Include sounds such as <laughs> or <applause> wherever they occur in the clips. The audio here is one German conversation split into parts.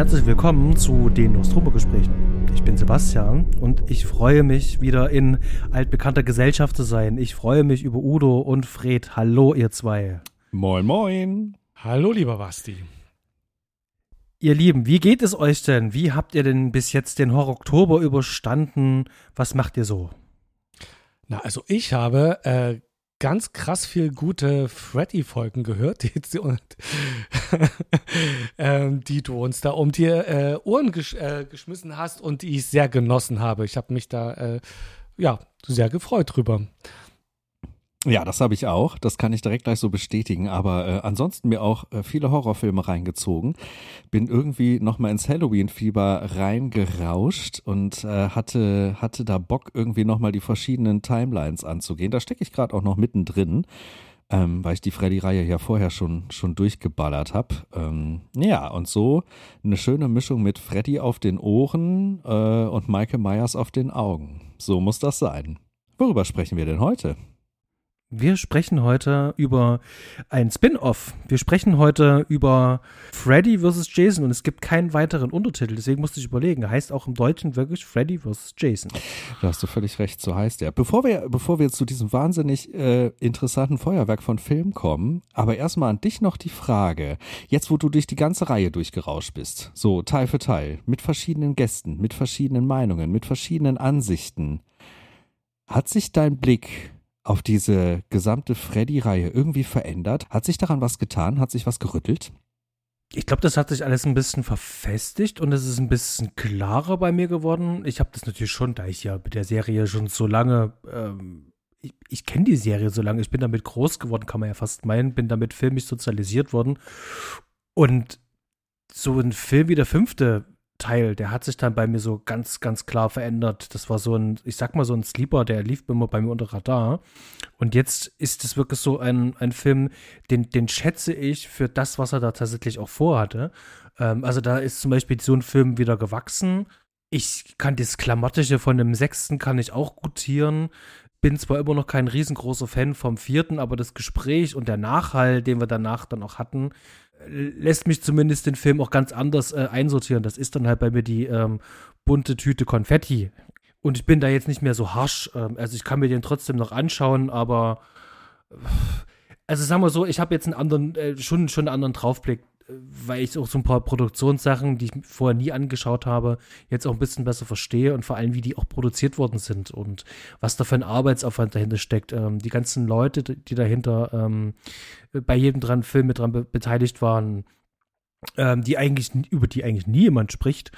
herzlich willkommen zu den Nostromo-Gesprächen. Ich bin Sebastian und ich freue mich, wieder in altbekannter Gesellschaft zu sein. Ich freue mich über Udo und Fred. Hallo, ihr zwei. Moin, moin. Hallo, lieber Basti. Ihr Lieben, wie geht es euch denn? Wie habt ihr denn bis jetzt den Horror-Oktober überstanden? Was macht ihr so? Na, also ich habe äh, ganz krass viel gute Freddy-Folgen gehört, die, die, <laughs> ähm, die du uns da um die äh, Ohren gesch äh, geschmissen hast und die ich sehr genossen habe. Ich habe mich da äh, ja sehr gefreut drüber. Ja, das habe ich auch. Das kann ich direkt gleich so bestätigen. Aber äh, ansonsten mir auch äh, viele Horrorfilme reingezogen. Bin irgendwie nochmal ins Halloween-Fieber reingerauscht und äh, hatte, hatte da Bock, irgendwie nochmal die verschiedenen Timelines anzugehen. Da stecke ich gerade auch noch mittendrin. Ähm, weil ich die Freddy-Reihe ja vorher schon, schon durchgeballert habe. Ähm, ja, und so eine schöne Mischung mit Freddy auf den Ohren äh, und Michael Myers auf den Augen. So muss das sein. Worüber sprechen wir denn heute? Wir sprechen heute über ein Spin-off. Wir sprechen heute über Freddy vs. Jason und es gibt keinen weiteren Untertitel, deswegen musste ich überlegen. Heißt auch im Deutschen wirklich Freddy vs. Jason. Da hast du völlig recht, so heißt er. Bevor wir, bevor wir zu diesem wahnsinnig äh, interessanten Feuerwerk von Film kommen, aber erstmal an dich noch die Frage. Jetzt, wo du durch die ganze Reihe durchgerauscht bist, so Teil für Teil, mit verschiedenen Gästen, mit verschiedenen Meinungen, mit verschiedenen Ansichten, hat sich dein Blick auf diese gesamte Freddy-Reihe irgendwie verändert? Hat sich daran was getan? Hat sich was gerüttelt? Ich glaube, das hat sich alles ein bisschen verfestigt und es ist ein bisschen klarer bei mir geworden. Ich habe das natürlich schon, da ich ja mit der Serie schon so lange, ähm, ich, ich kenne die Serie so lange, ich bin damit groß geworden, kann man ja fast meinen, bin damit filmisch sozialisiert worden. Und so ein Film wie der fünfte Teil, der hat sich dann bei mir so ganz, ganz klar verändert. Das war so ein, ich sag mal, so ein Sleeper, der lief immer bei mir unter Radar. Und jetzt ist es wirklich so ein, ein Film, den, den schätze ich für das, was er da tatsächlich auch vorhatte. Ähm, also da ist zum Beispiel so ein Film wieder gewachsen. Ich kann das Klamottische von dem sechsten kann ich auch gutieren. Bin zwar immer noch kein riesengroßer Fan vom vierten, aber das Gespräch und der Nachhall, den wir danach dann auch hatten, lässt mich zumindest den Film auch ganz anders äh, einsortieren. Das ist dann halt bei mir die ähm, bunte Tüte Konfetti. Und ich bin da jetzt nicht mehr so harsch. Ähm, also ich kann mir den trotzdem noch anschauen, aber also sagen wir so, ich habe jetzt einen anderen, äh, schon, schon einen anderen Draufblick, weil ich auch so ein paar Produktionssachen, die ich vorher nie angeschaut habe, jetzt auch ein bisschen besser verstehe und vor allem, wie die auch produziert worden sind und was da für ein Arbeitsaufwand dahinter steckt. Ähm, die ganzen Leute, die dahinter ähm, bei jedem dran Film mit dran be beteiligt waren, ähm, die eigentlich, über die eigentlich nie jemand spricht.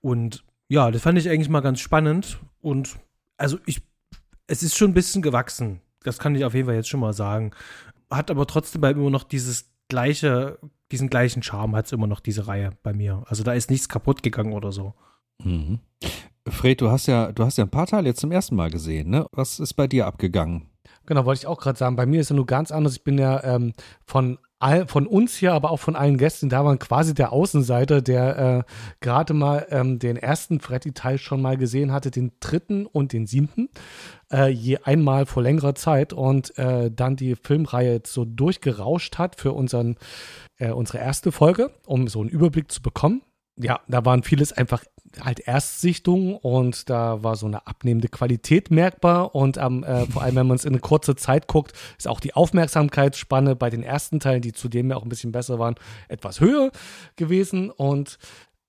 Und ja, das fand ich eigentlich mal ganz spannend. Und also ich, es ist schon ein bisschen gewachsen. Das kann ich auf jeden Fall jetzt schon mal sagen. Hat aber trotzdem immer noch dieses gleiche, diesen gleichen Charme hat es immer noch, diese Reihe bei mir. Also da ist nichts kaputt gegangen oder so. Mhm. Fred, du hast ja, du hast ja ein paar Teile jetzt zum ersten Mal gesehen, ne? Was ist bei dir abgegangen? Genau, wollte ich auch gerade sagen. Bei mir ist ja nur ganz anders. Ich bin ja ähm, von all, von uns hier, aber auch von allen Gästen, da waren quasi der Außenseiter, der äh, gerade mal ähm, den ersten Freddy-Teil schon mal gesehen hatte, den dritten und den siebten, äh, je einmal vor längerer Zeit und äh, dann die Filmreihe jetzt so durchgerauscht hat für unseren, äh, unsere erste Folge, um so einen Überblick zu bekommen. ja, da waren vieles einfach halt Erstsichtung und da war so eine abnehmende Qualität merkbar und ähm, äh, vor allem, wenn man es in eine kurze Zeit guckt, ist auch die Aufmerksamkeitsspanne bei den ersten Teilen, die zudem ja auch ein bisschen besser waren, etwas höher gewesen und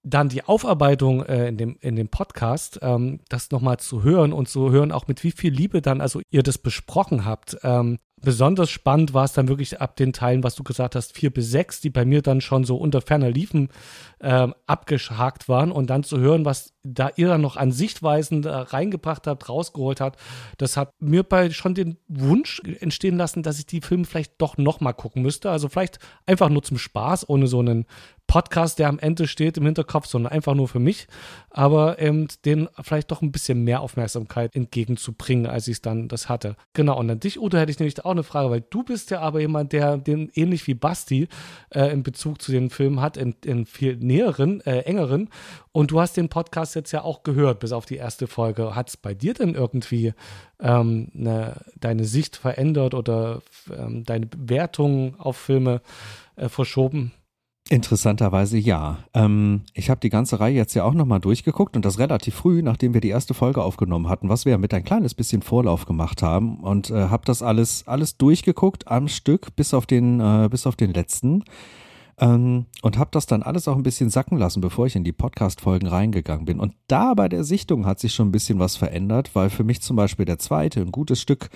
dann die Aufarbeitung äh, in, dem, in dem Podcast, ähm, das nochmal zu hören und zu hören, auch mit wie viel Liebe dann, also ihr das besprochen habt. Ähm, besonders spannend war es dann wirklich ab den Teilen, was du gesagt hast, vier bis sechs, die bei mir dann schon so unter ferner Liefen ähm, abgehakt waren und dann zu hören, was da ihr dann noch an Sichtweisen da reingebracht habt, rausgeholt habt, das hat mir bei schon den Wunsch entstehen lassen, dass ich die Filme vielleicht doch nochmal gucken müsste. Also vielleicht einfach nur zum Spaß, ohne so einen Podcast, der am Ende steht im Hinterkopf, sondern einfach nur für mich, aber ähm, den vielleicht doch ein bisschen mehr Aufmerksamkeit entgegenzubringen, als ich es dann das hatte. Genau, und an dich, Udo, hätte ich nämlich auch eine Frage, weil du bist ja aber jemand, der den ähnlich wie Basti äh, in Bezug zu den Filmen hat, in, in viel näheren, äh, engeren. Und du hast den Podcast jetzt ja auch gehört, bis auf die erste Folge. Hat es bei dir denn irgendwie ähm, ne, deine Sicht verändert oder ähm, deine Bewertung auf Filme äh, verschoben? Interessanterweise ja. Ähm, ich habe die ganze Reihe jetzt ja auch nochmal durchgeguckt und das relativ früh, nachdem wir die erste Folge aufgenommen hatten, was wir ja mit ein kleines bisschen Vorlauf gemacht haben und äh, habe das alles alles durchgeguckt am Stück bis auf den äh, bis auf den letzten ähm, und habe das dann alles auch ein bisschen sacken lassen, bevor ich in die Podcast-Folgen reingegangen bin. Und da bei der Sichtung hat sich schon ein bisschen was verändert, weil für mich zum Beispiel der zweite ein gutes Stück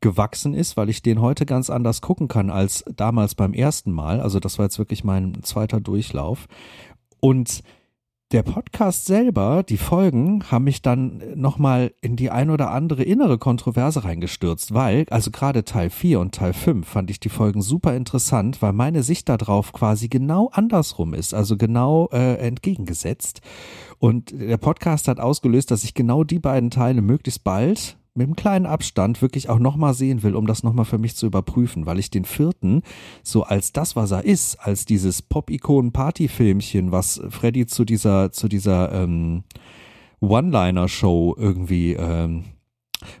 gewachsen ist, weil ich den heute ganz anders gucken kann als damals beim ersten Mal. Also das war jetzt wirklich mein zweiter Durchlauf. Und der Podcast selber, die Folgen, haben mich dann nochmal in die ein oder andere innere Kontroverse reingestürzt, weil, also gerade Teil 4 und Teil 5 fand ich die Folgen super interessant, weil meine Sicht darauf quasi genau andersrum ist, also genau äh, entgegengesetzt. Und der Podcast hat ausgelöst, dass ich genau die beiden Teile möglichst bald mit einem kleinen Abstand wirklich auch nochmal sehen will, um das nochmal für mich zu überprüfen, weil ich den vierten so als das, was er ist, als dieses Pop-Ikonen-Party-Filmchen, was Freddy zu dieser, zu dieser ähm, One-Liner-Show irgendwie ähm,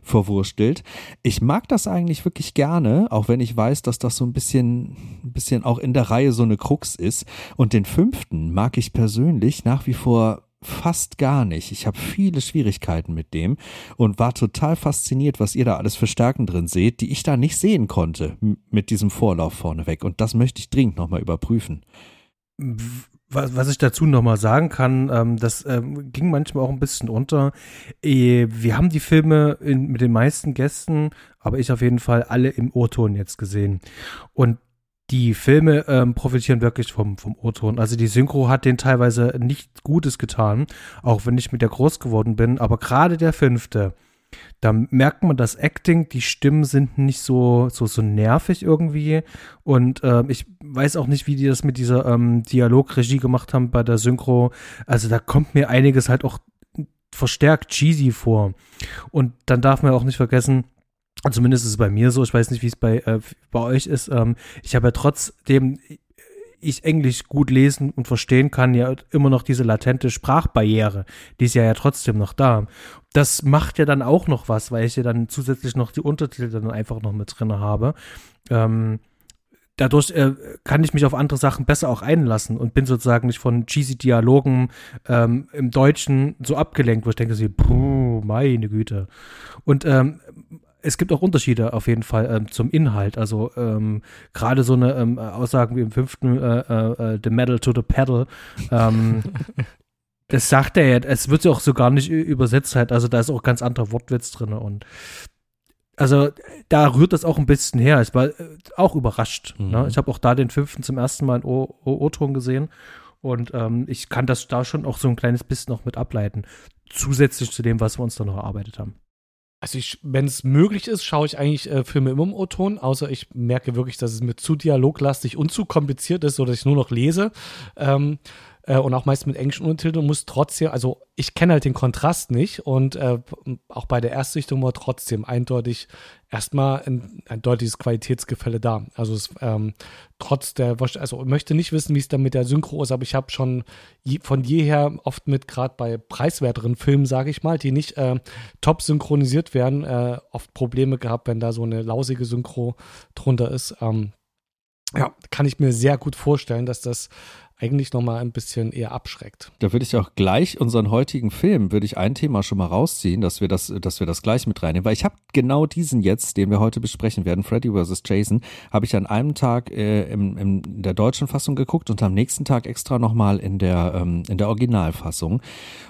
verwurstelt. Ich mag das eigentlich wirklich gerne, auch wenn ich weiß, dass das so ein bisschen, ein bisschen auch in der Reihe so eine Krux ist. Und den fünften mag ich persönlich nach wie vor fast gar nicht. Ich habe viele Schwierigkeiten mit dem und war total fasziniert, was ihr da alles für Stärken drin seht, die ich da nicht sehen konnte mit diesem Vorlauf vorneweg. Und das möchte ich dringend nochmal überprüfen. Was, was ich dazu nochmal sagen kann, ähm, das ähm, ging manchmal auch ein bisschen unter. Äh, wir haben die Filme in, mit den meisten Gästen, aber ich auf jeden Fall alle im O-Ton jetzt gesehen. Und die Filme ähm, profitieren wirklich vom, vom O-Ton. Also die Synchro hat den teilweise nichts Gutes getan, auch wenn ich mit der groß geworden bin. Aber gerade der fünfte, da merkt man das Acting, die Stimmen sind nicht so, so, so nervig irgendwie. Und äh, ich weiß auch nicht, wie die das mit dieser ähm, Dialogregie gemacht haben bei der Synchro. Also da kommt mir einiges halt auch verstärkt cheesy vor. Und dann darf man auch nicht vergessen, Zumindest ist es bei mir so. Ich weiß nicht, wie es bei, äh, bei euch ist. Ähm, ich habe ja trotzdem ich Englisch gut lesen und verstehen kann, ja immer noch diese latente Sprachbarriere. Die ist ja ja trotzdem noch da. Das macht ja dann auch noch was, weil ich ja dann zusätzlich noch die Untertitel dann einfach noch mit drin habe. Ähm, dadurch äh, kann ich mich auf andere Sachen besser auch einlassen und bin sozusagen nicht von cheesy Dialogen ähm, im Deutschen so abgelenkt, wo ich denke, so, puh, meine Güte. Und ähm, es gibt auch Unterschiede auf jeden Fall ähm, zum Inhalt. Also ähm, gerade so eine ähm, Aussagen wie im fünften äh, äh, äh The Metal to the Pedal. Ähm, <laughs> das sagt er ja, es wird ja auch so gar nicht übersetzt halt. Also da ist auch ganz anderer Wortwitz drin und also da rührt das auch ein bisschen her. Ich war äh, auch überrascht. Ne? Mhm. Ne? Ich habe auch da den fünften zum ersten Mal in O-Ton gesehen und ähm, ich kann das da schon auch so ein kleines bisschen noch mit ableiten. Zusätzlich zu dem, was wir uns da noch erarbeitet haben. Also ich, wenn es möglich ist, schaue ich eigentlich äh, Filme immer im O-Ton, außer ich merke wirklich, dass es mir zu dialoglastig und zu kompliziert ist, oder ich nur noch lese. Ähm, äh, und auch meist mit englischen Untertiteln muss trotzdem, also ich kenne halt den Kontrast nicht und äh, auch bei der Erstsichtung war trotzdem eindeutig erstmal ein, ein deutliches Qualitätsgefälle da. Also es, ähm, trotz der, also ich möchte nicht wissen, wie es dann mit der Synchro ist, aber ich habe schon je, von jeher oft mit gerade bei preiswerteren Filmen, sage ich mal, die nicht äh, top synchronisiert werden, äh, oft Probleme gehabt, wenn da so eine lausige Synchro drunter ist. Ähm, ja, kann ich mir sehr gut vorstellen, dass das eigentlich nochmal ein bisschen eher abschreckt. Da würde ich auch gleich unseren heutigen Film, würde ich ein Thema schon mal rausziehen, dass wir das, dass wir das gleich mit reinnehmen. Weil ich habe genau diesen jetzt, den wir heute besprechen werden, Freddy vs. Jason, habe ich an einem Tag äh, im, in der deutschen Fassung geguckt und am nächsten Tag extra nochmal in der, ähm, in der Originalfassung.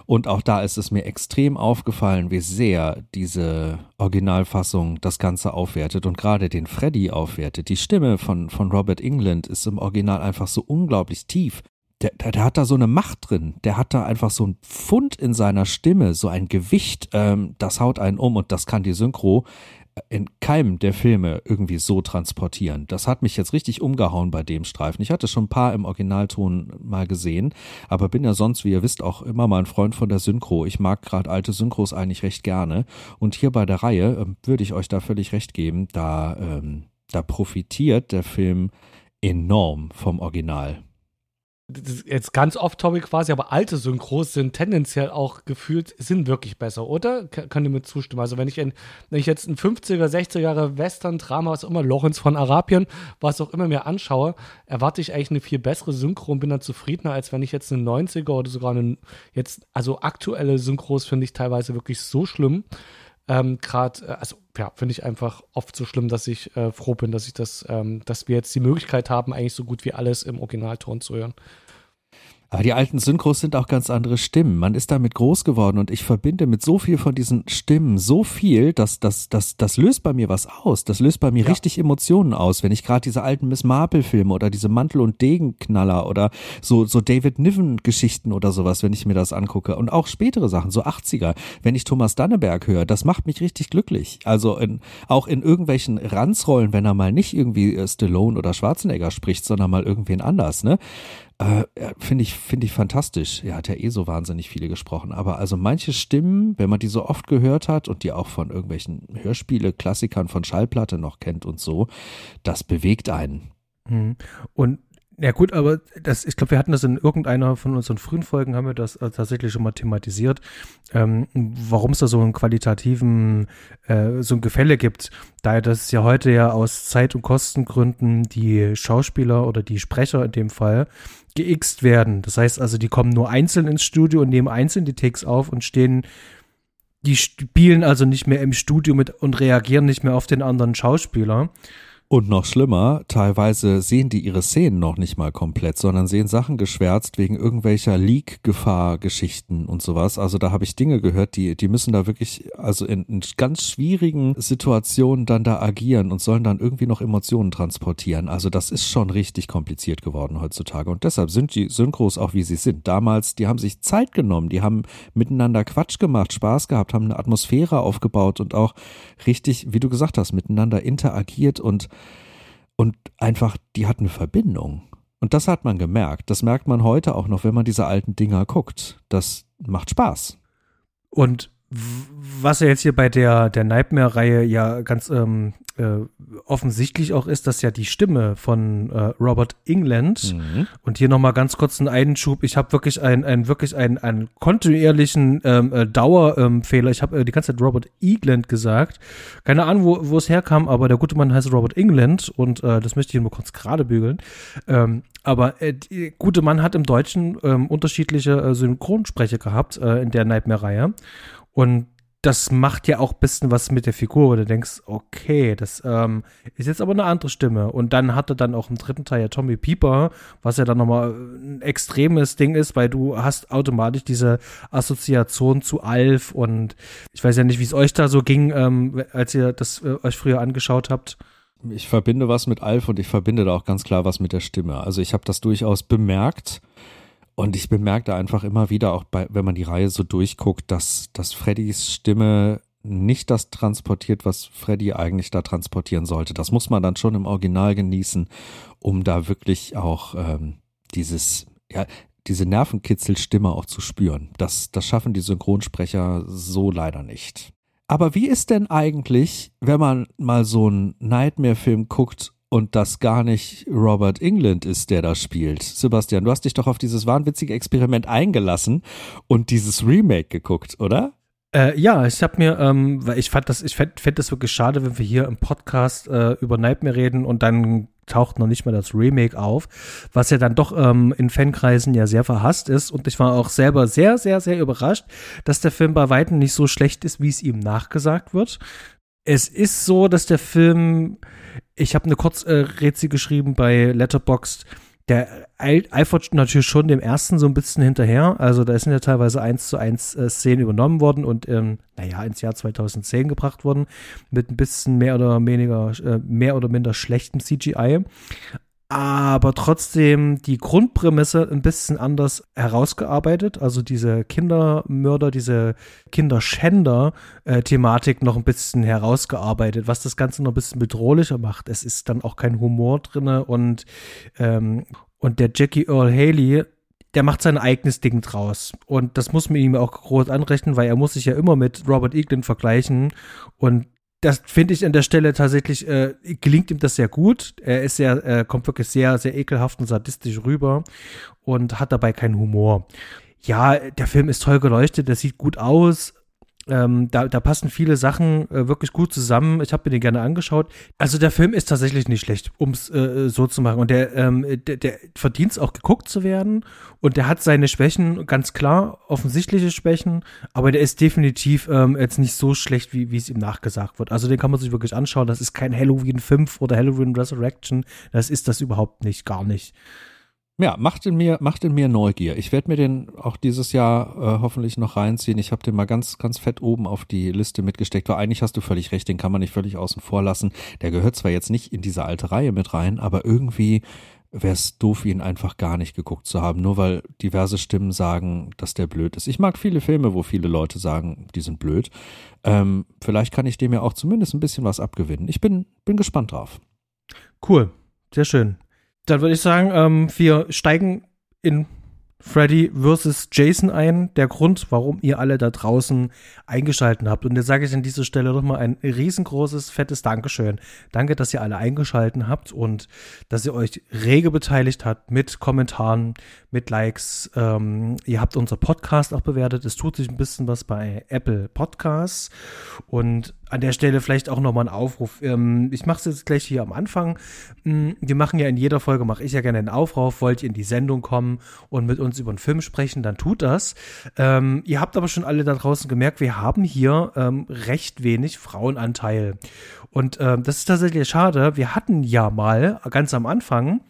Und auch da ist es mir extrem aufgefallen, wie sehr diese Originalfassung das Ganze aufwertet und gerade den Freddy aufwertet. Die Stimme von, von Robert England ist im Original einfach so unglaublich tief. Der, der, der hat da so eine Macht drin. Der hat da einfach so ein Pfund in seiner Stimme, so ein Gewicht, ähm, das haut einen um und das kann die Synchro in keinem der Filme irgendwie so transportieren. Das hat mich jetzt richtig umgehauen bei dem Streifen. Ich hatte schon ein paar im Originalton mal gesehen, aber bin ja sonst, wie ihr wisst, auch immer mal ein Freund von der Synchro. Ich mag gerade alte Synchros eigentlich recht gerne. Und hier bei der Reihe äh, würde ich euch da völlig recht geben, da, ähm, da profitiert der Film enorm vom Original jetzt ganz off-topic quasi, aber alte Synchros sind tendenziell auch gefühlt, sind wirklich besser, oder? K könnt ihr mir zustimmen? Also wenn ich, in, wenn ich jetzt ein 50er, 60er Jahre Western-Drama, was auch immer, Lorenz von Arabien, was auch immer mir anschaue, erwarte ich eigentlich eine viel bessere Synchro und bin dann zufriedener, als wenn ich jetzt eine 90er oder sogar eine, jetzt, also aktuelle Synchros finde ich teilweise wirklich so schlimm. Ähm, Gerade, äh, also ja, finde ich einfach oft so schlimm, dass ich äh, froh bin, dass ich das, ähm, dass wir jetzt die Möglichkeit haben, eigentlich so gut wie alles im Originalton zu hören. Aber die alten Synchros sind auch ganz andere Stimmen. Man ist damit groß geworden und ich verbinde mit so viel von diesen Stimmen so viel, dass das, das, das löst bei mir was aus. Das löst bei mir ja. richtig Emotionen aus, wenn ich gerade diese alten Miss Marple Filme oder diese Mantel- und Degenknaller oder so, so David Niven Geschichten oder sowas, wenn ich mir das angucke. Und auch spätere Sachen, so 80er. Wenn ich Thomas Danneberg höre, das macht mich richtig glücklich. Also in, auch in irgendwelchen Ranzrollen, wenn er mal nicht irgendwie äh, Stallone oder Schwarzenegger spricht, sondern mal irgendwen anders, ne? Äh, Finde ich, finde ich fantastisch. Er hat ja eh so wahnsinnig viele gesprochen. Aber also manche Stimmen, wenn man die so oft gehört hat und die auch von irgendwelchen Hörspiele, Klassikern von Schallplatte noch kennt und so, das bewegt einen. Mhm. Und ja gut, aber das, ich glaube, wir hatten das in irgendeiner von unseren frühen Folgen, haben wir das äh, tatsächlich schon mal thematisiert, ähm, warum es da so einen qualitativen, äh, so ein Gefälle gibt, da das ja heute ja aus Zeit- und Kostengründen die Schauspieler oder die Sprecher in dem Fall geixt werden. Das heißt also, die kommen nur einzeln ins Studio und nehmen einzeln die Takes auf und stehen die spielen also nicht mehr im Studio mit und reagieren nicht mehr auf den anderen Schauspieler. Und noch schlimmer, teilweise sehen die ihre Szenen noch nicht mal komplett, sondern sehen Sachen geschwärzt wegen irgendwelcher Leak-Gefahr-Geschichten und sowas. Also da habe ich Dinge gehört, die, die müssen da wirklich, also in, in, ganz schwierigen Situationen dann da agieren und sollen dann irgendwie noch Emotionen transportieren. Also das ist schon richtig kompliziert geworden heutzutage. Und deshalb sind die Synchros auch wie sie sind. Damals, die haben sich Zeit genommen, die haben miteinander Quatsch gemacht, Spaß gehabt, haben eine Atmosphäre aufgebaut und auch richtig, wie du gesagt hast, miteinander interagiert und und einfach, die hatten Verbindung. Und das hat man gemerkt. Das merkt man heute auch noch, wenn man diese alten Dinger guckt. Das macht Spaß. Und was ja jetzt hier bei der, der Nightmare-Reihe ja ganz ähm, äh, offensichtlich auch ist, dass ja die Stimme von äh, Robert England mhm. und hier nochmal ganz kurz einen Einschub. Ich habe wirklich einen, einen wirklich einen, einen kontinuierlichen ähm, äh, Dauerfehler. ich habe äh, die ganze Zeit Robert England gesagt. Keine Ahnung, wo, wo es herkam, aber der gute Mann heißt Robert England und äh, das möchte ich nur kurz gerade bügeln. Ähm, aber äh, der gute Mann hat im Deutschen ähm, unterschiedliche äh, Synchronsprecher gehabt äh, in der Nightmare-Reihe. Und das macht ja auch ein bisschen was mit der Figur, wo du denkst, okay, das ähm, ist jetzt aber eine andere Stimme. Und dann hatte dann auch im dritten Teil ja Tommy Pieper, was ja dann nochmal ein extremes Ding ist, weil du hast automatisch diese Assoziation zu Alf und ich weiß ja nicht, wie es euch da so ging, ähm, als ihr das äh, euch früher angeschaut habt. Ich verbinde was mit Alf und ich verbinde da auch ganz klar was mit der Stimme. Also ich habe das durchaus bemerkt und ich bemerkte einfach immer wieder, auch bei, wenn man die Reihe so durchguckt, dass, dass Freddys Stimme nicht das transportiert, was Freddy eigentlich da transportieren sollte. Das muss man dann schon im Original genießen, um da wirklich auch ähm, dieses, ja, diese Nervenkitzelstimme auch zu spüren. Das, das schaffen die Synchronsprecher so leider nicht. Aber wie ist denn eigentlich, wenn man mal so einen Nightmare-Film guckt und das gar nicht Robert England ist, der da spielt. Sebastian, du hast dich doch auf dieses wahnwitzige Experiment eingelassen und dieses Remake geguckt, oder? Äh, ja, ich habe mir, ähm, weil ich fand das, ich fände fänd das wirklich schade, wenn wir hier im Podcast äh, über Nightmare reden und dann taucht noch nicht mal das Remake auf, was ja dann doch ähm, in Fankreisen ja sehr verhasst ist. Und ich war auch selber sehr, sehr, sehr überrascht, dass der Film bei Weitem nicht so schlecht ist, wie es ihm nachgesagt wird. Es ist so, dass der Film, ich habe eine Kurzrätsel geschrieben bei Letterboxd, der eifert natürlich schon dem ersten so ein bisschen hinterher. Also da sind ja teilweise eins zu eins äh, Szenen übernommen worden und ähm, naja, ins Jahr 2010 gebracht worden mit ein bisschen mehr oder weniger, äh, mehr oder minder schlechtem CGI aber trotzdem die Grundprämisse ein bisschen anders herausgearbeitet. Also diese Kindermörder, diese Kinderschänder-Thematik noch ein bisschen herausgearbeitet, was das Ganze noch ein bisschen bedrohlicher macht. Es ist dann auch kein Humor drin und, ähm, und der Jackie Earl Haley, der macht sein eigenes Ding draus. Und das muss man ihm auch groß anrechnen, weil er muss sich ja immer mit Robert Eaglin vergleichen. Und das finde ich an der Stelle tatsächlich, äh, gelingt ihm das sehr gut. Er ist sehr, äh, kommt wirklich sehr, sehr ekelhaft und sadistisch rüber und hat dabei keinen Humor. Ja, der Film ist toll geleuchtet, der sieht gut aus, ähm, da, da passen viele Sachen äh, wirklich gut zusammen. Ich habe mir den gerne angeschaut. Also der Film ist tatsächlich nicht schlecht, um es äh, so zu machen. Und der, ähm, der, der verdient es auch geguckt zu werden. Und der hat seine Schwächen, ganz klar, offensichtliche Schwächen. Aber der ist definitiv ähm, jetzt nicht so schlecht, wie es ihm nachgesagt wird. Also den kann man sich wirklich anschauen. Das ist kein Halloween 5 oder Halloween Resurrection. Das ist das überhaupt nicht, gar nicht. Ja, macht in mir, macht in mir Neugier. Ich werde mir den auch dieses Jahr äh, hoffentlich noch reinziehen. Ich habe den mal ganz, ganz fett oben auf die Liste mitgesteckt, weil eigentlich hast du völlig recht, den kann man nicht völlig außen vor lassen. Der gehört zwar jetzt nicht in diese alte Reihe mit rein, aber irgendwie wäre es doof, ihn einfach gar nicht geguckt zu haben, nur weil diverse Stimmen sagen, dass der blöd ist. Ich mag viele Filme, wo viele Leute sagen, die sind blöd. Ähm, vielleicht kann ich dem ja auch zumindest ein bisschen was abgewinnen. Ich bin, bin gespannt drauf. Cool, sehr schön. Dann würde ich sagen, ähm, wir steigen in Freddy versus Jason ein. Der Grund, warum ihr alle da draußen eingeschalten habt. Und jetzt sage ich an dieser Stelle nochmal ein riesengroßes, fettes Dankeschön. Danke, dass ihr alle eingeschalten habt und dass ihr euch rege beteiligt habt mit Kommentaren, mit Likes. Ähm, ihr habt unser Podcast auch bewertet. Es tut sich ein bisschen was bei Apple Podcasts. Und an der Stelle vielleicht auch nochmal ein Aufruf. Ähm, ich mache es jetzt gleich hier am Anfang. Mm, wir machen ja in jeder Folge, mache ich ja gerne einen Aufruf. Wollt ihr in die Sendung kommen und mit uns über einen Film sprechen, dann tut das. Ähm, ihr habt aber schon alle da draußen gemerkt, wir haben hier ähm, recht wenig Frauenanteil. Und ähm, das ist tatsächlich schade. Wir hatten ja mal ganz am Anfang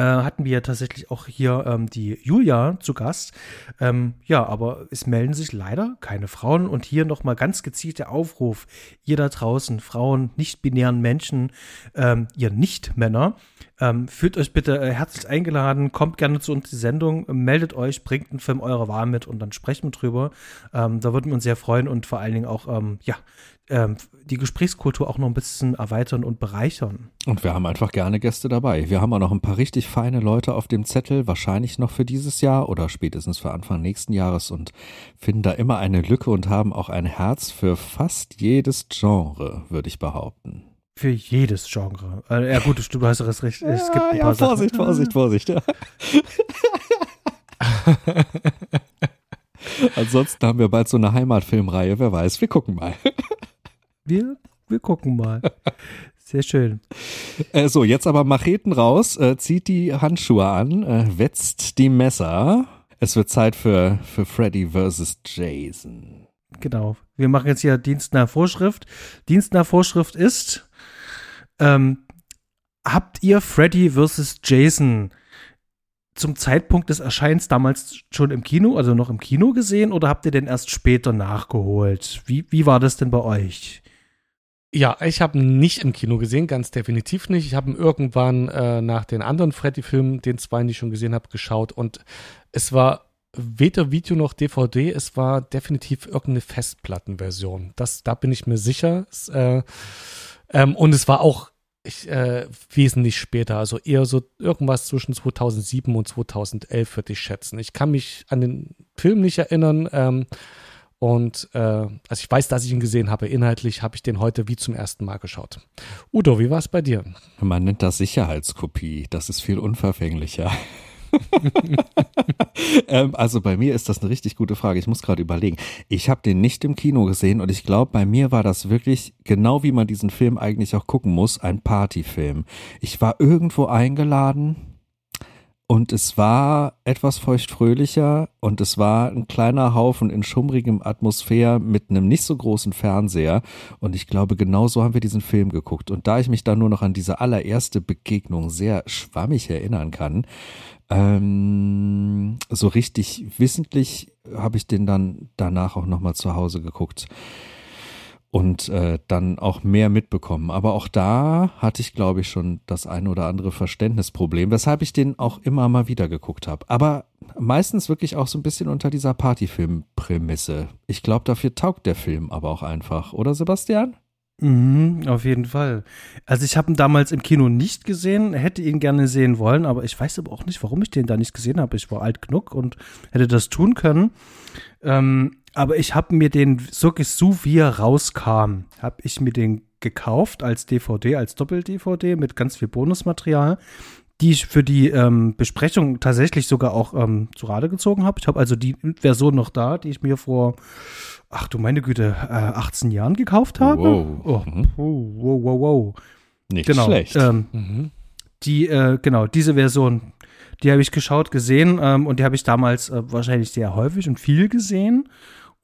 hatten wir tatsächlich auch hier ähm, die Julia zu Gast. Ähm, ja, aber es melden sich leider keine Frauen. Und hier nochmal ganz gezielt der Aufruf, ihr da draußen, Frauen, nicht-binären Menschen, ähm, ihr Nicht-Männer, ähm, fühlt euch bitte äh, herzlich eingeladen, kommt gerne zu uns die Sendung, meldet euch, bringt einen Film eurer Wahl mit und dann sprechen wir drüber. Ähm, da würden wir uns sehr freuen und vor allen Dingen auch, ähm, ja, ähm, die Gesprächskultur auch noch ein bisschen erweitern und bereichern. Und wir haben einfach gerne Gäste dabei. Wir haben auch noch ein paar richtig feine Leute auf dem Zettel, wahrscheinlich noch für dieses Jahr oder spätestens für Anfang nächsten Jahres und finden da immer eine Lücke und haben auch ein Herz für fast jedes Genre, würde ich behaupten. Für jedes Genre. Äh, ja gut, du hast das recht. Es gibt ein ja, paar ja, Vorsicht, Sachen. Vorsicht, Vorsicht. Ja. <laughs> Ansonsten haben wir bald so eine Heimatfilmreihe, wer weiß, wir gucken mal. Wir, wir gucken mal. <laughs> Sehr schön. Äh, so, jetzt aber Macheten raus, äh, zieht die Handschuhe an, äh, wetzt die Messer. Es wird Zeit für, für Freddy versus Jason. Genau. Wir machen jetzt hier Dienst nach Vorschrift. Dienst nach Vorschrift ist, ähm, habt ihr Freddy versus Jason zum Zeitpunkt des Erscheins damals schon im Kino, also noch im Kino gesehen, oder habt ihr den erst später nachgeholt? Wie, wie war das denn bei euch? Ja, ich habe ihn nicht im Kino gesehen, ganz definitiv nicht. Ich habe ihn irgendwann äh, nach den anderen Freddy-Filmen, den zwei, die ich schon gesehen habe, geschaut und es war weder Video noch DVD, es war definitiv irgendeine Festplattenversion. Das, da bin ich mir sicher. Es, äh, ähm, und es war auch ich, äh, wesentlich später, also eher so irgendwas zwischen 2007 und 2011 würde ich schätzen. Ich kann mich an den Film nicht erinnern. Ähm, und äh, also ich weiß, dass ich ihn gesehen habe. Inhaltlich habe ich den heute wie zum ersten Mal geschaut. Udo, wie war es bei dir? Man nennt das Sicherheitskopie. Das ist viel unverfänglicher. <laughs> ähm, also bei mir ist das eine richtig gute Frage. Ich muss gerade überlegen. Ich habe den nicht im Kino gesehen und ich glaube, bei mir war das wirklich genau wie man diesen Film eigentlich auch gucken muss, ein Partyfilm. Ich war irgendwo eingeladen und es war etwas feuchtfröhlicher und es war ein kleiner Haufen in schummrigem Atmosphäre mit einem nicht so großen Fernseher. Und ich glaube, genau so haben wir diesen Film geguckt. Und da ich mich dann nur noch an diese allererste Begegnung sehr schwammig erinnern kann, ähm, so richtig wissentlich habe ich den dann danach auch nochmal zu Hause geguckt und äh, dann auch mehr mitbekommen. Aber auch da hatte ich, glaube ich, schon das ein oder andere Verständnisproblem, weshalb ich den auch immer mal wieder geguckt habe. Aber meistens wirklich auch so ein bisschen unter dieser Partyfilm-Prämisse. Ich glaube, dafür taugt der Film aber auch einfach, oder Sebastian? Mhm, auf jeden Fall. Also ich habe ihn damals im Kino nicht gesehen, hätte ihn gerne sehen wollen, aber ich weiß aber auch nicht, warum ich den da nicht gesehen habe. Ich war alt genug und hätte das tun können. Ähm, aber ich habe mir den so wie er rauskam, habe ich mir den gekauft als DVD, als Doppel-DVD mit ganz viel Bonusmaterial, die ich für die ähm, Besprechung tatsächlich sogar auch ähm, zu Rate gezogen habe. Ich habe also die Version noch da, die ich mir vor ach du meine Güte, äh, 18 Jahren gekauft habe. Wow. Oh, Mhm. wow, wow, wow, wow. Nicht Genau. schlecht. Ähm, Mhm. die, äh, genau, diese Version, die habe ich geschaut, gesehen ähm, und die habe ich damals äh, wahrscheinlich sehr häufig und viel gesehen.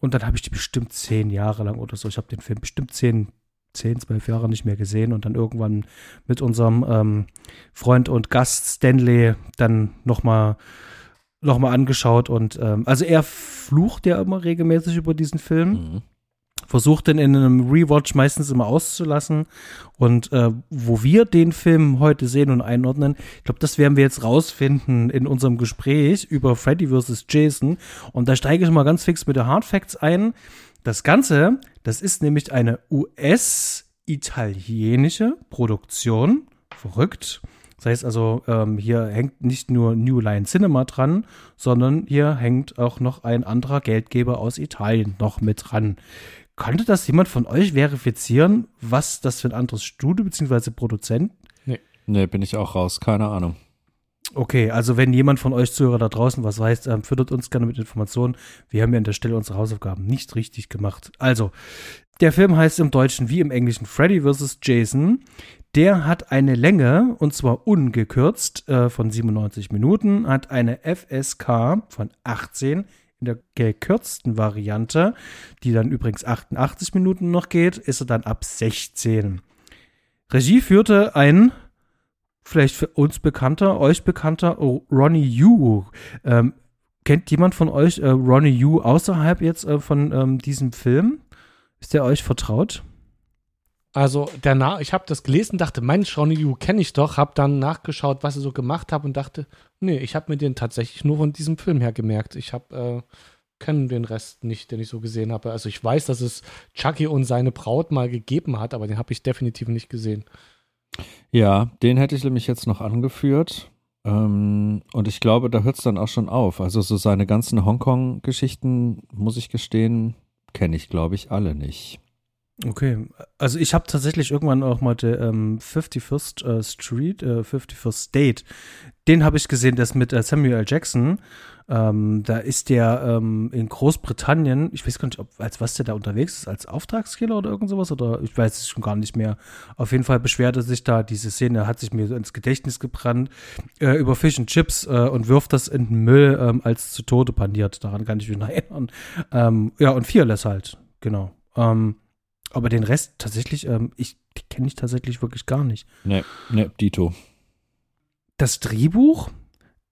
Und dann habe ich die bestimmt zehn Jahre lang oder so. Ich habe den Film bestimmt zehn, zehn, zwölf Jahre nicht mehr gesehen und dann irgendwann mit unserem ähm, Freund und Gast Stanley dann nochmal noch mal angeschaut und ähm, also er flucht ja immer regelmäßig über diesen Film Mhm. Versucht den in einem Rewatch meistens immer auszulassen. Und äh, wo wir den Film heute sehen und einordnen, ich glaube, das werden wir jetzt rausfinden in unserem Gespräch über Freddy vs. Jason. Und da steige ich mal ganz fix mit der Hard Facts ein. Das Ganze, das ist nämlich eine US-italienische Produktion. Verrückt. Das heißt also, ähm, hier hängt nicht nur New Line Cinema dran, sondern hier hängt auch noch ein anderer Geldgeber aus Italien noch mit dran. Konnte das jemand von euch verifizieren, was das für ein anderes Studio bzw. Produzent? Nee, bin ich auch raus. Keine Ahnung. Okay, also wenn jemand von euch Zuhörer da draußen was weiß, ähm, füttert uns gerne mit Informationen. Wir haben ja an der Stelle unsere Hausaufgaben nicht richtig gemacht. Also, der Film heißt im Deutschen wie im Englischen Freddy vs. Jason. Der hat eine Länge, und zwar ungekürzt, äh, von 97 Minuten, hat eine FSK von 18 in der gekürzten Variante, die dann übrigens 88 Minuten noch geht, ist er dann ab 16. Regie führte ein vielleicht für uns bekannter, euch bekannter Ronnie Yu. Ähm, kennt jemand von euch äh, Ronnie Yu außerhalb jetzt äh, von ähm, diesem Film? Ist der euch vertraut? Also Na ich habe das gelesen, dachte, Mensch, Ronnie Yu kenne ich doch, habe dann nachgeschaut, was er so gemacht hat und dachte, nee, ich habe mir den tatsächlich nur von diesem Film her gemerkt. Ich habe äh, kenne den Rest nicht, den ich so gesehen habe. Also ich weiß, dass es Chucky und seine Braut mal gegeben hat, aber den habe ich definitiv nicht gesehen. Ja, den hätte ich nämlich jetzt noch angeführt. Ähm, und ich glaube, da hört es dann auch schon auf. Also so seine ganzen Hongkong-Geschichten, muss ich gestehen, kenne ich, glaube ich, alle nicht. Okay, also ich habe tatsächlich irgendwann auch mal der ähm, 51st äh, Street, äh, 51st State, den habe ich gesehen, das mit äh, Samuel L. Jackson. Ähm, da ist der ähm, in Großbritannien, ich weiß gar nicht, ob, als was der da unterwegs ist, als Auftragskiller oder irgend sowas, oder ich weiß es schon gar nicht mehr. Auf jeden Fall beschwerte sich da, diese Szene hat sich mir so ins Gedächtnis gebrannt, äh, über Fish and Chips äh, und wirft das in den Müll ähm, als zu Tode paniert. Daran kann ich mich noch <laughs> erinnern. Ähm, ja, und Fearless halt, genau. Ähm, aber den Rest tatsächlich, ähm, ich kenne ich tatsächlich wirklich gar nicht. Ne, ne, Dito. Das Drehbuch,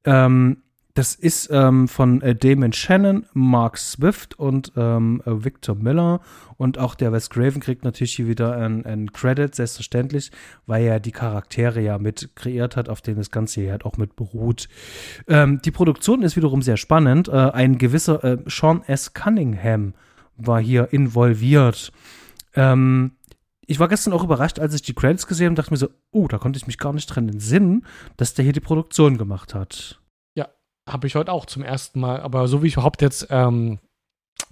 ähm, das ist ähm, von äh, Damon Shannon, Mark Swift und ähm, äh, Victor Miller. Und auch der Wes Craven kriegt natürlich hier wieder einen Credit, selbstverständlich, weil er die Charaktere ja mit kreiert hat, auf denen das Ganze hier halt auch mit beruht. Ähm, die Produktion ist wiederum sehr spannend. Äh, ein gewisser äh, Sean S. Cunningham war hier involviert. Ähm, ich war gestern auch überrascht, als ich die Credits gesehen habe und dachte mir so, oh, da konnte ich mich gar nicht dran entsinnen, dass der hier die Produktion gemacht hat. Habe ich heute auch zum ersten Mal, aber so wie ich überhaupt jetzt ähm,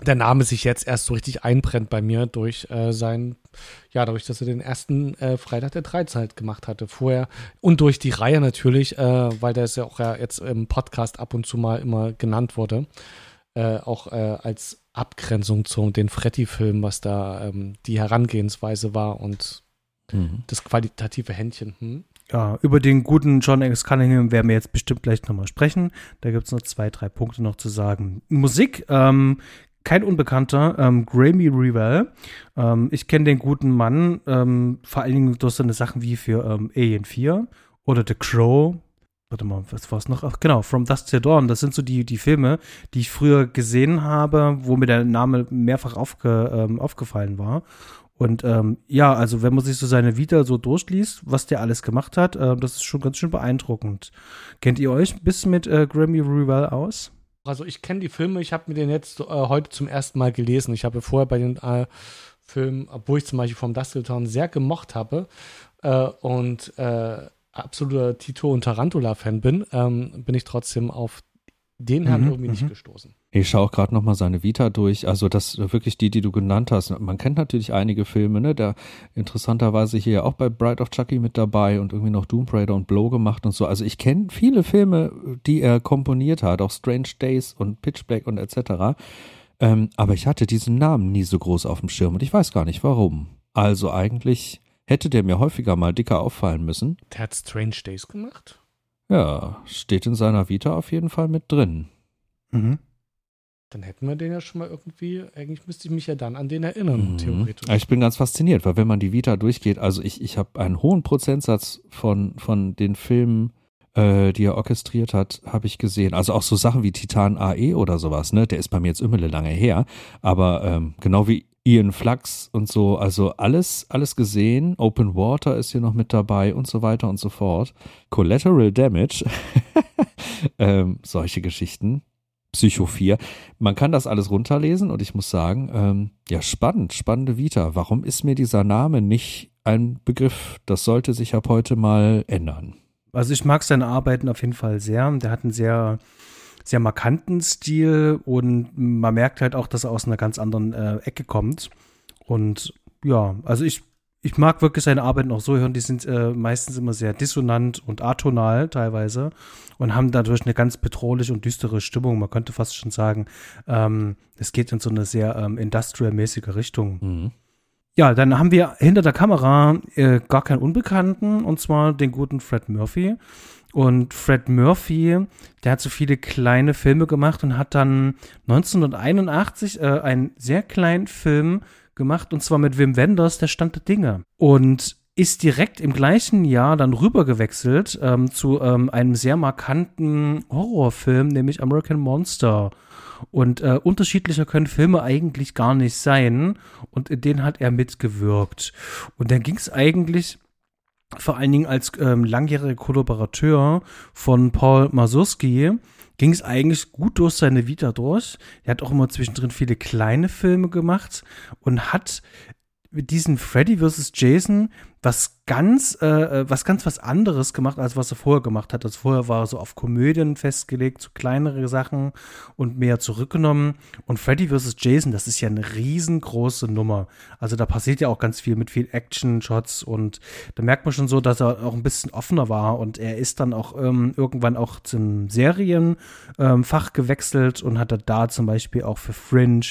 der Name sich jetzt erst so richtig einbrennt bei mir durch äh, sein, ja, dadurch, dass er den ersten äh, Freitag der 13 halt gemacht hatte vorher und durch die Reihe natürlich, äh, weil der ist ja auch ja jetzt im Podcast ab und zu mal immer genannt wurde, äh, auch äh, als Abgrenzung zu den Freddy-Film, was da ähm, die Herangehensweise war und Mhm. das qualitative Händchen. Hm? Ja, über den guten John X. Cunningham werden wir jetzt bestimmt gleich nochmal sprechen. Da gibt es noch zwei, drei Punkte noch zu sagen. Musik, ähm, kein Unbekannter, ähm, Grammy Revell. Ähm, ich kenne den guten Mann, ähm, vor allen Dingen durch so eine Sachen wie für ähm, Alien 4 oder The Crow. Warte mal, was war es noch? Ach, genau, From Dusk Till Dawn. Das sind so die, die Filme, die ich früher gesehen habe, wo mir der Name mehrfach aufge, ähm, aufgefallen war. Und ähm, ja, also wenn man sich so seine Vita so durchliest, was der alles gemacht hat, äh, das ist schon ganz schön beeindruckend. Kennt ihr euch ein bisschen mit äh, Grammy Revell aus? Also ich kenne die Filme, ich habe mir den jetzt äh, heute zum ersten Mal gelesen. Ich habe vorher bei den äh, Filmen, obwohl ich zum Beispiel vom Dusty Town sehr gemocht habe äh, und äh, absoluter Tito und Tarantula-Fan bin, ähm, bin ich trotzdem auf den Herrn Mhm, irgendwie nicht mhm. gestoßen. Ich schaue auch gerade nochmal seine Vita durch. Also das wirklich die, die du genannt hast. Man kennt natürlich einige Filme, ne? Der interessanterweise hier auch bei Bride of Chucky mit dabei und irgendwie noch Doom Raider und Blow gemacht und so. Also ich kenne viele Filme, die er komponiert hat, auch Strange Days und Pitch Black und etc. Ähm, aber ich hatte diesen Namen nie so groß auf dem Schirm und ich weiß gar nicht warum. Also eigentlich hätte der mir häufiger mal dicker auffallen müssen. Der hat Strange Days gemacht. Ja, steht in seiner Vita auf jeden Fall mit drin. Mhm. Dann hätten wir den ja schon mal irgendwie, eigentlich müsste ich mich ja dann an den erinnern, Mhm. theoretisch. Ich bin ganz fasziniert, weil wenn man die Vita durchgeht, also ich, ich habe einen hohen Prozentsatz von, von den Filmen, äh, die er orchestriert hat, habe ich gesehen. Also auch so Sachen wie Titan AE oder sowas, ne? Der ist bei mir jetzt immer lange her. Aber ähm, genau wie Ian Flux und so, also alles, alles gesehen. Open Water ist hier noch mit dabei und so weiter und so fort. Collateral Damage, <laughs> ähm, solche Geschichten. Psycho 4. Man kann das alles runterlesen und ich muss sagen, ähm, ja, spannend, spannende Vita. Warum ist mir dieser Name nicht ein Begriff? Das sollte sich ab heute mal ändern. Also ich mag seine Arbeiten auf jeden Fall sehr. Der hat einen sehr, sehr markanten Stil und man merkt halt auch, dass er aus einer ganz anderen äh, Ecke kommt. Und ja, also ich, ich mag wirklich seine Arbeiten auch so hören. Die sind äh, meistens immer sehr dissonant und atonal teilweise und haben dadurch eine ganz bedrohliche und düstere Stimmung. Man könnte fast schon sagen, ähm, es geht in so eine sehr ähm, industrial-mäßige Richtung. Mhm. Ja, dann haben wir hinter der Kamera äh, gar keinen Unbekannten, und zwar den guten Fred Murphy. Und Fred Murphy, der hat so viele kleine Filme gemacht und hat dann 1981 äh, einen sehr kleinen Film gemacht, und zwar mit Wim Wenders, der Stand der Dinge. Und ist direkt im gleichen Jahr dann rübergewechselt ähm, zu ähm, einem sehr markanten Horrorfilm, nämlich American Monster. Und äh, unterschiedlicher können Filme eigentlich gar nicht sein. Und in denen hat er mitgewirkt. Und dann ging es eigentlich vor allen Dingen als ähm, langjähriger Kollaborateur von Paul Mazursky ging es eigentlich gut durch seine Vita durch. Er hat auch immer zwischendrin viele kleine Filme gemacht und hat mit diesem Freddy vs. Jason was ganz, äh, was ganz was anderes gemacht, als was er vorher gemacht hat. Das vorher war so auf Komödien festgelegt, so kleinere Sachen und mehr zurückgenommen. Und Freddy vs. Jason, das ist ja eine riesengroße Nummer. Also da passiert ja auch ganz viel mit viel Action-Shots und da merkt man schon so, dass er auch ein bisschen offener war und er ist dann auch ähm, irgendwann auch zum Serienfach ähm, gewechselt und hat da zum Beispiel auch für Fringe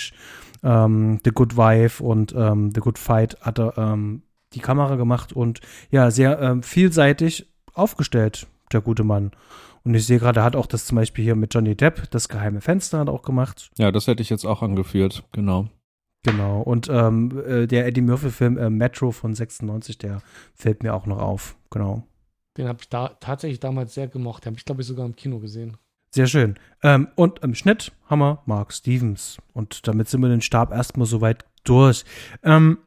ähm, The Good Wife und ähm, The Good Fight hat er ähm, die Kamera gemacht und ja, sehr ähm, vielseitig aufgestellt, der gute Mann. Und ich sehe gerade, er hat auch das zum Beispiel hier mit Johnny Depp, das geheime Fenster hat auch gemacht. Ja, das hätte ich jetzt auch angeführt, genau. Genau. Und ähm, äh, der Eddie Murphy-Film äh, Metro von 96, der fällt mir auch noch auf. Genau. Den habe ich da tatsächlich damals sehr gemocht. Den habe ich, glaube ich, sogar im Kino gesehen. Sehr schön. Ähm, und im Schnitt haben wir Mark Stevens. Und damit sind wir den Stab erstmal soweit durch. Ähm,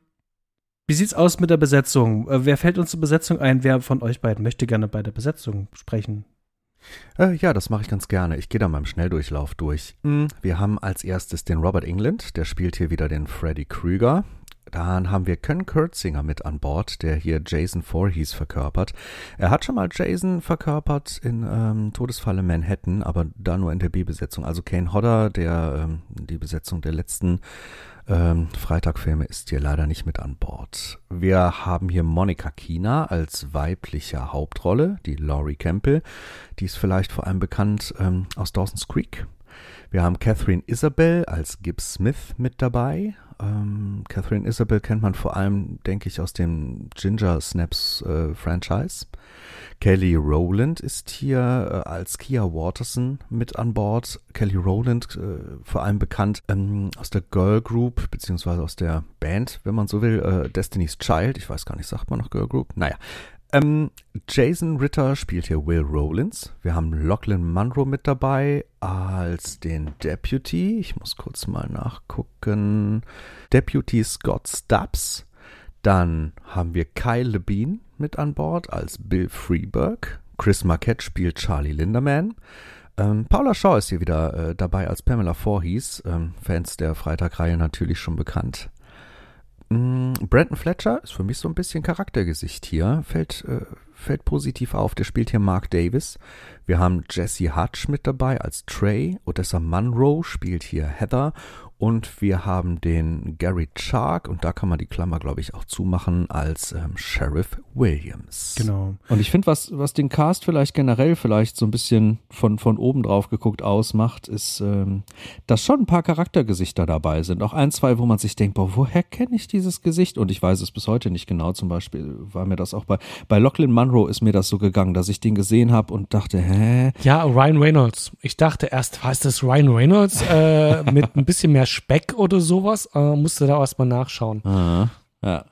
wie sieht's aus mit der Besetzung? Äh, wer fällt uns zur Besetzung ein? Wer von euch beiden möchte gerne bei der Besetzung sprechen? Äh, ja, das mache ich ganz gerne. Ich gehe da mal im Schnelldurchlauf durch. Mm, Wir haben als erstes den Robert England, der spielt hier wieder den Freddy Krüger. Dann haben wir Ken Kurtzinger mit an Bord, der hier Jason Voorhees verkörpert. Er hat schon mal Jason verkörpert in ähm, Todesfalle Manhattan, aber da nur in der B-Besetzung. Also Kane Hodder, der ähm, die Besetzung der letzten ähm, Freitagfilme ist hier leider nicht mit an Bord. Wir haben hier Monica Kina als weibliche Hauptrolle, die Laurie Campbell. Die ist vielleicht vor allem bekannt ähm, aus Dawson's Creek. Wir haben Catherine Isabel als Gibbs Smith mit dabei. Ähm, Catherine Isabel kennt man vor allem, denke ich, aus dem Ginger Snaps äh, Franchise. Kelly Rowland ist hier äh, als Kia Waterson mit an Bord. Kelly Rowland, äh, vor allem bekannt ähm, aus der Girl Group, beziehungsweise aus der Band, wenn man so will, äh, Destiny's Child. Ich weiß gar nicht, sagt man noch Girl Group? Naja. Ähm, Jason Ritter spielt hier Will Rowlands. Wir haben Lachlan Munro mit dabei als den Deputy. Ich muss kurz mal nachgucken. Deputy Scott Stubbs. Dann haben wir Kyle Levine mit an Bord als Bill Freeberg. Chris Marquette spielt Charlie Linderman. Ähm, Paula Shaw ist hier wieder äh, dabei als Pamela Voorhees. Ähm, Fans der Freitagreihe natürlich schon bekannt. Mm, Brandon Fletcher ist für mich so ein bisschen Charaktergesicht hier. Fällt, äh, fällt positiv auf. Der spielt hier Mark Davis. Wir haben Jesse Hutch mit dabei als Trey. Odessa Munro spielt hier Heather. Und wir haben den Gary Chark, und da kann man die Klammer, glaube ich, auch zumachen, als ähm, Sheriff Williams. Genau. Und ich finde, was, was den Cast vielleicht generell vielleicht so ein bisschen von, von oben drauf geguckt ausmacht, ist, ähm, dass schon ein paar Charaktergesichter dabei sind. Auch ein, zwei, wo man sich denkt, boah, woher kenne ich dieses Gesicht? Und ich weiß es bis heute nicht genau. Zum Beispiel war mir das auch bei, bei Lachlan Munro ist mir das so gegangen, dass ich den gesehen habe und dachte, hä? Ja, Ryan Reynolds. Ich dachte erst, was ist das Ryan Reynolds äh, mit ein bisschen mehr Speck oder sowas? Äh, musste da erstmal nachschauen. Ah, ja.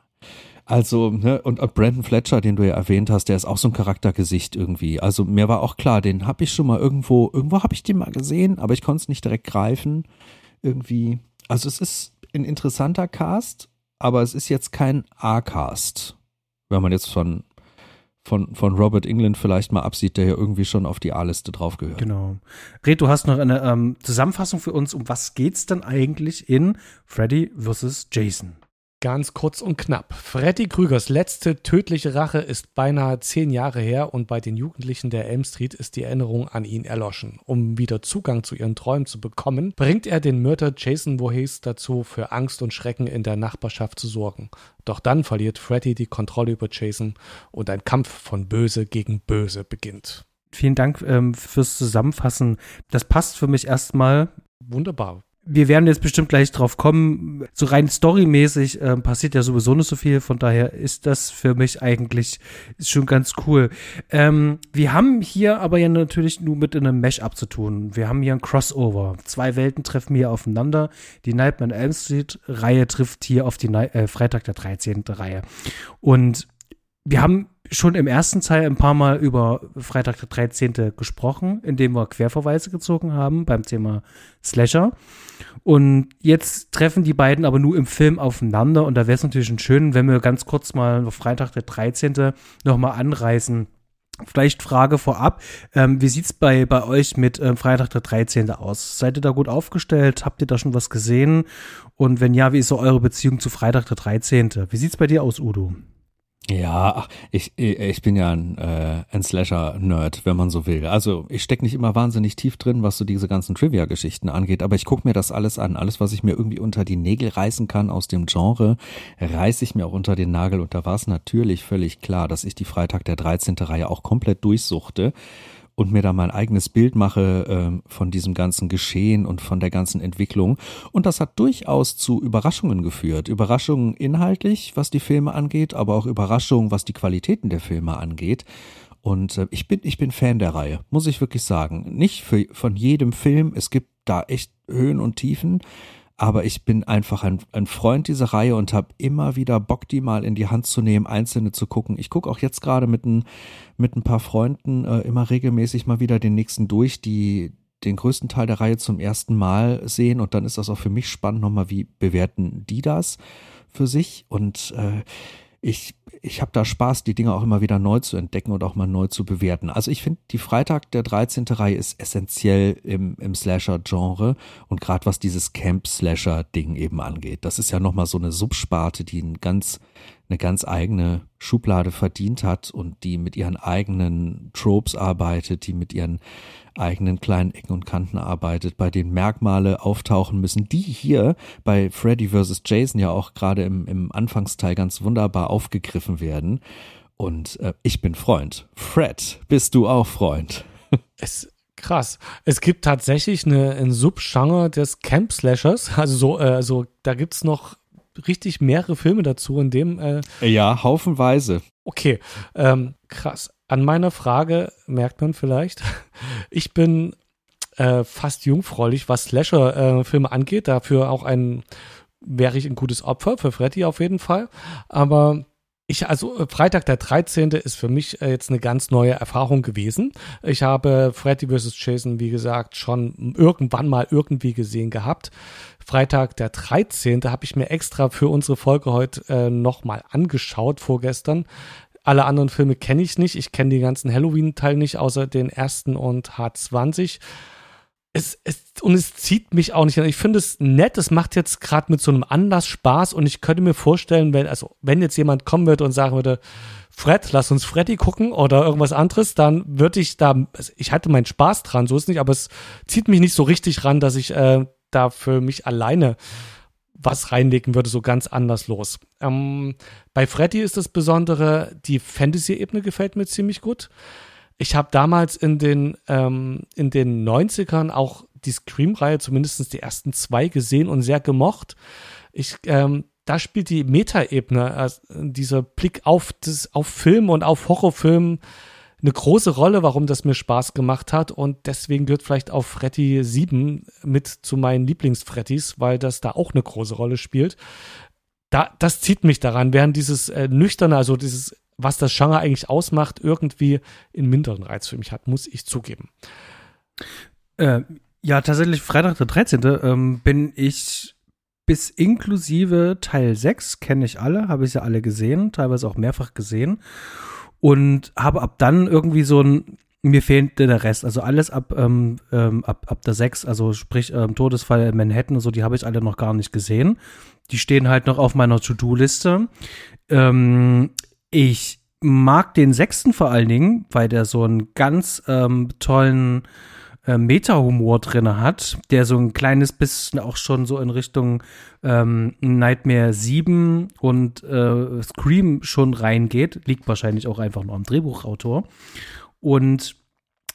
Also, ne, und Brandon Fletcher, den du ja erwähnt hast, der ist auch so ein Charaktergesicht irgendwie. Also mir war auch klar, den habe ich schon mal irgendwo, irgendwo habe ich den mal gesehen, aber ich konnte es nicht direkt greifen. Irgendwie. Also es ist ein interessanter Cast, aber es ist jetzt kein A-Cast. Wenn man jetzt von von, von Robert England vielleicht mal absieht, der ja irgendwie schon auf die A-Liste drauf gehört. Genau. Red, du hast noch eine ähm, Zusammenfassung für uns. Um was geht's denn eigentlich in Freddy vs. Jason? Ganz kurz und knapp. Freddy Krügers letzte tödliche Rache ist beinahe zehn Jahre her und bei den Jugendlichen der Elm Street ist die Erinnerung an ihn erloschen. Um wieder Zugang zu ihren Träumen zu bekommen, bringt er den Mörder Jason Voorhees dazu, für Angst und Schrecken in der Nachbarschaft zu sorgen. Doch dann verliert Freddy die Kontrolle über Jason und ein Kampf von Böse gegen Böse beginnt. Vielen Dank ähm, fürs Zusammenfassen. Das passt für mich erstmal. Wunderbar wir werden jetzt bestimmt gleich drauf kommen. So rein storymäßig äh, passiert ja sowieso nicht so viel. Von daher ist das für mich eigentlich schon ganz cool. Ähm, wir haben hier aber ja natürlich nur mit einem Mesh-Up zu tun. Wir haben hier ein Crossover. Zwei Welten treffen hier aufeinander. Die Nightmare on Elm Street Reihe trifft hier auf die Ni äh, Freitag der 13. Reihe. Und wir haben schon im ersten Teil ein paar Mal über Freitag der 13. gesprochen, indem wir Querverweise gezogen haben beim Thema Slasher. Und jetzt treffen die beiden aber nur im Film aufeinander. Und da wäre es natürlich schön, wenn wir ganz kurz mal Freitag der 13. nochmal anreißen. Vielleicht Frage vorab. Ähm, wie sieht's bei, bei euch mit ähm, Freitag der 13. aus? Seid ihr da gut aufgestellt? Habt ihr da schon was gesehen? Und wenn ja, wie ist so eure Beziehung zu Freitag der 13.? Wie sieht's bei dir aus, Udo? Ja, ich, ich bin ja ein, äh, ein Slasher-Nerd, wenn man so will. Also ich stecke nicht immer wahnsinnig tief drin, was so diese ganzen Trivia-Geschichten angeht, aber ich gucke mir das alles an. Alles, was ich mir irgendwie unter die Nägel reißen kann aus dem Genre, reiße ich mir auch unter den Nagel. Und da war es natürlich völlig klar, dass ich die Freitag der 13. Reihe auch komplett durchsuchte und mir da mein eigenes Bild mache äh, von diesem ganzen Geschehen und von der ganzen Entwicklung. Und das hat durchaus zu Überraschungen geführt. Überraschungen inhaltlich, was die Filme angeht, aber auch Überraschungen, was die Qualitäten der Filme angeht. Und äh, ich bin, ich bin Fan der Reihe, muss ich wirklich sagen. Nicht für, von jedem Film. Es gibt da echt Höhen und Tiefen. Aber ich bin einfach ein, ein Freund dieser Reihe und habe immer wieder Bock, die mal in die Hand zu nehmen, einzelne zu gucken. Ich gucke auch jetzt gerade mit ein, mit ein paar Freunden äh, immer regelmäßig mal wieder den nächsten durch, die den größten Teil der Reihe zum ersten Mal sehen. Und dann ist das auch für mich spannend, nochmal, wie bewerten die das für sich? Und äh, ich, ich habe da Spaß, die Dinge auch immer wieder neu zu entdecken und auch mal neu zu bewerten. Also ich finde, die Freitag der 13. Reihe ist essentiell im, im Slasher-Genre und gerade was dieses Camp-Slasher-Ding eben angeht. Das ist ja nochmal so eine Subsparte, die ein ganz eine ganz eigene Schublade verdient hat und die mit ihren eigenen Tropes arbeitet, die mit ihren eigenen kleinen Ecken und Kanten arbeitet, bei denen Merkmale auftauchen müssen, die hier bei Freddy vs. Jason ja auch gerade im, im Anfangsteil ganz wunderbar aufgegriffen werden. Und äh, ich bin Freund. Fred, bist du auch Freund? <laughs> Es, krass. Es gibt tatsächlich eine, ein Subgenre des Camp Slashers. Also so, äh, so da gibt es noch richtig mehrere Filme dazu, in dem. Äh, ja, haufenweise. Okay, ähm, krass. An meiner Frage merkt man vielleicht, <laughs> ich bin äh, fast jungfräulich, was Slasher-Filme äh, angeht. Dafür auch ein, wäre ich ein gutes Opfer für Freddy auf jeden Fall. Aber ich, also äh, Freitag der 13. ist für mich äh, jetzt eine ganz neue Erfahrung gewesen. Ich habe Freddy vs. Jason, wie gesagt, schon irgendwann mal irgendwie gesehen gehabt. Freitag der 13. habe ich mir extra für unsere Folge heute äh, nochmal angeschaut, vorgestern. Alle anderen Filme kenne ich nicht. Ich kenne die ganzen Halloween-Teile nicht, außer den ersten und H20 es, es, und es zieht mich auch nicht an. Ich finde es nett, es macht jetzt gerade mit so einem Anlass Spaß und ich könnte mir vorstellen, wenn, also wenn jetzt jemand kommen würde und sagen würde, Fred, lass uns Freddy gucken oder irgendwas anderes, dann würde ich da, also ich hatte meinen Spaß dran, so ist nicht, aber es zieht mich nicht so richtig ran, dass ich äh, da für mich alleine was reinlegen würde, so ganz anders los. Ähm, bei Freddy ist das Besondere, die Fantasy-Ebene gefällt mir ziemlich gut. Ich habe damals in den, ähm, in den 90ern auch die Scream-Reihe, zumindest die ersten zwei, gesehen und sehr gemocht. Ich, ähm, da spielt die Meta-Ebene, also dieser Blick auf, das, auf Film und auf Horrorfilm eine große Rolle, warum das mir Spaß gemacht hat. Und deswegen gehört vielleicht auch Freddy 7 mit zu meinen Lieblings-Freddys, weil das da auch eine große Rolle spielt. Da, das zieht mich daran, während dieses äh, nüchterne, also dieses was das Genre eigentlich ausmacht, irgendwie einen minderen Reiz für mich hat, muss ich zugeben. Äh, ja, tatsächlich Freitag der 13. Ähm, bin ich bis inklusive Teil 6, kenne ich alle, habe ich ja alle gesehen, teilweise auch mehrfach gesehen. Und habe ab dann irgendwie so ein, mir fehlt der Rest. Also alles ab, ähm, ähm, ab, ab der 6, also sprich ähm, Todesfall in Manhattan und so, die habe ich alle noch gar nicht gesehen. Die stehen halt noch auf meiner To-Do-Liste. Ähm, ich mag den sechsten vor allen Dingen, weil der so einen ganz ähm, tollen äh, Meta-Humor drin hat, der so ein kleines bisschen auch schon so in Richtung ähm, Nightmare 7 und äh, Scream schon reingeht. Liegt wahrscheinlich auch einfach nur am Drehbuchautor. Und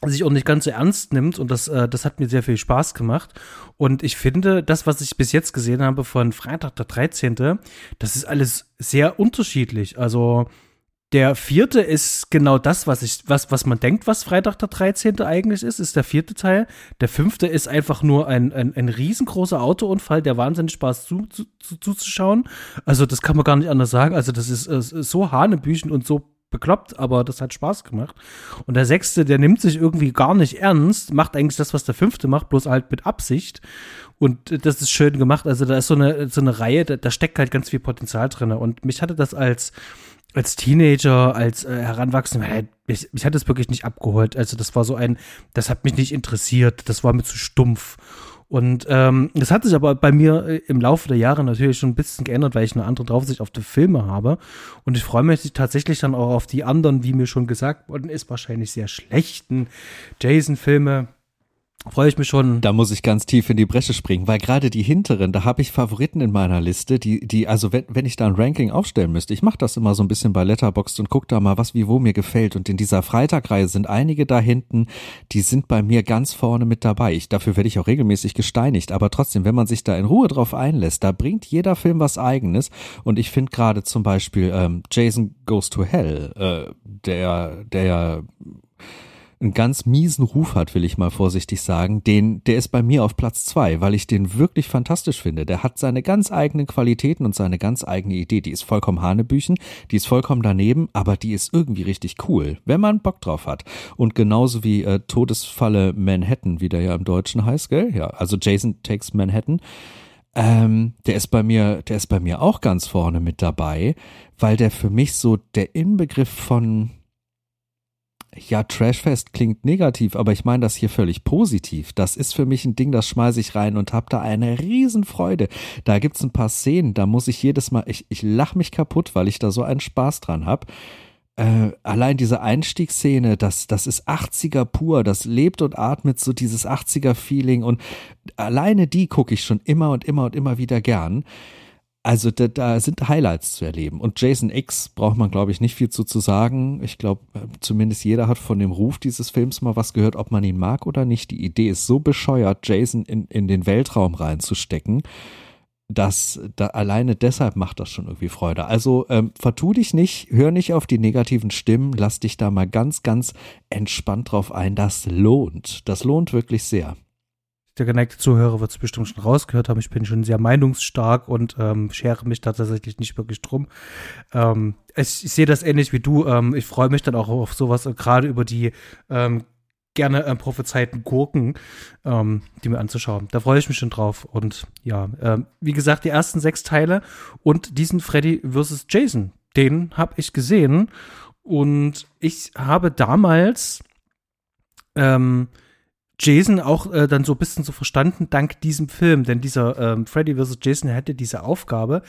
sich auch nicht ganz so ernst nimmt und das, äh, das hat mir sehr viel Spaß gemacht. Und ich finde, das, was ich bis jetzt gesehen habe von Freitag der 13., das ist alles sehr unterschiedlich. Also der vierte ist genau das, was ich, was, was man denkt, was Freitag der 13. eigentlich ist, ist der vierte Teil. Der fünfte ist einfach nur ein, ein, ein riesengroßer Autounfall, der wahnsinnig Spaß zu, zu, zu, zuzuschauen. Also, das kann man gar nicht anders sagen. Also, das ist, ist so Hanebüchen und so bekloppt, aber das hat Spaß gemacht. Und der sechste, der nimmt sich irgendwie gar nicht ernst, macht eigentlich das, was der fünfte macht, bloß halt mit Absicht. Und das ist schön gemacht. Also da ist so eine, so eine Reihe, da, da steckt halt ganz viel Potenzial drin. Und mich hatte das als, als Teenager, als äh, Heranwachsender, mich, mich hat das wirklich nicht abgeholt. Also das war so ein, das hat mich nicht interessiert, das war mir zu stumpf. Und ähm, das hat sich aber bei mir äh, im Laufe der Jahre natürlich schon ein bisschen geändert, weil ich eine andere Draufsicht auf die Filme habe. Und ich freue mich tatsächlich dann auch auf die anderen, wie mir schon gesagt worden ist, wahrscheinlich sehr schlechten Jason-Filme freue ich mich schon. Da muss ich ganz tief in die Bresche springen, weil gerade die hinteren, da habe ich Favoriten in meiner Liste, die, die, also wenn, wenn ich da ein Ranking aufstellen müsste, ich mache das immer so ein bisschen bei Letterboxd und gucke da mal, was wie wo mir gefällt. Und in dieser Freitagreihe sind einige da hinten, die sind bei mir ganz vorne mit dabei. Ich, dafür werde ich auch regelmäßig gesteinigt. Aber trotzdem, wenn man sich da in Ruhe drauf einlässt, da bringt jeder Film was eigenes. Und ich finde gerade zum Beispiel ähm, Jason Goes to Hell, äh, der, der einen ganz miesen Ruf hat, will ich mal vorsichtig sagen, den, der ist bei mir auf Platz zwei, weil ich den wirklich fantastisch finde. Der hat seine ganz eigenen Qualitäten und seine ganz eigene Idee. Die ist vollkommen Hanebüchen, die ist vollkommen daneben, aber die ist irgendwie richtig cool, wenn man Bock drauf hat. Und genauso wie äh, Todesfalle Manhattan, wie der ja im Deutschen heißt, gell? Ja, also Jason Takes Manhattan Ähm, der ist bei mir, der ist bei mir auch ganz vorne mit dabei, weil der für mich so der Inbegriff von ja, Trashfest klingt negativ, aber ich meine das hier völlig positiv. Das ist für mich ein Ding, das schmeiße ich rein und hab da eine Riesenfreude. Da gibt's ein paar Szenen, da muss ich jedes Mal, ich, ich lach mich kaputt, weil ich da so einen Spaß dran hab. Äh, allein diese Einstiegsszene, das, das ist 80er pur, das lebt und atmet so dieses 80er Feeling und alleine die gucke ich schon immer und immer und immer wieder gern. Also da, da sind Highlights zu erleben. Und Jason X braucht man, glaube ich, nicht viel zu, zu sagen. Ich glaube, äh, zumindest jeder hat von dem Ruf dieses Films mal was gehört, ob man ihn mag oder nicht. Die Idee ist so bescheuert, Jason in, in den Weltraum reinzustecken, dass da alleine deshalb macht das schon irgendwie Freude. Also ähm, vertu dich nicht, hör nicht auf die negativen Stimmen, lass dich da mal ganz, ganz entspannt drauf ein. Das lohnt. Das lohnt wirklich sehr der geneigte Zuhörer wird es bestimmt schon rausgehört haben. Ich bin schon sehr meinungsstark und ähm, schere mich da tatsächlich nicht wirklich drum. Ähm, ich, ich sehe das ähnlich wie du. Ähm, ich freue mich dann auch auf sowas, äh, gerade über die ähm, gerne äh, prophezeiten Gurken, ähm, die mir anzuschauen. Da freue ich mich schon drauf. Und ja, ähm, wie gesagt, die ersten sechs Teile und diesen Freddy vs. Jason, den habe ich gesehen. Und ich habe damals ähm, Jason auch äh, dann so ein bisschen so verstanden dank diesem Film, denn dieser ähm, Freddy vs. Jason hatte diese Aufgabe,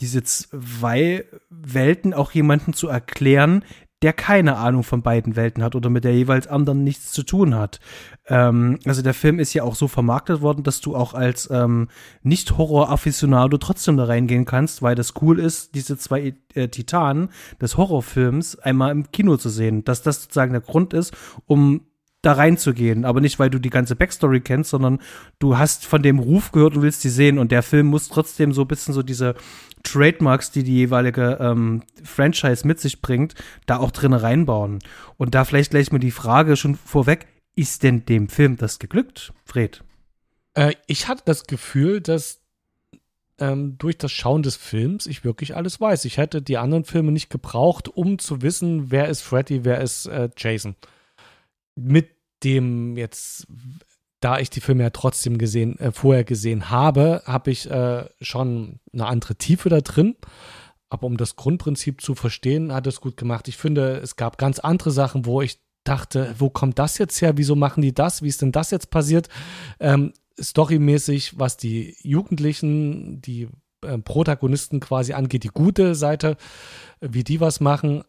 diese zwei Welten auch jemanden zu erklären, der keine Ahnung von beiden Welten hat oder mit der jeweils anderen nichts zu tun hat. Ähm, also der Film ist ja auch so vermarktet worden, dass du auch als ähm, Nicht-Horror-Afficionado trotzdem da reingehen kannst, weil das cool ist, diese zwei äh, Titanen des Horrorfilms einmal im Kino zu sehen. Dass das sozusagen der Grund ist, um da reinzugehen. Aber nicht, weil du die ganze Backstory kennst, sondern du hast von dem Ruf gehört und willst die sehen. Und der Film muss trotzdem so ein bisschen so diese Trademarks, die die jeweilige ähm, Franchise mit sich bringt, da auch drin reinbauen. Und da vielleicht gleich mal die Frage schon vorweg, ist denn dem Film das geglückt, Fred? Äh, ich hatte das Gefühl, dass ähm, durch das Schauen des Films ich wirklich alles weiß. Ich hätte die anderen Filme nicht gebraucht, um zu wissen, wer ist Freddy, wer ist äh, Jason. Mit dem jetzt, da ich die Filme ja trotzdem gesehen, äh, vorher gesehen habe, habe ich äh, schon eine andere Tiefe da drin. Aber um das Grundprinzip zu verstehen, hat es gut gemacht. Ich finde, es gab ganz andere Sachen, wo ich dachte, wo kommt das jetzt her? Wieso machen die das? Wie ist denn das jetzt passiert? Ähm, storymäßig, was die Jugendlichen, die äh, Protagonisten quasi angeht, die gute Seite, wie die was machen,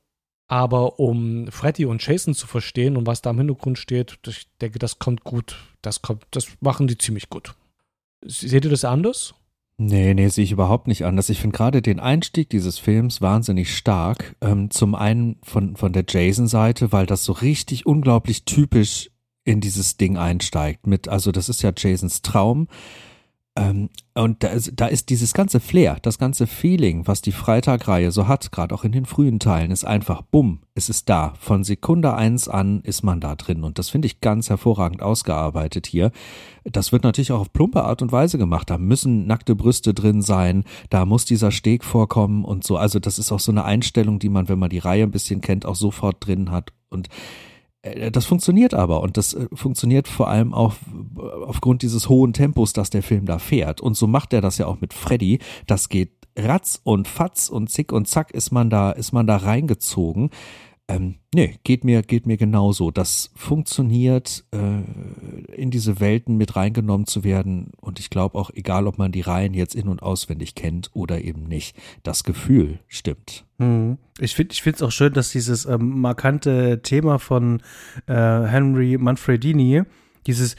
aber um Freddy und Jason zu verstehen und was da im Hintergrund steht, ich denke, das kommt gut. Das kommt, das machen die ziemlich gut. Seht ihr das anders? Nee, nee, sehe ich überhaupt nicht anders. Ich finde gerade den Einstieg dieses Films wahnsinnig stark. Ähm, zum einen von, von der Jason-Seite, weil das so richtig unglaublich typisch in dieses Ding einsteigt. Mit, also das ist ja Jasons Traum. Ähm, und da ist, da ist dieses ganze Flair, das ganze Feeling, was die Freitagreihe so hat, gerade auch in den frühen Teilen, ist einfach bumm, es ist da. Von Sekunde eins an ist man da drin. Und das finde ich ganz hervorragend ausgearbeitet hier. Das wird natürlich auch auf plumpe Art und Weise gemacht. Da müssen nackte Brüste drin sein, da muss dieser Steg vorkommen und so. Also das ist auch so eine Einstellung, die man, wenn man die Reihe ein bisschen kennt, auch sofort drin hat. Und das funktioniert aber und das äh, funktioniert vor allem auch aufgrund dieses hohen Tempos, das der Film da fährt. Und so macht er das ja auch mit Freddy. Das geht ratz und fatz und zick und zack ist man da, ist man da reingezogen. Ähm, nee, geht mir, geht mir genauso. Das funktioniert, äh, in diese Welten mit reingenommen zu werden. Und ich glaube auch, egal ob man die Reihen jetzt in- und auswendig kennt oder eben nicht, das Gefühl stimmt. Mhm. Ich finde ich es auch schön, dass dieses ähm, markante Thema von äh, Henry Manfredini, dieses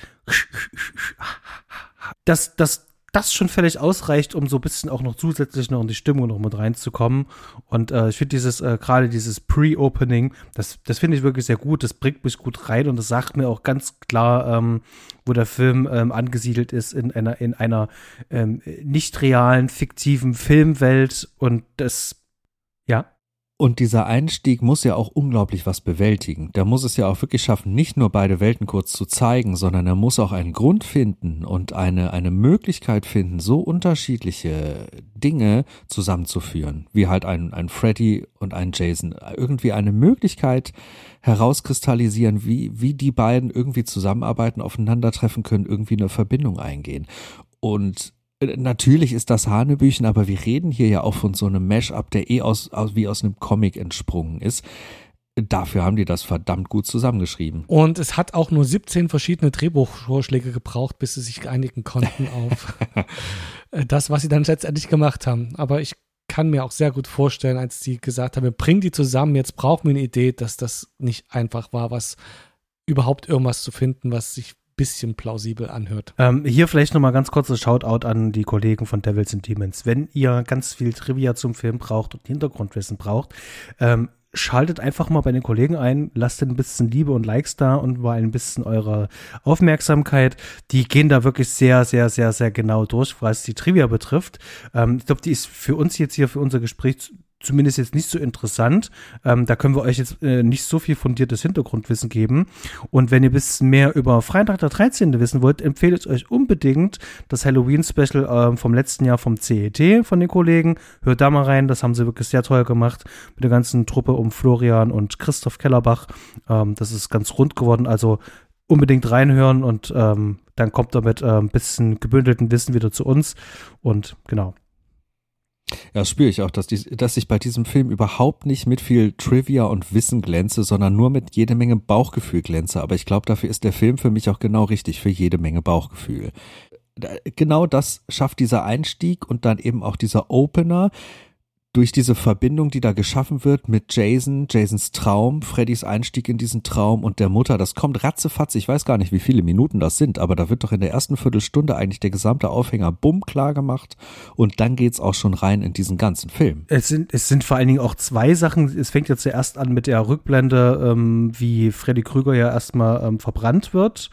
das, das das schon völlig ausreicht, um so ein bisschen auch noch zusätzlich noch in die Stimmung noch mit reinzukommen. Und äh, ich finde dieses, äh, gerade dieses Pre-Opening, das, das finde ich wirklich sehr gut. Das bringt mich gut rein und das sagt mir auch ganz klar, ähm, wo der Film ähm, angesiedelt ist in einer, in einer ähm, nicht realen, fiktiven Filmwelt. Und das, ja. Und dieser Einstieg muss ja auch unglaublich was bewältigen. Der muss es ja auch wirklich schaffen, nicht nur beide Welten kurz zu zeigen, sondern er muss auch einen Grund finden und eine, eine Möglichkeit finden, so unterschiedliche Dinge zusammenzuführen, wie halt ein, ein Freddy und ein Jason. Irgendwie eine Möglichkeit herauskristallisieren, wie, wie die beiden irgendwie zusammenarbeiten, aufeinandertreffen können, irgendwie eine Verbindung eingehen. Und natürlich ist das Hanebüchen, aber wir reden hier ja auch von so einem Mash-up, der eh aus, aus, wie aus einem Comic entsprungen ist. Dafür haben die das verdammt gut zusammengeschrieben. Und es hat auch nur 17 verschiedene Drehbuchvorschläge gebraucht, bis sie sich einigen konnten auf <laughs> das, was sie dann letztendlich gemacht haben. Aber ich kann mir auch sehr gut vorstellen, als sie gesagt haben, wir bringen die zusammen, jetzt brauchen wir eine Idee, dass das nicht einfach war, was überhaupt irgendwas zu finden, was sich bisschen plausibel anhört. Ähm, hier vielleicht nochmal ganz kurzes Shoutout an die Kollegen von Devils and Demons. Wenn ihr ganz viel Trivia zum Film braucht und Hintergrundwissen braucht, ähm, schaltet einfach mal bei den Kollegen ein, lasst ein bisschen Liebe und Likes da und mal ein bisschen eure Aufmerksamkeit. Die gehen da wirklich sehr, sehr, sehr, sehr genau durch, was die Trivia betrifft. Ähm, ich glaube, die ist für uns jetzt hier, für unser Gespräch zumindest jetzt nicht so interessant. Ähm, da können wir euch jetzt äh, nicht so viel fundiertes Hintergrundwissen geben. Und wenn ihr ein bisschen mehr über Freitag der 13. wissen wollt, empfehle ich euch unbedingt das Halloween-Special äh, vom letzten Jahr vom CET von den Kollegen. Hört da mal rein, das haben sie wirklich sehr toll gemacht mit der ganzen Truppe um Florian und Christoph Kellerbach. Ähm, das ist ganz rund geworden, also unbedingt reinhören und ähm, dann kommt damit äh, ein bisschen gebündelten Wissen wieder zu uns. Und genau. Ja, spüre ich auch, dass, die, dass ich bei diesem Film überhaupt nicht mit viel Trivia und Wissen glänze, sondern nur mit jede Menge Bauchgefühl glänze. Aber ich glaube, dafür ist der Film für mich auch genau richtig, für jede Menge Bauchgefühl. Genau das schafft dieser Einstieg und dann eben auch dieser Opener, durch diese Verbindung, die da geschaffen wird mit Jason, Jasons Traum, Freddys Einstieg in diesen Traum und der Mutter, das kommt ratzefatz, ich weiß gar nicht, wie viele Minuten das sind, aber da wird doch in der ersten Viertelstunde eigentlich der gesamte Aufhänger bumm klar gemacht und dann geht's auch schon rein in diesen ganzen Film. Es sind, es sind vor allen Dingen auch zwei Sachen, es fängt ja zuerst an mit der Rückblende, ähm, wie Freddy Krüger ja erstmal ähm, verbrannt wird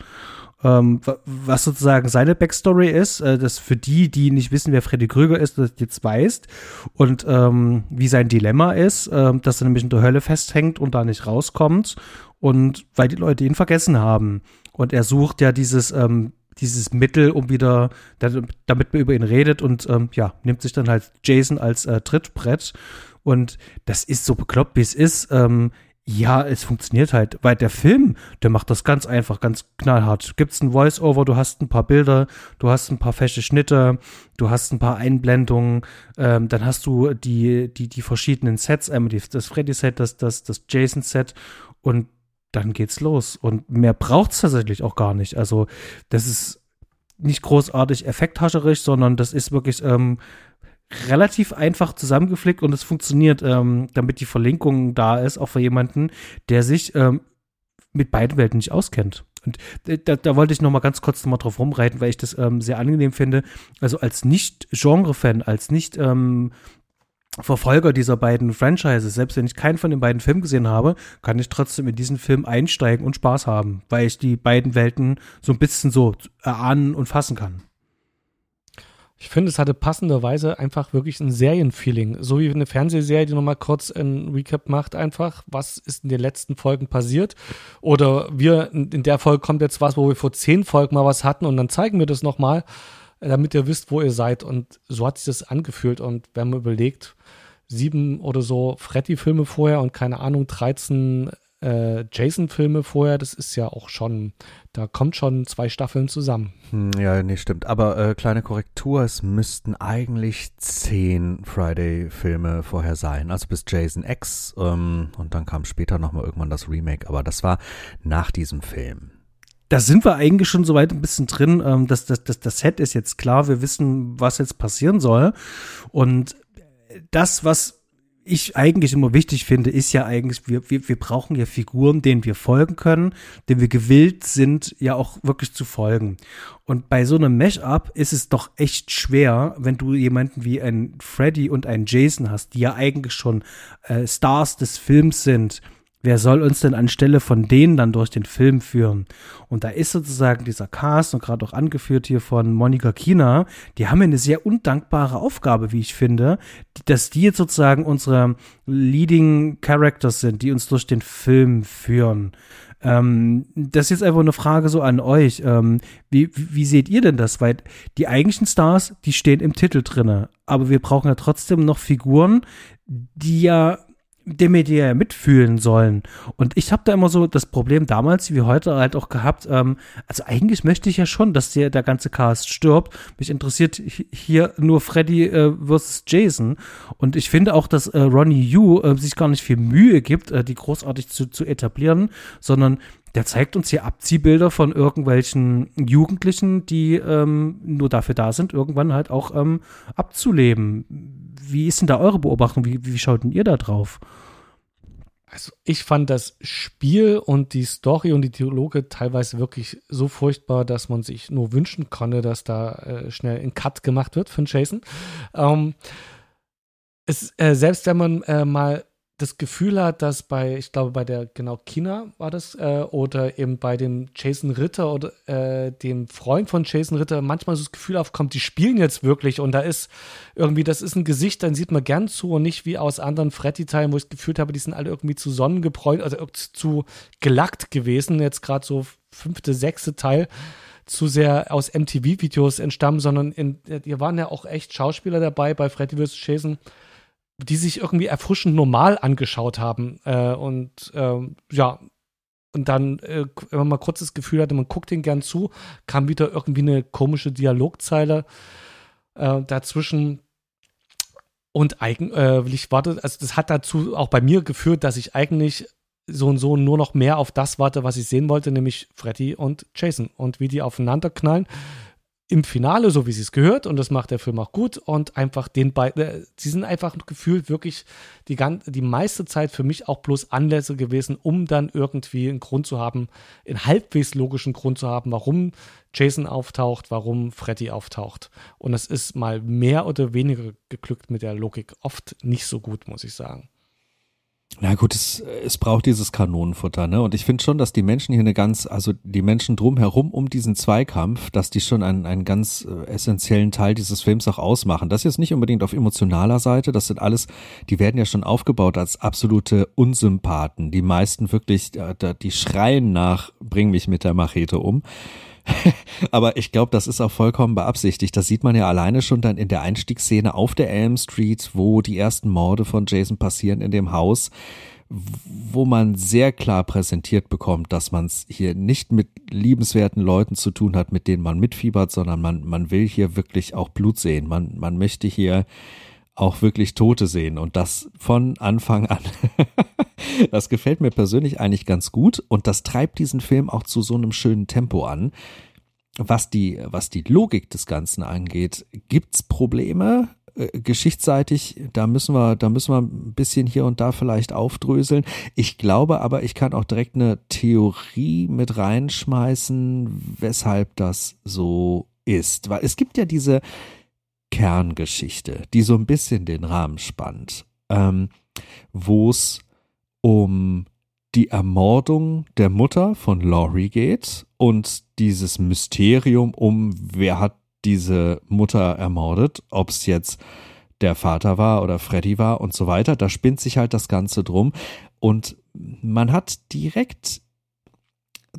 ähm, was sozusagen seine Backstory ist, äh, das für die, die nicht wissen, wer Freddy Krüger ist, das jetzt weißt und ähm, wie sein Dilemma ist, äh, dass er nämlich in der Hölle festhängt und da nicht rauskommt und weil die Leute ihn vergessen haben und er sucht ja dieses ähm, dieses Mittel, um wieder, damit man über ihn redet und ähm, ja, nimmt sich dann halt Jason als äh, Trittbrett. Und das ist so bekloppt, wie es ist. Ähm, ja, es funktioniert halt, weil der Film, der macht das ganz einfach, ganz knallhart. Gibt's ein Voice-Over, du hast ein paar Bilder, du hast ein paar fesche Schnitte, du hast ein paar Einblendungen, ähm, dann hast du die, die, die verschiedenen Sets, einmal das Freddy-Set, das, das, das Jason-Set und dann geht's los. Und mehr braucht's tatsächlich auch gar nicht. Also, das ist nicht großartig effekthascherisch, sondern das ist wirklich ähm, relativ einfach zusammengeflickt und es funktioniert, ähm, damit die Verlinkung da ist, auch für jemanden, der sich ähm, mit beiden Welten nicht auskennt. Und äh, da, da wollte ich noch mal ganz kurz noch drauf rumreiten, weil ich das ähm, sehr angenehm finde. Also als Nicht-Genre-Fan, als nicht ähm, Verfolger dieser beiden Franchises, selbst wenn ich keinen von den beiden Filmen gesehen habe, kann ich trotzdem in diesen Film einsteigen und Spaß haben, weil ich die beiden Welten so ein bisschen so erahnen und fassen kann. Ich finde, es hatte passenderweise einfach wirklich ein Serienfeeling. So wie eine Fernsehserie, die nochmal kurz ein Recap macht, einfach, was ist in den letzten Folgen passiert. Oder wir, in der Folge kommt jetzt was, wo wir vor zehn Folgen mal was hatten und dann zeigen wir das nochmal, damit ihr wisst, wo ihr seid. Und so hat sich das angefühlt. Und wenn man überlegt, sieben oder so Freddy-Filme vorher und keine Ahnung, 13 äh, Jason-Filme vorher, das ist ja auch schon, da kommt schon zwei Staffeln zusammen. Hm, ja, nee, stimmt. Aber äh, kleine Korrektur, es müssten eigentlich zehn Friday-Filme vorher sein. Also bis Jason X ähm, und dann kam später nochmal irgendwann das Remake, aber das war nach diesem Film da sind wir eigentlich schon soweit ein bisschen drin. Ähm, das, das, das, das Set ist jetzt klar, wir wissen, was jetzt passieren soll. Und das, was ich eigentlich immer wichtig finde, ist ja eigentlich, wir, wir, wir brauchen ja Figuren, denen wir folgen können, denen wir gewillt sind, ja auch wirklich zu folgen. Und bei so einem Mesh-up ist es doch echt schwer, wenn du jemanden wie ein Freddy und einen Jason hast, die ja eigentlich schon äh, Stars des Films sind, wer soll uns denn anstelle von denen dann durch den Film führen? Und da ist sozusagen dieser Cast und gerade auch angeführt hier von Monika Kina, die haben eine sehr undankbare Aufgabe, wie ich finde, dass die jetzt sozusagen unsere Leading Characters sind, die uns durch den Film führen. Ähm, das ist jetzt einfach eine Frage so an euch. Ähm, wie, wie seht ihr denn das? Weil die eigentlichen Stars, die stehen im Titel drinne, aber wir brauchen ja trotzdem noch Figuren, die ja dem wir die ja mitfühlen sollen. Und ich habe da immer so das Problem damals wie heute halt auch gehabt, ähm, also eigentlich möchte ich ja schon, dass der, der ganze Cast stirbt. Mich interessiert hier nur Freddy äh, versus Jason. Und ich finde auch, dass äh, Ronnie Yu äh, sich gar nicht viel Mühe gibt, äh, die großartig zu, zu etablieren, sondern der zeigt uns hier Abziehbilder von irgendwelchen Jugendlichen, die ähm, nur dafür da sind, irgendwann halt auch ähm, abzuleben. Wie ist denn da eure Beobachtung? Wie, wie schaut denn ihr da drauf? Also ich fand das Spiel und die Story und die Dialoge teilweise wirklich so furchtbar, dass man sich nur wünschen konnte, dass da äh, schnell ein Cut gemacht wird von Jason. Ähm, es, äh, selbst wenn man äh, mal das Gefühl hat, dass bei, ich glaube, bei der, genau, Kina war das, äh, oder eben bei dem Jason Ritter oder äh, dem Freund von Jason Ritter manchmal so das Gefühl aufkommt, die spielen jetzt wirklich und da ist irgendwie, das ist ein Gesicht, dann sieht man gern zu und nicht wie aus anderen Freddy-Teilen, wo ich gefühlt habe, die sind alle irgendwie zu sonnengebräunt, also zu gelackt gewesen, jetzt gerade so fünfte, sechste Teil zu sehr aus MTV-Videos entstammen, sondern in, hier waren ja auch echt Schauspieler dabei bei Freddy vs. Jason, die sich irgendwie erfrischend normal angeschaut haben. Äh, und ähm, ja, und dann, äh, wenn man mal kurz das Gefühl hatte, man guckt den gern zu, kam wieder irgendwie eine komische Dialogzeile äh, dazwischen. Und eigentlich äh, warte, also das hat dazu auch bei mir geführt, dass ich eigentlich so und so nur noch mehr auf das warte, was ich sehen wollte, nämlich Freddy und Jason und wie die aufeinander knallen im Finale, so wie sie es gehört, und das macht der Film auch gut, und einfach den beiden, äh, sie sind einfach gefühlt wirklich die, ganze, die meiste Zeit für mich auch bloß Anlässe gewesen, um dann irgendwie einen Grund zu haben, einen halbwegs logischen Grund zu haben, warum Jason auftaucht, warum Freddy auftaucht. Und es ist mal mehr oder weniger geglückt mit der Logik. Oft nicht so gut, muss ich sagen. Na gut, es, es braucht dieses Kanonenfutter, ne? Und ich finde schon, dass die Menschen hier eine ganz, also die Menschen drumherum um diesen Zweikampf, dass die schon einen, einen ganz äh, essentiellen Teil dieses Films auch ausmachen. Das ist nicht unbedingt auf emotionaler Seite, das sind alles, die werden ja schon aufgebaut als absolute Unsympathen. Die meisten wirklich, äh, die schreien nach, bring mich mit der Machete um. <laughs> Aber ich glaube, das ist auch vollkommen beabsichtigt. Das sieht man ja alleine schon dann in der Einstiegsszene auf der Elm Street, wo die ersten Morde von Jason passieren in dem Haus, wo man sehr klar präsentiert bekommt, dass man es hier nicht mit liebenswerten Leuten zu tun hat, mit denen man mitfiebert, sondern man, man will hier wirklich auch Blut sehen. Man, man möchte hier auch wirklich Tote sehen und das von Anfang an. <laughs> das gefällt mir persönlich eigentlich ganz gut und das treibt diesen Film auch zu so einem schönen Tempo an. Was die, was die Logik des Ganzen angeht, gibt's Probleme? Äh, geschichtsseitig, da müssen wir, da müssen wir ein bisschen hier und da vielleicht aufdröseln. Ich glaube aber, ich kann auch direkt eine Theorie mit reinschmeißen, weshalb das so ist. Weil es gibt ja diese, Kerngeschichte, die so ein bisschen den Rahmen spannt, ähm, wo es um die Ermordung der Mutter von Laurie geht und dieses Mysterium um, wer hat diese Mutter ermordet, ob es jetzt der Vater war oder Freddy war und so weiter. Da spinnt sich halt das Ganze drum. Und man hat direkt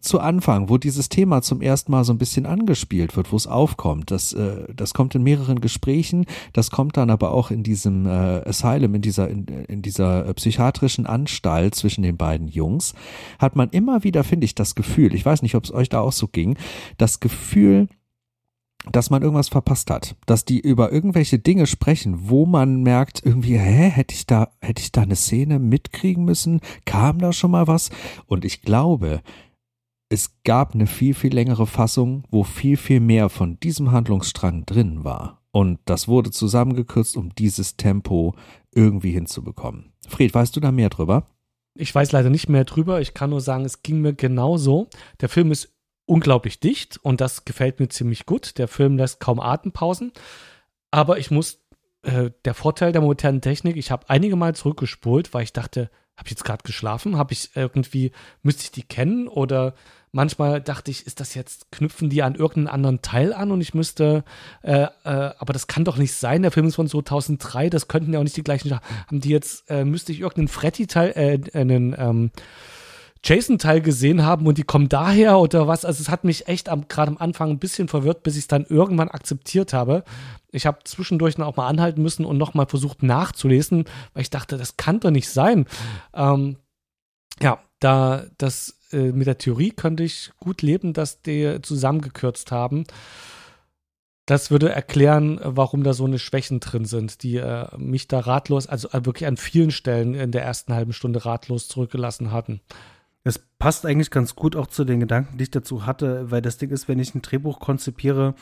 zu Anfang, wo dieses Thema zum ersten Mal so ein bisschen angespielt wird, wo es aufkommt. Das, äh, das kommt in mehreren Gesprächen, das kommt dann aber auch in diesem äh, Asylum, in dieser, in, in dieser äh, psychiatrischen Anstalt zwischen den beiden Jungs, hat man immer wieder, finde ich, das Gefühl, ich weiß nicht, ob es euch da auch so ging, das Gefühl, dass man irgendwas verpasst hat, dass die über irgendwelche Dinge sprechen, wo man merkt, irgendwie, hä, hätte ich da, hätte ich da eine Szene mitkriegen müssen? Kam da schon mal was? Und ich glaube, es gab eine viel, viel längere Fassung, wo viel, viel mehr von diesem Handlungsstrang drin war. Und das wurde zusammengekürzt, um dieses Tempo irgendwie hinzubekommen. Fred, weißt du da mehr drüber? Ich weiß leider nicht mehr drüber. Ich kann nur sagen, es ging mir genauso. Der Film ist unglaublich dicht und das gefällt mir ziemlich gut. Der Film lässt kaum Atempausen. Aber ich muss, äh, der Vorteil der modernen Technik, ich habe einige Mal zurückgespult, weil ich dachte, habe ich jetzt gerade geschlafen? Habe ich irgendwie, müsste ich die kennen? Oder manchmal dachte ich, ist das jetzt, knüpfen die an irgendeinen anderen Teil an und ich müsste, äh, äh, aber das kann doch nicht sein, der Film ist von 2003, das könnten ja auch nicht die gleichen, haben die jetzt, äh, müsste ich irgendeinen Freddy-Teil, äh, einen, ähm, Jason-Teil gesehen haben und die kommen daher oder was. Also es hat mich echt gerade am Anfang ein bisschen verwirrt, bis ich es dann irgendwann akzeptiert habe. Ich habe zwischendurch dann auch mal anhalten müssen und nochmal versucht nachzulesen, weil ich dachte, das kann doch nicht sein. Ähm, ja, da das äh, mit der Theorie könnte ich gut leben, dass die zusammengekürzt haben. Das würde erklären, warum da so eine Schwächen drin sind, die äh, mich da ratlos, also äh, wirklich an vielen Stellen in der ersten halben Stunde ratlos zurückgelassen hatten. Es passt eigentlich ganz gut auch zu den Gedanken, die ich dazu hatte, weil das Ding ist, wenn ich ein Drehbuch konzipiere,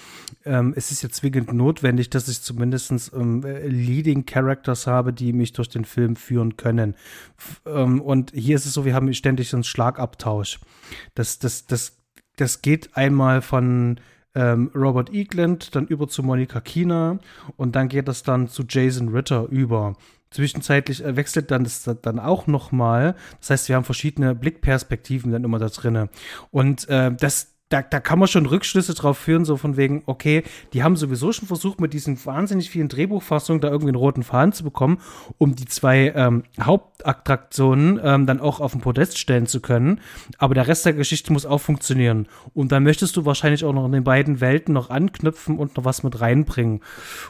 ähm, es ist ja zwingend notwendig, dass ich zumindest ähm, Leading Characters habe, die mich durch den Film führen können. F ähm, und hier ist es so, wir haben ständig einen Schlagabtausch. Das, das, das, das geht einmal von ähm, Robert Eagland, dann über zu Monika Kina und dann geht das dann zu Jason Ritter über. Zwischenzeitlich äh, wechselt dann das dann auch noch mal. Das heißt, wir haben verschiedene Blickperspektiven dann immer da drinne. Und äh, das da, da kann man schon Rückschlüsse drauf führen, so von wegen, okay, die haben sowieso schon versucht, mit diesen wahnsinnig vielen Drehbuchfassungen da irgendwie einen roten Faden zu bekommen, um die zwei ähm, Hauptattraktionen ähm, dann auch auf den Podest stellen zu können. Aber der Rest der Geschichte muss auch funktionieren. Und dann möchtest du wahrscheinlich auch noch in den beiden Welten noch anknüpfen und noch was mit reinbringen.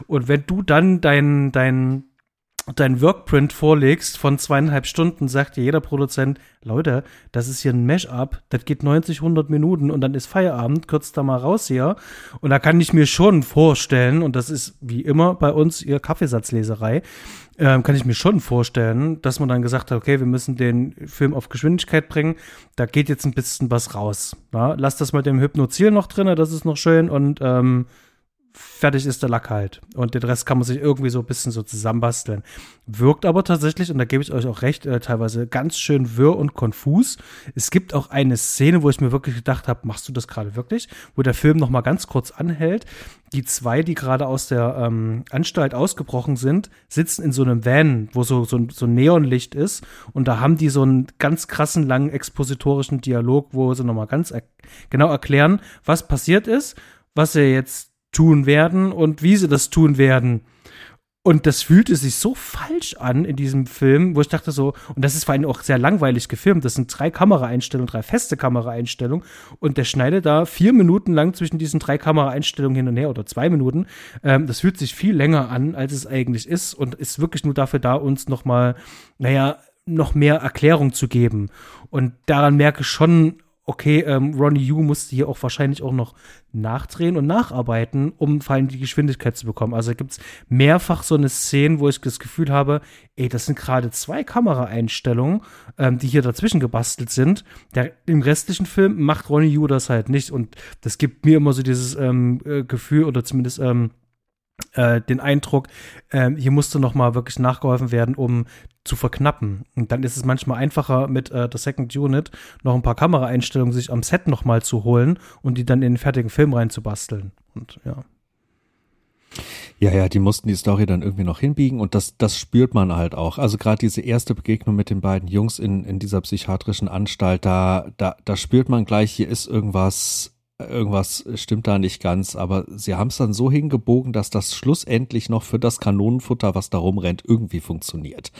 Und wenn du dann dein, dein dein Workprint vorlegst von zweieinhalb Stunden, sagt dir jeder Produzent, Leute, das ist hier ein Mesh-up, das geht 90, 100 Minuten und dann ist Feierabend, kürzt da mal raus hier. Und da kann ich mir schon vorstellen, und das ist wie immer bei uns ihr Kaffeesatzleserei, ähm, kann ich mir schon vorstellen, dass man dann gesagt hat, okay, wir müssen den Film auf Geschwindigkeit bringen, da geht jetzt ein bisschen was raus. Ja? Lass das mit dem Hypnoziel noch drin, das ist noch schön und ähm, fertig ist der Lack halt. Und den Rest kann man sich irgendwie so ein bisschen so zusammenbasteln. Wirkt aber tatsächlich, und da gebe ich euch auch recht, äh, teilweise ganz schön wirr und konfus. Es gibt auch eine Szene, wo ich mir wirklich gedacht habe, machst du das gerade wirklich? Wo der Film noch mal ganz kurz anhält. Die zwei, die gerade aus der ähm, Anstalt ausgebrochen sind, sitzen in so einem Van, wo so, so, so Neonlicht ist. Und da haben die so einen ganz krassen, langen expositorischen Dialog, wo sie noch mal ganz er genau erklären, was passiert ist, was sie jetzt tun werden und wie sie das tun werden. Und das fühlte sich so falsch an in diesem Film, wo ich dachte so, und das ist vor allem auch sehr langweilig gefilmt. Das sind drei Kameraeinstellungen, drei feste Kameraeinstellungen. Und der schneidet da vier Minuten lang zwischen diesen drei Kameraeinstellungen hin und her oder zwei Minuten. Ähm, das fühlt sich viel länger an, als es eigentlich ist und ist wirklich nur dafür da, uns nochmal, naja, noch mehr Erklärung zu geben. Und daran merke ich schon, okay, ähm, Ronnie Yu musste hier auch wahrscheinlich auch noch nachdrehen und nacharbeiten, um vor allem die Geschwindigkeit zu bekommen. Also gibt es mehrfach so eine Szene, wo ich das Gefühl habe, ey, das sind gerade zwei Kameraeinstellungen, ähm, die hier dazwischen gebastelt sind. Der, Im restlichen Film macht Ronnie Yu das halt nicht und das gibt mir immer so dieses ähm, äh, Gefühl oder zumindest ähm, äh, den Eindruck, äh, hier musste noch mal wirklich nachgeholfen werden, um zu verknappen. Und dann ist es manchmal einfacher, mit äh, der Second Unit noch ein paar Kameraeinstellungen sich am Set noch mal zu holen und die dann in den fertigen Film reinzubasteln. Und ja. Ja, ja, die mussten die Story dann irgendwie noch hinbiegen und das, das spürt man halt auch. Also gerade diese erste Begegnung mit den beiden Jungs in, in dieser psychiatrischen Anstalt, da, da, da spürt man gleich, hier ist irgendwas irgendwas stimmt da nicht ganz, aber sie haben es dann so hingebogen, dass das schlussendlich noch für das Kanonenfutter, was da rumrennt, irgendwie funktioniert.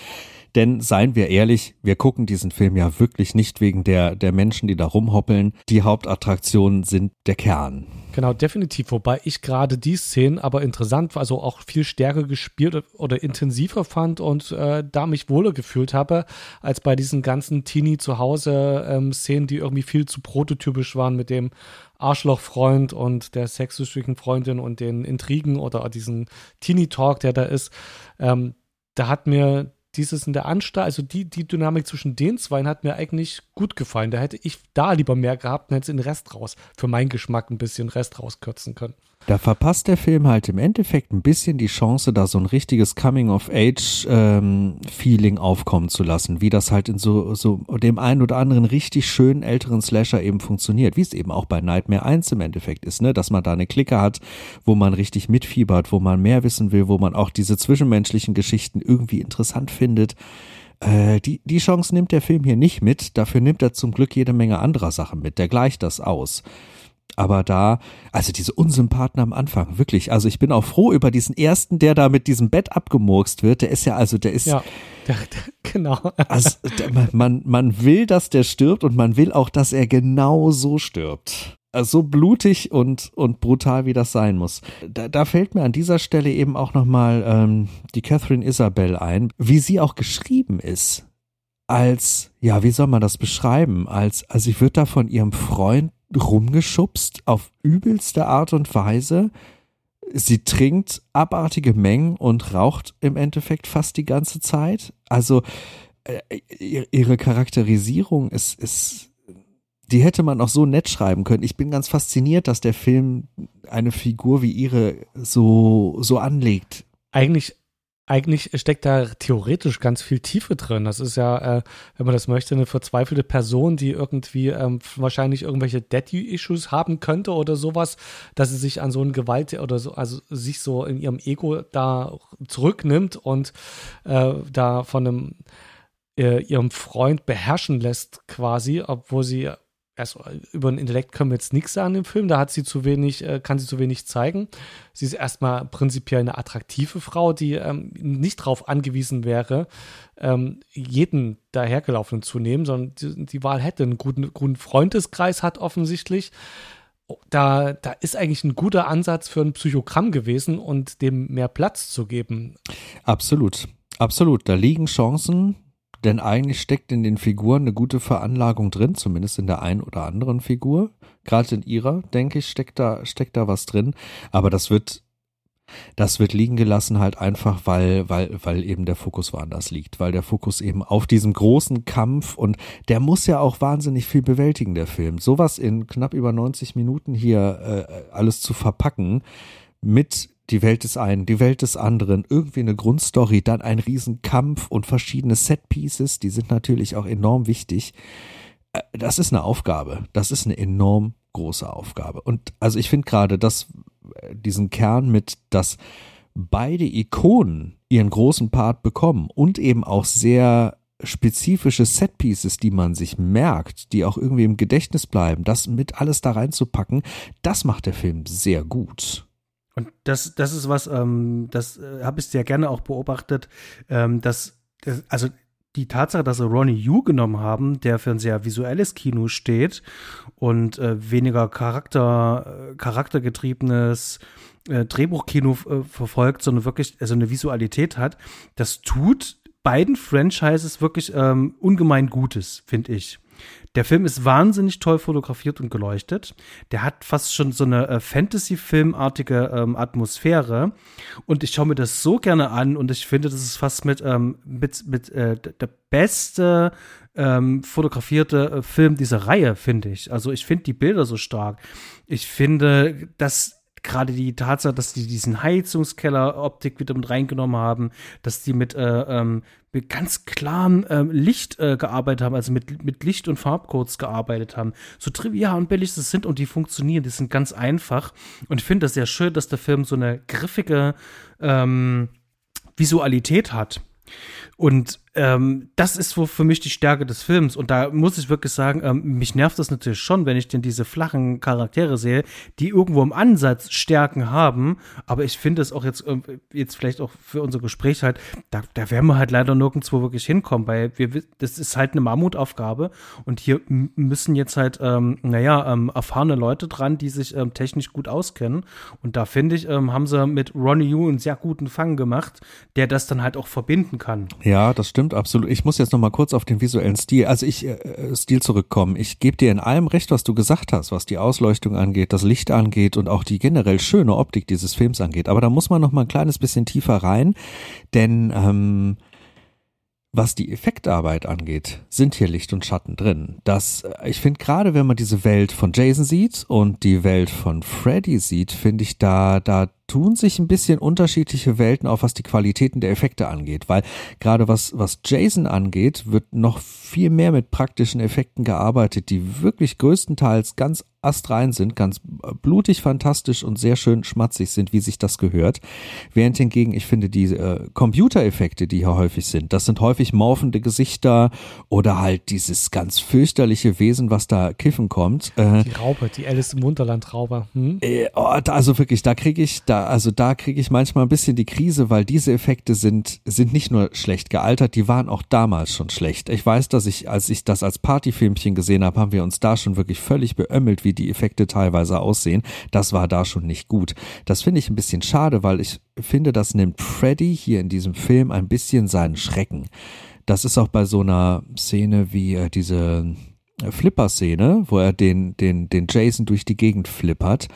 Denn seien wir ehrlich, wir gucken diesen Film ja wirklich nicht wegen der, der Menschen, die da rumhoppeln. Die Hauptattraktionen sind der Kern. Genau, definitiv. Wobei ich gerade die Szenen aber interessant, also auch viel stärker gespielt oder intensiver fand und äh, da mich wohler gefühlt habe, als bei diesen ganzen Teenie zu Hause ähm, die irgendwie viel zu prototypisch waren mit dem Arschlochfreund und der sexsüchtigen Freundin und den Intrigen oder diesen Teenie-Talk, der da ist. Ähm, da hat mir dieses in der Anstalt, also die, die Dynamik zwischen den zwei hat mir eigentlich gut gefallen. Da hätte ich da lieber mehr gehabt und hätte den Rest raus, für meinen Geschmack ein bisschen Rest rauskürzen können. Da verpasst der Film halt im Endeffekt ein bisschen die Chance, da so ein richtiges Coming-of-Age-Feeling ähm, aufkommen zu lassen, wie das halt in so, so dem einen oder anderen richtig schönen älteren Slasher eben funktioniert, wie es eben auch bei Nightmare 1 im Endeffekt ist, ne, dass man da eine Clique hat, wo man richtig mitfiebert, wo man mehr wissen will, wo man auch diese zwischenmenschlichen Geschichten irgendwie interessant findet. Äh, die, die Chance nimmt der Film hier nicht mit, dafür nimmt er zum Glück jede Menge anderer Sachen mit, der gleicht das aus. Aber da, also diese Unsympathen am Anfang, wirklich. Also ich bin auch froh über diesen ersten, der da mit diesem Bett abgemurkst wird. Der ist ja, also der ist. Ja, der, der, genau. Also der, man, man will, dass der stirbt und man will auch, dass er genau so stirbt. Also so blutig und, und brutal, wie das sein muss. Da, da fällt mir an dieser Stelle eben auch nochmal ähm, die Catherine Isabel ein, wie sie auch geschrieben ist als, ja, wie soll man das beschreiben? Als, also sie wird da von ihrem Freund rumgeschubst auf übelste Art und Weise. Sie trinkt abartige Mengen und raucht im Endeffekt fast die ganze Zeit. Also äh, ihre Charakterisierung ist, ist, die hätte man auch so nett schreiben können. Ich bin ganz fasziniert, dass der Film eine Figur wie ihre so, so anlegt. Eigentlich eigentlich steckt da theoretisch ganz viel Tiefe drin. Das ist ja, äh, wenn man das möchte, eine verzweifelte Person, die irgendwie ähm, wahrscheinlich irgendwelche Daddy-Issues haben könnte oder sowas, dass sie sich an so ein Gewalt oder so, also sich so in ihrem Ego da zurücknimmt und äh, da von einem äh, ihrem Freund beherrschen lässt, quasi, obwohl sie also über den Intellekt können wir jetzt nichts sagen im Film, da hat sie zu wenig, äh, kann sie zu wenig zeigen. Sie ist erstmal prinzipiell eine attraktive Frau, die ähm, nicht darauf angewiesen wäre, ähm, jeden dahergelaufenen zu nehmen, sondern die, die Wahl hätte einen guten, guten Freundeskreis hat offensichtlich. Da, da ist eigentlich ein guter Ansatz für ein Psychogramm gewesen und dem mehr Platz zu geben. Absolut. Absolut. Da liegen Chancen, denn eigentlich steckt in den Figuren eine gute Veranlagung drin, zumindest in der einen oder anderen Figur. Gerade in ihrer, denke ich, steckt da, steckt da was drin. Aber das wird, das wird liegen gelassen halt einfach, weil, weil, weil eben der Fokus woanders liegt. Weil der Fokus eben auf diesem großen Kampf und der muss ja auch wahnsinnig viel bewältigen, der Film. Sowas in knapp über 90 Minuten hier äh, alles zu verpacken mit die Welt des einen, die Welt des anderen, irgendwie eine Grundstory, dann ein Riesenkampf und verschiedene Setpieces, die sind natürlich auch enorm wichtig. Äh, das ist eine Aufgabe. Das ist eine enorm große Aufgabe. Und also ich finde gerade, dass äh, diesen Kern mit, dass beide Ikonen ihren großen Part bekommen und eben auch sehr spezifische Setpieces, die man sich merkt, die auch irgendwie im Gedächtnis bleiben, das mit alles da reinzupacken, das macht der Film sehr gut. Und das, das ist was, ähm, das äh, habe ich sehr gerne auch beobachtet, ähm, dass, das, also die Tatsache, dass sie Ronnie Yu genommen haben, der für ein sehr visuelles Kino steht und äh, weniger Charakter, äh, charaktergetriebenes äh, Drehbuchkino äh, verfolgt, sondern wirklich also eine Visualität hat, das tut beiden Franchises wirklich ähm, ungemein Gutes, finde ich. Der Film ist wahnsinnig toll fotografiert und geleuchtet. Der hat fast schon so eine äh, Fantasy-Filmartige ähm, Atmosphäre. Und ich schaue mir das so gerne an und ich finde, das ist fast mit, ähm, mit, mit äh, der beste ähm, fotografierte äh, Film dieser Reihe, finde ich. Also ich finde die Bilder so stark. Ich finde, dass gerade die Tatsache, dass die diesen Heizungskeller-Optik wieder mit reingenommen haben, dass die mit, äh, ähm, mit ganz klarem ähm, Licht äh, gearbeitet haben, also mit, mit Licht- und Farbcodes gearbeitet haben. So trivial und billig das sind und die funktionieren, die sind ganz einfach. Und ich finde das sehr schön, dass der Film so eine griffige ähm, Visualität hat. Und ähm, das ist wo für mich die Stärke des Films. Und da muss ich wirklich sagen, ähm, mich nervt das natürlich schon, wenn ich denn diese flachen Charaktere sehe, die irgendwo im Ansatz Stärken haben. Aber ich finde es auch jetzt, äh, jetzt vielleicht auch für unser Gespräch halt, da, da werden wir halt leider nirgendwo wirklich hinkommen, weil wir, das ist halt eine Mammutaufgabe. Und hier müssen jetzt halt, ähm, naja, ähm, erfahrene Leute dran, die sich ähm, technisch gut auskennen. Und da finde ich, ähm, haben sie mit Ronnie Yu einen sehr guten Fang gemacht, der das dann halt auch verbinden kann. Ja, das stimmt absolut. Ich muss jetzt noch mal kurz auf den visuellen Stil, also ich äh, Stil zurückkommen. Ich gebe dir in allem recht, was du gesagt hast, was die Ausleuchtung angeht, das Licht angeht und auch die generell schöne Optik dieses Films angeht. Aber da muss man noch mal ein kleines bisschen tiefer rein, denn ähm, was die Effektarbeit angeht, sind hier Licht und Schatten drin. Das, äh, ich finde gerade, wenn man diese Welt von Jason sieht und die Welt von Freddy sieht, finde ich da, da tun sich ein bisschen unterschiedliche Welten auf, was die Qualitäten der Effekte angeht, weil gerade was, was Jason angeht, wird noch viel mehr mit praktischen Effekten gearbeitet, die wirklich größtenteils ganz astrein sind, ganz blutig, fantastisch und sehr schön schmatzig sind, wie sich das gehört. Während hingegen, ich finde, die äh, Computereffekte, die hier häufig sind, das sind häufig morphende Gesichter oder halt dieses ganz fürchterliche Wesen, was da kiffen kommt. Äh, die Raupe, die Alice im Wunderland Raupe. Hm? Äh, oh, also wirklich, da kriege ich, da, also da kriege ich manchmal ein bisschen die Krise, weil diese Effekte sind, sind nicht nur schlecht gealtert, die waren auch damals schon schlecht. Ich weiß, dass ich, als ich das als Partyfilmchen gesehen habe, haben wir uns da schon wirklich völlig beömmelt, wie die Effekte teilweise aussehen. Das war da schon nicht gut. Das finde ich ein bisschen schade, weil ich finde, das nimmt Freddy hier in diesem Film ein bisschen seinen Schrecken. Das ist auch bei so einer Szene wie äh, diese Flipper-Szene, wo er den, den, den Jason durch die Gegend flippert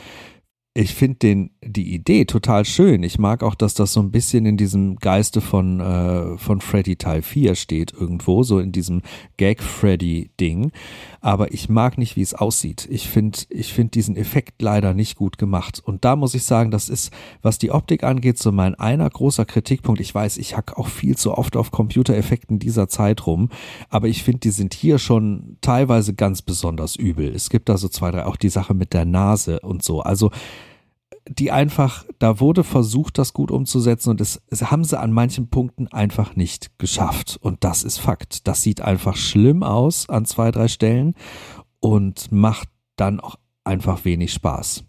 ich finde den die Idee total schön. Ich mag auch, dass das so ein bisschen in diesem Geiste von äh, von Freddy Teil 4 steht irgendwo, so in diesem Gag Freddy Ding, aber ich mag nicht, wie es aussieht. Ich finde ich finde diesen Effekt leider nicht gut gemacht und da muss ich sagen, das ist was die Optik angeht so mein einer großer Kritikpunkt. Ich weiß, ich hack auch viel zu oft auf Computereffekten dieser Zeit rum, aber ich finde, die sind hier schon teilweise ganz besonders übel. Es gibt da so zwei, drei auch die Sache mit der Nase und so. Also die einfach, da wurde versucht, das gut umzusetzen und es, es haben sie an manchen Punkten einfach nicht geschafft. Und das ist Fakt. Das sieht einfach schlimm aus an zwei, drei Stellen und macht dann auch einfach wenig Spaß.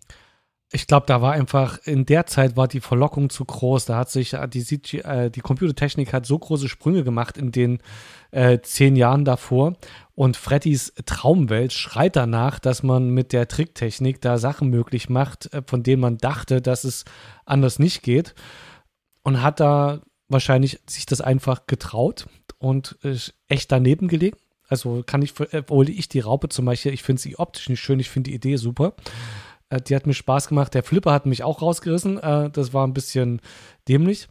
Ich glaube, da war einfach, in der Zeit war die Verlockung zu groß. Da hat sich äh, die, CG, äh, die Computertechnik hat so große Sprünge gemacht in den äh, zehn Jahren davor. Und Freddys Traumwelt schreit danach, dass man mit der Tricktechnik da Sachen möglich macht, äh, von denen man dachte, dass es anders nicht geht. Und hat da wahrscheinlich sich das einfach getraut und echt daneben gelegen. Also kann ich, obwohl ich die Raupe zum Beispiel, ich finde sie optisch nicht schön, ich finde die Idee super. Äh, die hat mir Spaß gemacht. Der Flipper hat mich auch rausgerissen. Äh, das war ein bisschen dämlich.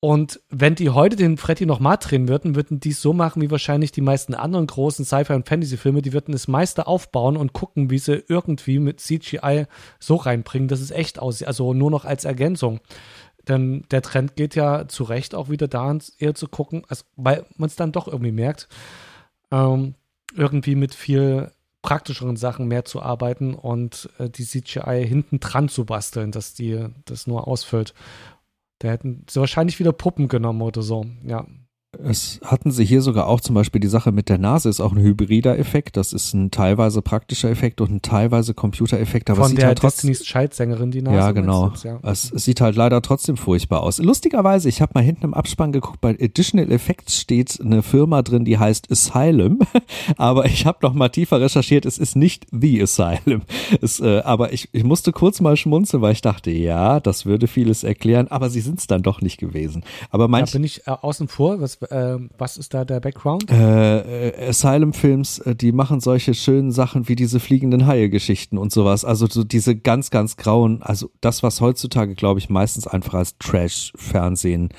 Und wenn die heute den Freddy nochmal drehen würden, würden die es so machen wie wahrscheinlich die meisten anderen großen Sci-Fi- und Fantasy-Filme. Die würden das meiste aufbauen und gucken, wie sie irgendwie mit CGI so reinbringen, dass es echt aussieht. Also nur noch als Ergänzung. Denn der Trend geht ja zu Recht auch wieder daran, eher zu gucken, also, weil man es dann doch irgendwie merkt, ähm, irgendwie mit viel praktischeren Sachen mehr zu arbeiten und äh, die CGI hinten dran zu basteln, dass die das nur ausfüllt. Da hätten sie wahrscheinlich wieder Puppen genommen oder so, ja. Es hatten sie hier sogar auch zum Beispiel die Sache mit der Nase ist auch ein hybrider Effekt. Das ist ein teilweise praktischer Effekt und ein teilweise Computereffekt. Aber Von es sieht der halt trotzdem, Destiny's Child-Sängerin die Nase. Ja, genau. Jetzt, ja. Es, es sieht halt leider trotzdem furchtbar aus. Lustigerweise, ich habe mal hinten im Abspann geguckt, bei Additional Effects steht eine Firma drin, die heißt Asylum. <laughs> aber ich habe noch mal tiefer recherchiert, es ist nicht The Asylum. <laughs> Es, äh, aber ich, ich musste kurz mal schmunzeln, weil ich dachte, ja, das würde vieles erklären, aber sie sind es dann doch nicht gewesen. Aber manch, Da bin ich äh, außen vor. Was, äh, was ist da der Background? äh, äh, Asylum-Films, äh, die machen solche schönen Sachen wie diese fliegenden Haie-Geschichten und sowas. Also so diese ganz, ganz grauen, also das, was heutzutage, glaube ich, meistens einfach als Trash-Fernsehen,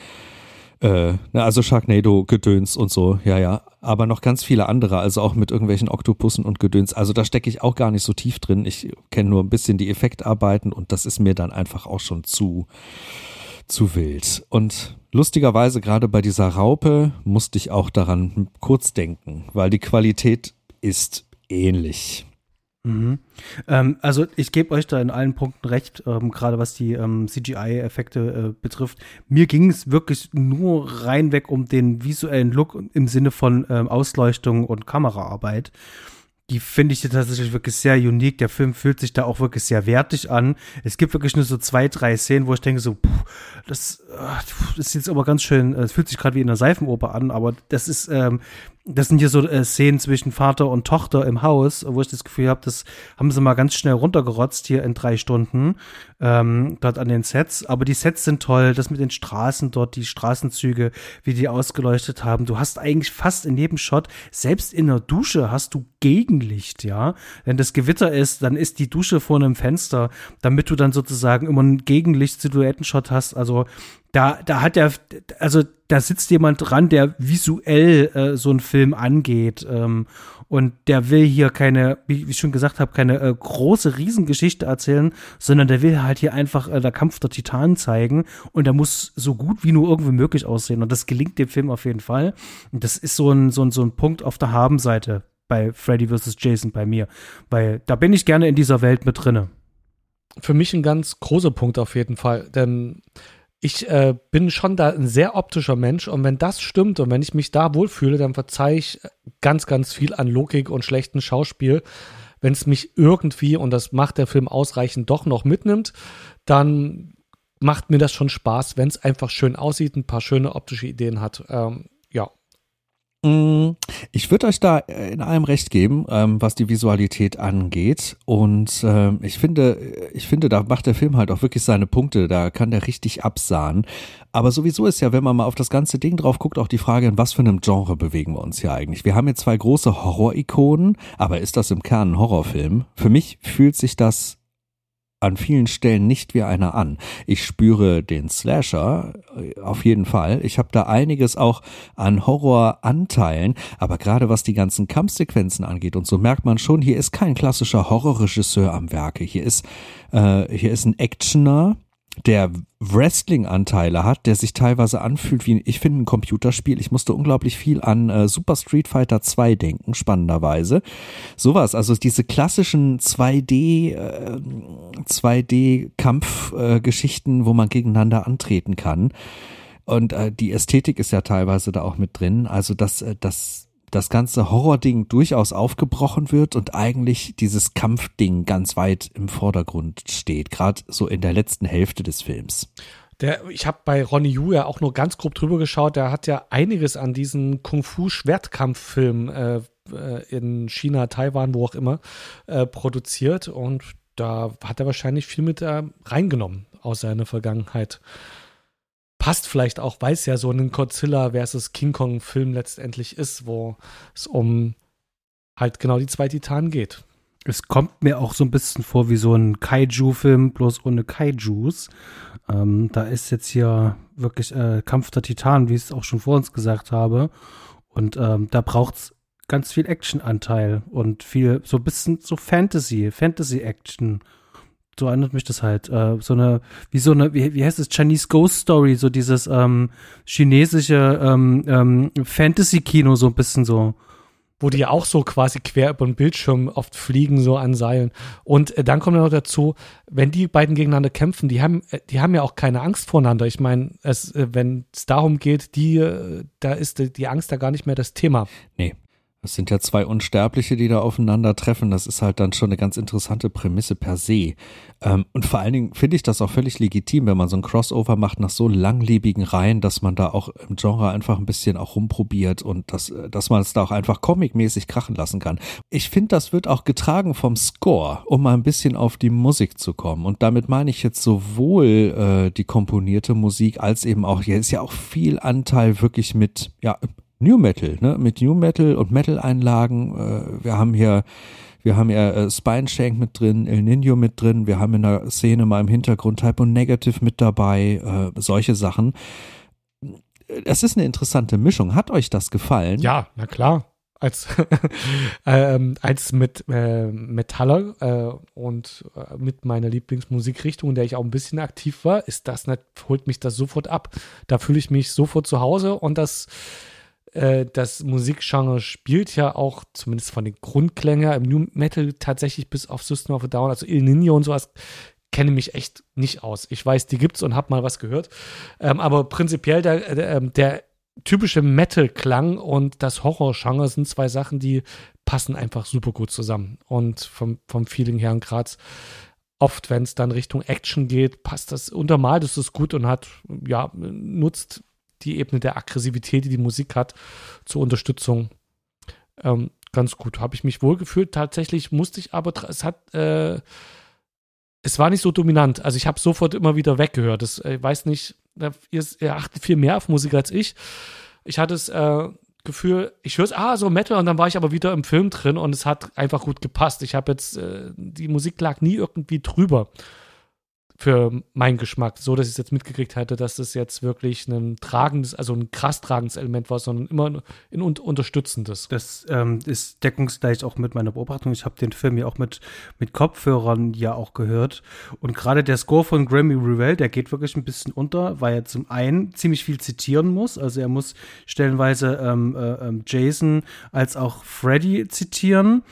äh, ne, also Sharknado-Gedöns und so, ja, ja. Aber noch ganz viele andere, also auch mit irgendwelchen Oktopussen und Gedöns. Also da stecke ich auch gar nicht so tief drin. Ich kenne nur ein bisschen die Effektarbeiten und das ist mir dann einfach auch schon zu, zu wild. Und lustigerweise gerade bei dieser Raupe musste ich auch daran kurz denken, weil die Qualität ist ähnlich. Mhm. Ähm, also ich gebe euch da in allen Punkten recht, ähm, gerade was die ähm, CGI-Effekte äh, betrifft. Mir ging es wirklich nur reinweg um den visuellen Look im Sinne von ähm, Ausleuchtung und Kameraarbeit. Die finde ich tatsächlich wirklich sehr unique. Der Film fühlt sich da auch wirklich sehr wertig an. Es gibt wirklich nur so zwei, drei Szenen, wo ich denke so, puh, das, äh, das ist jetzt aber ganz schön, äh, es fühlt sich gerade wie in einer Seifenoper an, aber das ist, ähm, das sind hier so äh, Szenen zwischen Vater und Tochter im Haus, wo ich das Gefühl habe, das haben sie mal ganz schnell runtergerotzt hier in drei Stunden ähm, dort an den Sets. Aber die Sets sind toll, das mit den Straßen dort, die Straßenzüge, wie die ausgeleuchtet haben. Du hast eigentlich fast in jedem Shot, selbst in der Dusche, hast du Gegenlicht, ja. Wenn das Gewitter ist, dann ist die Dusche vor einem Fenster, damit du dann sozusagen immer einen Gegenlicht-Silhouettenshot hast. Also da, da hat er, also da sitzt jemand dran, der visuell äh, so einen Film angeht. Ähm, und der will hier keine, wie ich schon gesagt habe, keine äh, große Riesengeschichte erzählen, sondern der will halt hier einfach äh, der Kampf der Titanen zeigen. Und der muss so gut wie nur irgendwie möglich aussehen. Und das gelingt dem Film auf jeden Fall. Und das ist so ein, so ein, so ein Punkt auf der Habenseite bei Freddy vs. Jason bei mir. Weil da bin ich gerne in dieser Welt mit drinne. Für mich ein ganz großer Punkt auf jeden Fall. Denn ich äh, bin schon da ein sehr optischer Mensch und wenn das stimmt und wenn ich mich da wohlfühle, dann verzeihe ich ganz, ganz viel an Logik und schlechten Schauspiel. Wenn es mich irgendwie, und das macht der Film ausreichend, doch noch mitnimmt, dann macht mir das schon Spaß, wenn es einfach schön aussieht, ein paar schöne optische Ideen hat. Ähm, ich würde euch da äh, in allem recht geben, ähm, was die Visualität angeht. Und ähm, ich finde, ich finde, da macht der Film halt auch wirklich seine Punkte. Da kann der richtig absahen. Aber sowieso ist ja, wenn man mal auf das ganze Ding drauf guckt, auch die Frage, in was für einem Genre bewegen wir uns hier eigentlich? Wir haben hier zwei große Horror-Ikonen, aber ist das im Kern ein Horrorfilm? Für mich fühlt sich das an vielen Stellen nicht wie einer an. Ich spüre den Slasher äh, auf jeden Fall. Ich habe da einiges auch an Horroranteilen, aber gerade was die ganzen Kampfsequenzen angeht und so merkt man schon, hier ist kein klassischer Horrorregisseur am Werke. Hier ist äh, hier ist ein Actioner, der Wrestling-Anteile hat, der sich teilweise anfühlt wie, ich finde, ein Computerspiel. Ich musste unglaublich viel an äh, Super Street Fighter 2 denken, spannenderweise. Sowas, also diese klassischen 2D, äh, 2D-Kampfgeschichten, äh, wo man gegeneinander antreten kann. Und äh, die Ästhetik ist ja teilweise da auch mit drin. Also das, äh, das das ganze Horror-Ding durchaus aufgebrochen wird und eigentlich dieses Kampfding ganz weit im Vordergrund steht, gerade so in der letzten Hälfte des Films. Der, ich habe bei Ronnie Yu ja auch nur ganz grob drüber geschaut. Der hat ja einiges an diesen Kung-Fu-Schwertkampffilmen äh, äh, in China, Taiwan, wo auch immer, äh, produziert. Und da hat er wahrscheinlich viel mit äh, reingenommen aus seiner Vergangenheit passt vielleicht auch, weil es ja so ein Godzilla versus King Kong Film letztendlich ist, wo es um halt genau die zwei Titanen geht. Es kommt mir auch so ein bisschen vor wie so ein Kaiju-Film, bloß ohne Kaijus. Ähm, da ist jetzt hier wirklich äh, Kampf der Titanen, wie ich es auch schon vor uns gesagt habe. Und ähm, da braucht es ganz viel Action-Anteil und viel, so ein bisschen so Fantasy, Fantasy-Action so erinnert mich das halt. Äh, so eine, wie so eine, wie, wie heißt es, Chinese Ghost Story, so dieses ähm, chinesische ähm, ähm, Fantasy-Kino, so ein bisschen so. Wo die ja auch so quasi quer über den Bildschirm oft fliegen, so an Seilen. Und äh, dann kommt noch dazu, wenn die beiden gegeneinander kämpfen, die haben, äh, die haben ja auch keine Angst voneinander. Ich meine, es, äh, wenn es darum geht, die, äh, da ist die, die Angst da gar nicht mehr das Thema. Nee, es sind ja zwei Unsterbliche, die da aufeinandertreffen. Das ist halt dann schon eine ganz interessante Prämisse per se. Ähm, und vor allen Dingen finde ich das auch völlig legitim, wenn man so ein Crossover macht nach so langlebigen Reihen, dass man da auch im Genre einfach ein bisschen auch rumprobiert und dass, äh, dass man es da auch einfach comicmäßig krachen lassen kann. Ich finde, das wird auch getragen vom Score, um mal ein bisschen auf die Musik zu kommen. Und damit meine ich jetzt sowohl äh, die komponierte Musik als eben auch, hier ist ja auch viel Anteil wirklich mit, ja, New Metal, ne? Mit New Metal und Metal-Einlagen. Äh, wir haben hier, wir haben ja äh, Spineshank mit drin, El Nino mit drin, wir haben in der Szene mal im Hintergrund Type und Negative mit dabei, äh, solche Sachen. Es ist eine interessante Mischung. Hat euch das gefallen? Ja, na klar. Als, <laughs> ähm, als mit äh, Metaller äh, und äh, mit meiner Lieblingsmusikrichtung, in der ich auch ein bisschen aktiv war, ist das nicht, holt mich das sofort ab. Da fühle ich mich sofort zu Hause und das äh, das Musikgenre spielt ja auch, zumindest von den Grundklängen im New Metal tatsächlich bis auf System of a Down, also Il Nino und sowas, kenne mich echt nicht aus. Ich weiß, die gibt's und habe mal was gehört. Ähm, aber prinzipiell der, der, ähm, der typische Metal-Klang und das Horror-Genre sind zwei Sachen, die passen einfach super gut zusammen. Und vom, vom Feeling her und gerade oft, wenn es dann Richtung Action geht, passt das, untermalt ist es gut und hat, ja, nutzt die Ebene der Aggressivität, die die Musik hat, zur Unterstützung ähm, ganz gut. Habe ich mich wohlgefühlt. Tatsächlich musste ich aber, es hat, äh, es war nicht so dominant. Also ich habe sofort immer wieder weggehört. Das, äh, ich weiß nicht, ihr, ihr achtet viel mehr auf Musik als ich. Ich hatte es äh, Gefühl, ich höre es, ah, so Metal, und dann war ich aber wieder im Film drin und es hat einfach gut gepasst. Ich habe jetzt, äh, die Musik lag nie irgendwie drüber für meinen Geschmack, so dass ich es jetzt mitgekriegt hatte, dass das jetzt wirklich ein tragendes, also ein krass tragendes Element war, sondern immer ein un unterstützendes. Das ähm, ist deckungsgleich auch mit meiner Beobachtung. Ich habe den Film ja auch mit, mit Kopfhörern ja auch gehört. Und gerade der Score von Grammy Revell, der geht wirklich ein bisschen unter, weil er zum einen ziemlich viel zitieren muss. Also er muss stellenweise ähm, äh, ähm, Jason als auch Freddy zitieren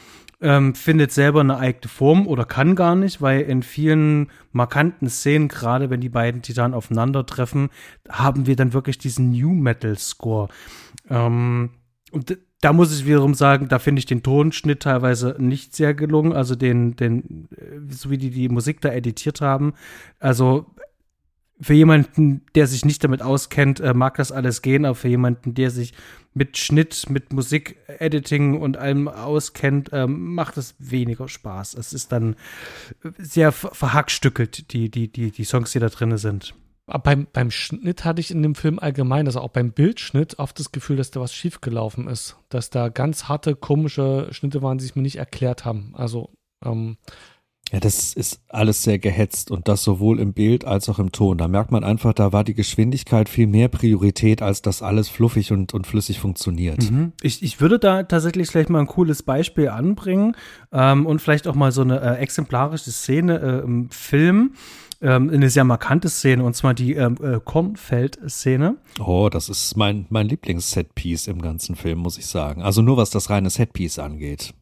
ähm, findet selber eine eigene Form oder kann gar nicht, weil in vielen markanten Szenen, gerade wenn die beiden Titanen aufeinandertreffen, haben wir dann wirklich diesen New Metal Score. Ähm, und da muss ich wiederum sagen, da finde ich den Tonschnitt teilweise nicht sehr gelungen, also den, den, äh, so wie die die Musik da editiert haben. Also für jemanden, der sich nicht damit auskennt, äh, mag das alles gehen, aber für jemanden, der sich mit Schnitt, mit Musik, Editing und allem auskennt, ähm, macht es weniger Spaß. Es ist dann sehr verhackstückelt, die, die, die, die Songs, die da drin sind. Beim, beim Schnitt hatte ich in dem Film allgemein, also auch beim Bildschnitt, oft das Gefühl, dass da was schiefgelaufen ist. Dass da ganz harte, komische Schnitte waren, die sich mir nicht erklärt haben. Also, ähm, ja, das ist alles sehr gehetzt und das sowohl im Bild als auch im Ton. Da merkt man einfach, da war die Geschwindigkeit viel mehr Priorität, als dass alles fluffig und, und flüssig funktioniert. Mhm. Ich, ich würde da tatsächlich vielleicht mal ein cooles Beispiel anbringen ähm, und vielleicht auch mal so eine äh, exemplarische Szene äh, im Film. Ähm, eine sehr markante Szene, und zwar die ähm, äh, Kornfeld-Szene. Oh, das ist mein, mein Lieblings-Setpiece im ganzen Film, muss ich sagen. Also nur was das reine Setpiece angeht.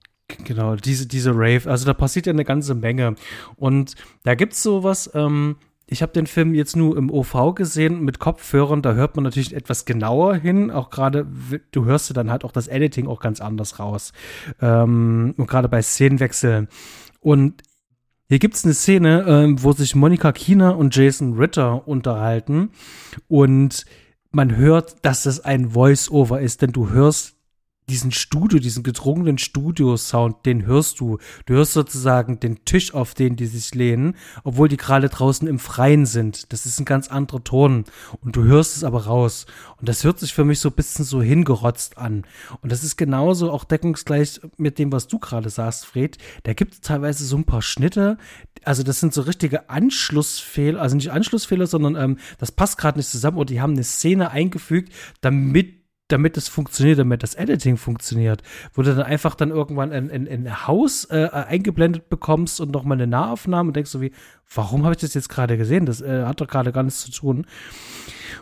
Genau, diese, diese Rave, also da passiert ja eine ganze Menge. Und da gibt es sowas, ähm, ich habe den Film jetzt nur im OV gesehen mit Kopfhörern, da hört man natürlich etwas genauer hin, auch gerade, du hörst dann halt auch das Editing auch ganz anders raus. Ähm, und gerade bei Szenenwechseln. Und hier gibt es eine Szene, ähm, wo sich Monika Kiener und Jason Ritter unterhalten und man hört, dass das ein Voice-Over ist, denn du hörst diesen Studio, diesen gedrungenen Studio-Sound, den hörst du. Du hörst sozusagen den Tisch, auf den die sich lehnen, obwohl die gerade draußen im Freien sind. Das ist ein ganz anderer Ton. Und du hörst es aber raus. Und das hört sich für mich so ein bisschen so hingerotzt an. Und das ist genauso auch deckungsgleich mit dem, was du gerade sagst, Fred. Da gibt es teilweise so ein paar Schnitte. Also das sind so richtige Anschlussfehler, also nicht Anschlussfehler, sondern ähm, das passt gerade nicht zusammen. Oder die haben eine Szene eingefügt, damit damit es funktioniert, damit das Editing funktioniert, wo du dann einfach dann irgendwann ein, ein, ein Haus äh, eingeblendet bekommst und nochmal eine Nahaufnahme und denkst so wie, warum habe ich das jetzt gerade gesehen? Das äh, hat doch gerade gar nichts zu tun.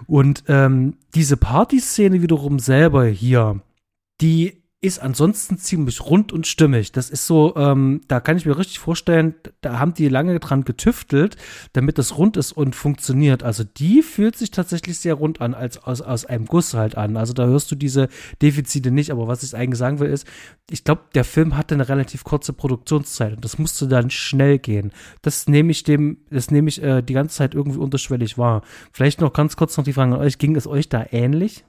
Und ähm, diese Partyszene wiederum selber hier, die ist ansonsten ziemlich rund und stimmig. Das ist so, ähm, da kann ich mir richtig vorstellen, da haben die lange dran getüftelt, damit das rund ist und funktioniert. Also die fühlt sich tatsächlich sehr rund an, als aus, aus einem Guss halt an. Also da hörst du diese Defizite nicht. Aber was ich eigentlich sagen will, ist, ich glaube, der Film hatte eine relativ kurze Produktionszeit und das musste dann schnell gehen. Das nehme ich dem, das nehme ich äh, die ganze Zeit irgendwie unterschwellig wahr. Vielleicht noch ganz kurz noch die Frage an euch, ging es euch da ähnlich?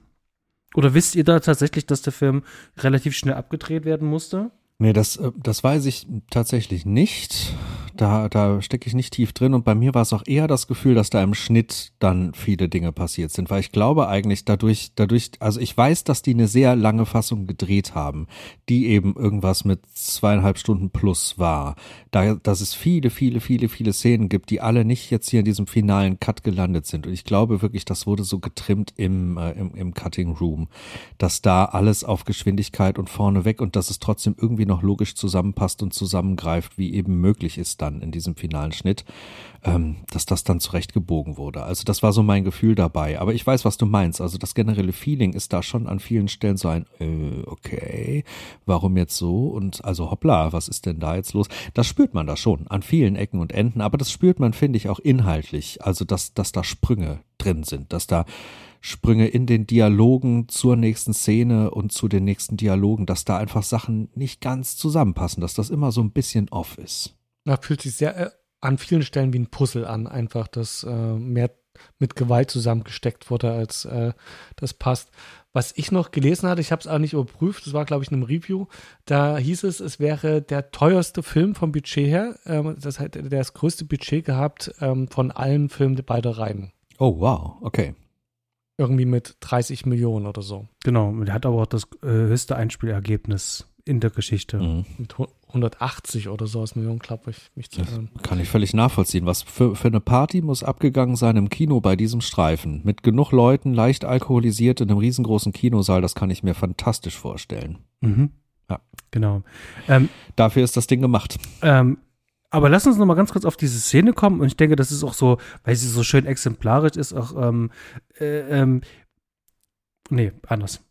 Oder wisst ihr da tatsächlich, dass der Film relativ schnell abgedreht werden musste? Nee, das, äh, das weiß ich tatsächlich nicht. Da, da stecke ich nicht tief drin und bei mir war es auch eher das Gefühl, dass da im Schnitt dann viele Dinge passiert sind, weil ich glaube eigentlich dadurch, dadurch, also ich weiß, dass die eine sehr lange Fassung gedreht haben, die eben irgendwas mit zweieinhalb Stunden plus war. Da, dass es viele, viele, viele, viele Szenen gibt, die alle nicht jetzt hier in diesem finalen Cut gelandet sind. Und ich glaube wirklich, das wurde so getrimmt im, äh, im, im Cutting Room, dass da alles auf Geschwindigkeit und vorne weg und dass es trotzdem irgendwie noch logisch zusammenpasst und zusammengreift, wie eben möglich ist dann in diesem finalen Schnitt, ähm, dass das dann zurechtgebogen wurde. Also das war so mein Gefühl dabei. Aber ich weiß, was du meinst. Also das generelle Feeling ist da schon an vielen Stellen so ein, äh, okay, warum jetzt so? Und also hoppla, was ist denn da jetzt los? Das spürt man da schon an vielen Ecken und Enden. Aber das spürt man, finde ich, auch inhaltlich. Also dass, dass da Sprünge drin sind, dass da Sprünge in den Dialogen zur nächsten Szene und zu den nächsten Dialogen, dass da einfach Sachen nicht ganz zusammenpassen, dass das immer so ein bisschen off ist. Da fühlt sich sehr äh, an vielen Stellen wie ein Puzzle an, einfach, dass äh, mehr mit Gewalt zusammengesteckt wurde, als äh, das passt. Was ich noch gelesen hatte, ich habe es auch nicht überprüft, das war, glaube ich, in einem Review, da hieß es, es wäre der teuerste Film vom Budget her. Ähm, das hat der das größte Budget gehabt ähm, von allen Filmen beider Reihen. Oh, wow, okay. irgendwie mit 30 Millionen oder so. Genau, und er hat aber auch das äh, höchste Einspielergebnis in der Geschichte. Mhm. Mit 180 oder so aus Millionen, glaube ich, mich zu erinnern. kann ich völlig nachvollziehen. Was für, für eine Party muss abgegangen sein im Kino bei diesem Streifen? Mit genug Leuten, leicht alkoholisiert in einem riesengroßen Kinosaal, das kann ich mir fantastisch vorstellen. Mhm. Ja. Genau. Ähm, Dafür ist das Ding gemacht. Ähm, aber lass uns noch mal ganz kurz auf diese Szene kommen. Und ich denke, das ist auch so, weil sie so schön exemplarisch ist, auch, ähm, äh, ähm, nee, anders.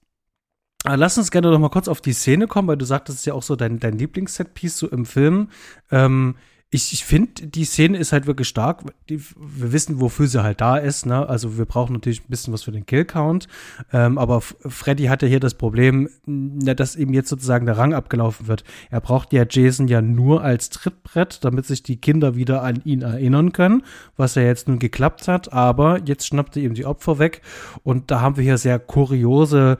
Aber lass uns gerne noch mal kurz auf die Szene kommen, weil du sagtest, es ist ja auch so dein, dein Lieblingssetpiece so im Film. Ähm, ich, ich finde, die Szene ist halt wirklich stark. Die, wir wissen, wofür sie halt da ist. Ne? Also wir brauchen natürlich ein bisschen was für den Killcount. Ähm, aber Freddy hat ja hier das Problem, na, dass ihm jetzt sozusagen der Rang abgelaufen wird. Er braucht ja Jason ja nur als Trittbrett, damit sich die Kinder wieder an ihn erinnern können, was ja jetzt nun geklappt hat. Aber jetzt schnappt er ihm die Opfer weg. Und da haben wir hier sehr kuriose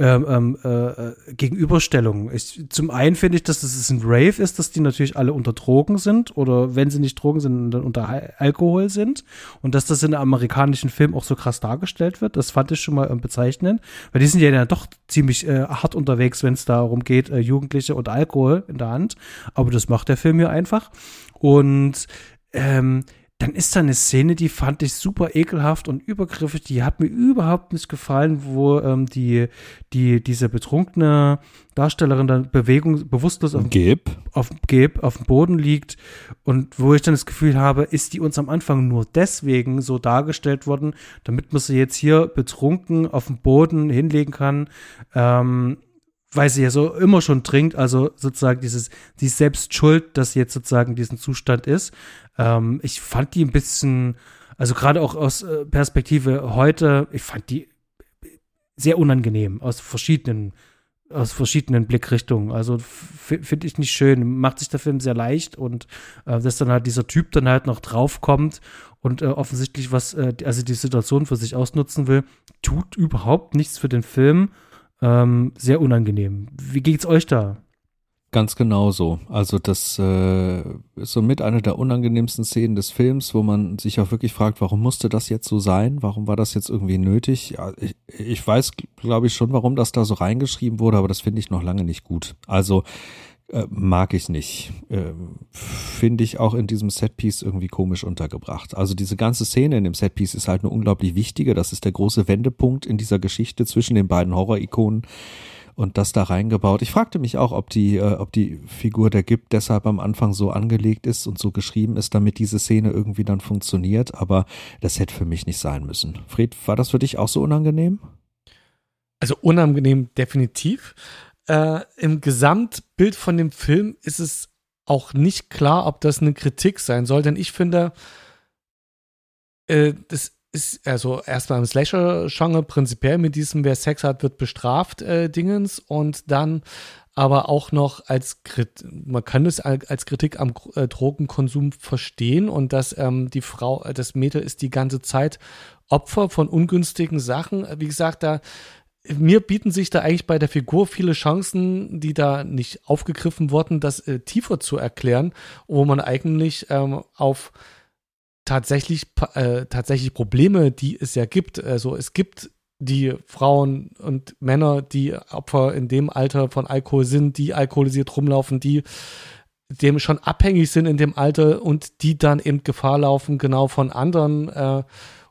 ähm, ähm, äh, Gegenüberstellungen. Ich, zum einen finde ich, dass es ein Rave ist, dass die natürlich alle unter Drogen sind oder wenn sie nicht Drogen sind, dann unter Al Alkohol sind und dass das in amerikanischen Film auch so krass dargestellt wird. Das fand ich schon mal ähm, bezeichnend, weil die sind ja dann doch ziemlich äh, hart unterwegs, wenn es darum geht, äh, Jugendliche und Alkohol in der Hand. Aber das macht der Film hier einfach. Und ähm, dann ist da eine Szene, die fand ich super ekelhaft und übergriffig. Die hat mir überhaupt nicht gefallen, wo ähm, die, die, diese betrunkene Darstellerin dann Bewegung bewusstlos auf, Gib. auf, Geb, auf dem Boden liegt und wo ich dann das Gefühl habe, ist die uns am Anfang nur deswegen so dargestellt worden, damit man sie jetzt hier betrunken auf dem Boden hinlegen kann, ähm, weil sie ja so immer schon trinkt, also sozusagen dieses, die ist selbst schuld, dass sie jetzt sozusagen diesen Zustand ist. Ähm, ich fand die ein bisschen, also gerade auch aus äh, Perspektive heute, ich fand die sehr unangenehm aus verschiedenen aus verschiedenen Blickrichtungen. Also finde ich nicht schön. Macht sich der Film sehr leicht und äh, dass dann halt dieser Typ dann halt noch draufkommt und äh, offensichtlich was, äh, also die Situation für sich ausnutzen will, tut überhaupt nichts für den Film. Ähm, sehr unangenehm. Wie geht's euch da? Ganz genau so. Also das äh, ist somit eine der unangenehmsten Szenen des Films, wo man sich auch wirklich fragt, warum musste das jetzt so sein? Warum war das jetzt irgendwie nötig? Ja, ich, ich weiß, glaube ich, schon, warum das da so reingeschrieben wurde, aber das finde ich noch lange nicht gut. Also äh, mag ich nicht. Äh, finde ich auch in diesem Setpiece irgendwie komisch untergebracht. Also diese ganze Szene in dem Setpiece ist halt eine unglaublich wichtige. Das ist der große Wendepunkt in dieser Geschichte zwischen den beiden Horror-Ikonen und das da reingebaut. Ich fragte mich auch, ob die, äh, ob die Figur der Gib deshalb am Anfang so angelegt ist und so geschrieben ist, damit diese Szene irgendwie dann funktioniert, aber das hätte für mich nicht sein müssen. Fred, war das für dich auch so unangenehm? Also unangenehm definitiv. Äh, Im Gesamtbild von dem Film ist es auch nicht klar, ob das eine Kritik sein soll, denn ich finde, äh, das ist also erstmal im Slasher-Genre prinzipiell mit diesem, wer Sex hat, wird bestraft, äh, Dingens und dann aber auch noch als Krit man kann es al- als Kritik am äh, Drogenkonsum verstehen und dass ähm, die Frau, äh, das Mädel ist die ganze Zeit Opfer von ungünstigen Sachen. Wie gesagt, da mir bieten sich da eigentlich bei der Figur viele Chancen, die da nicht aufgegriffen wurden, das äh, tiefer zu erklären, wo man eigentlich ähm, auf tatsächlich äh, tatsächlich Probleme, die es ja gibt. Also es gibt die Frauen und Männer, die Opfer in dem Alter von Alkohol sind, die alkoholisiert rumlaufen, die dem schon abhängig sind in dem Alter und die dann eben Gefahr laufen, genau von anderen äh,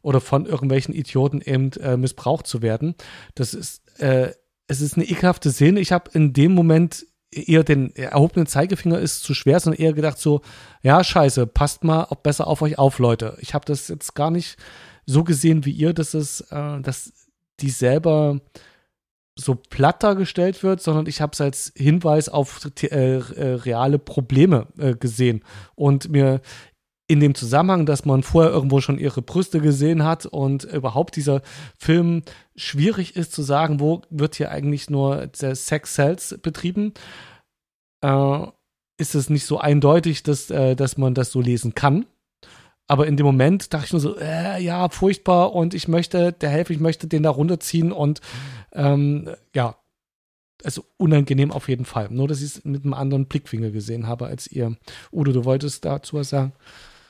oder von irgendwelchen Idioten eben äh, missbraucht zu werden. Das ist, äh, es ist eine ekelhafte Szene. Ich habe in dem Moment eher den erhobenen Zeigefinger ist zu schwer, sondern eher gedacht so, ja, scheiße, passt mal auch besser auf euch auf, Leute. Ich habe das jetzt gar nicht so gesehen wie ihr, dass es, äh, dass die selber so platt dargestellt wird, sondern ich habe es als Hinweis auf äh, äh, reale Probleme äh, gesehen und mir in dem Zusammenhang, dass man vorher irgendwo schon ihre Brüste gesehen hat und überhaupt dieser Film schwierig ist zu sagen, wo wird hier eigentlich nur der Sex Cells betrieben, äh, ist es nicht so eindeutig, dass, äh, dass man das so lesen kann. Aber in dem Moment dachte ich nur so, äh, ja, furchtbar und ich möchte der helfen, ich möchte den da runterziehen und ähm, ja, also unangenehm auf jeden Fall. Nur, dass ich es mit einem anderen Blickwinkel gesehen habe als ihr. Udo, du wolltest dazu was sagen?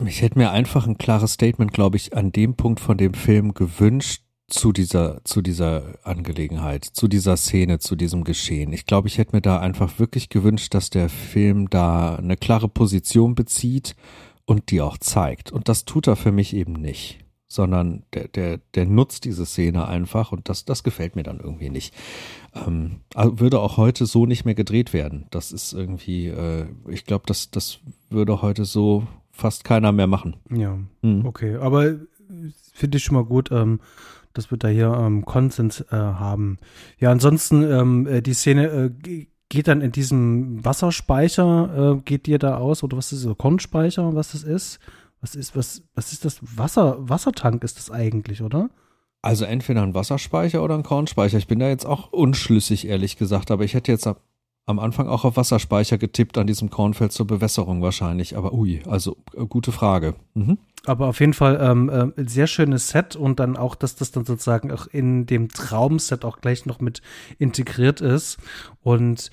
Ich hätte mir einfach ein klares Statement, glaube ich, an dem Punkt von dem Film gewünscht, zu dieser, zu dieser Angelegenheit, zu dieser Szene, zu diesem Geschehen. Ich glaube, ich hätte mir da einfach wirklich gewünscht, dass der Film da eine klare Position bezieht und die auch zeigt. Und das tut er für mich eben nicht. Sondern der, der, der nutzt diese Szene einfach und das, das gefällt mir dann irgendwie nicht. Ähm, also würde auch heute so nicht mehr gedreht werden. Das ist irgendwie, äh, ich glaube, das, das würde heute so fast keiner mehr machen. Ja, mhm. okay. Aber finde ich schon mal gut. Ähm, dass wir da hier ähm, Konsens äh, haben. Ja, ansonsten ähm, äh, die Szene äh, geht dann in diesem Wasserspeicher, äh, geht dir da aus, oder was ist das, Kornspeicher, was das ist? Was ist, was, was ist das? Wasser, Wassertank ist das eigentlich, oder? Also entweder ein Wasserspeicher oder ein Kornspeicher. Ich bin da jetzt auch unschlüssig, ehrlich gesagt, aber ich hätte jetzt am Anfang auch auf Wasserspeicher getippt an diesem Kornfeld zur Bewässerung wahrscheinlich. Aber ui, also äh, gute Frage. Mhm. Aber auf jeden Fall ähm, äh, sehr schönes Set und dann auch, dass das dann sozusagen auch in dem Traumset auch gleich noch mit integriert ist. Und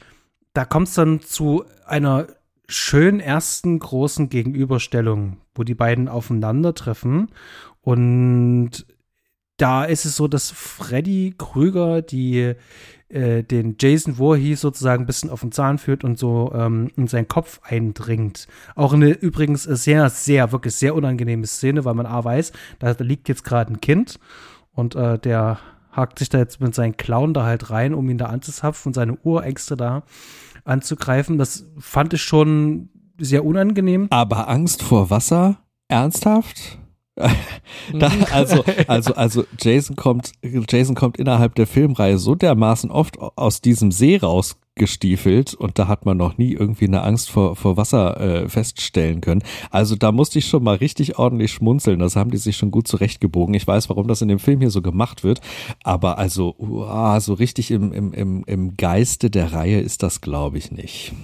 da kommt es dann zu einer schönen ersten großen Gegenüberstellung, wo die beiden aufeinandertreffen. Und da ist es so, dass Freddy Krüger die äh, den Jason Voorhees sozusagen ein bisschen auf den Zahn führt und so ähm, in seinen Kopf eindringt. Auch eine übrigens sehr, sehr, wirklich sehr unangenehme Szene, weil man A weiß, da, da liegt jetzt gerade ein Kind und äh, der hakt sich da jetzt mit seinen Clown da halt rein, um ihn da anzuzapfen und seine Urängste da anzugreifen. Das fand ich schon sehr unangenehm. Aber Angst vor Wasser? Ernsthaft? <laughs> da, also, also, also Jason kommt, Jason kommt innerhalb der Filmreihe so dermaßen oft aus diesem See rausgestiefelt und da hat man noch nie irgendwie eine Angst vor, vor Wasser äh, feststellen können. Also da musste ich schon mal richtig ordentlich schmunzeln. Das haben die sich schon gut zurechtgebogen. Ich weiß, warum das in dem Film hier so gemacht wird, aber also uah, so richtig im, im, im, im Geiste der Reihe ist das, glaube ich, nicht.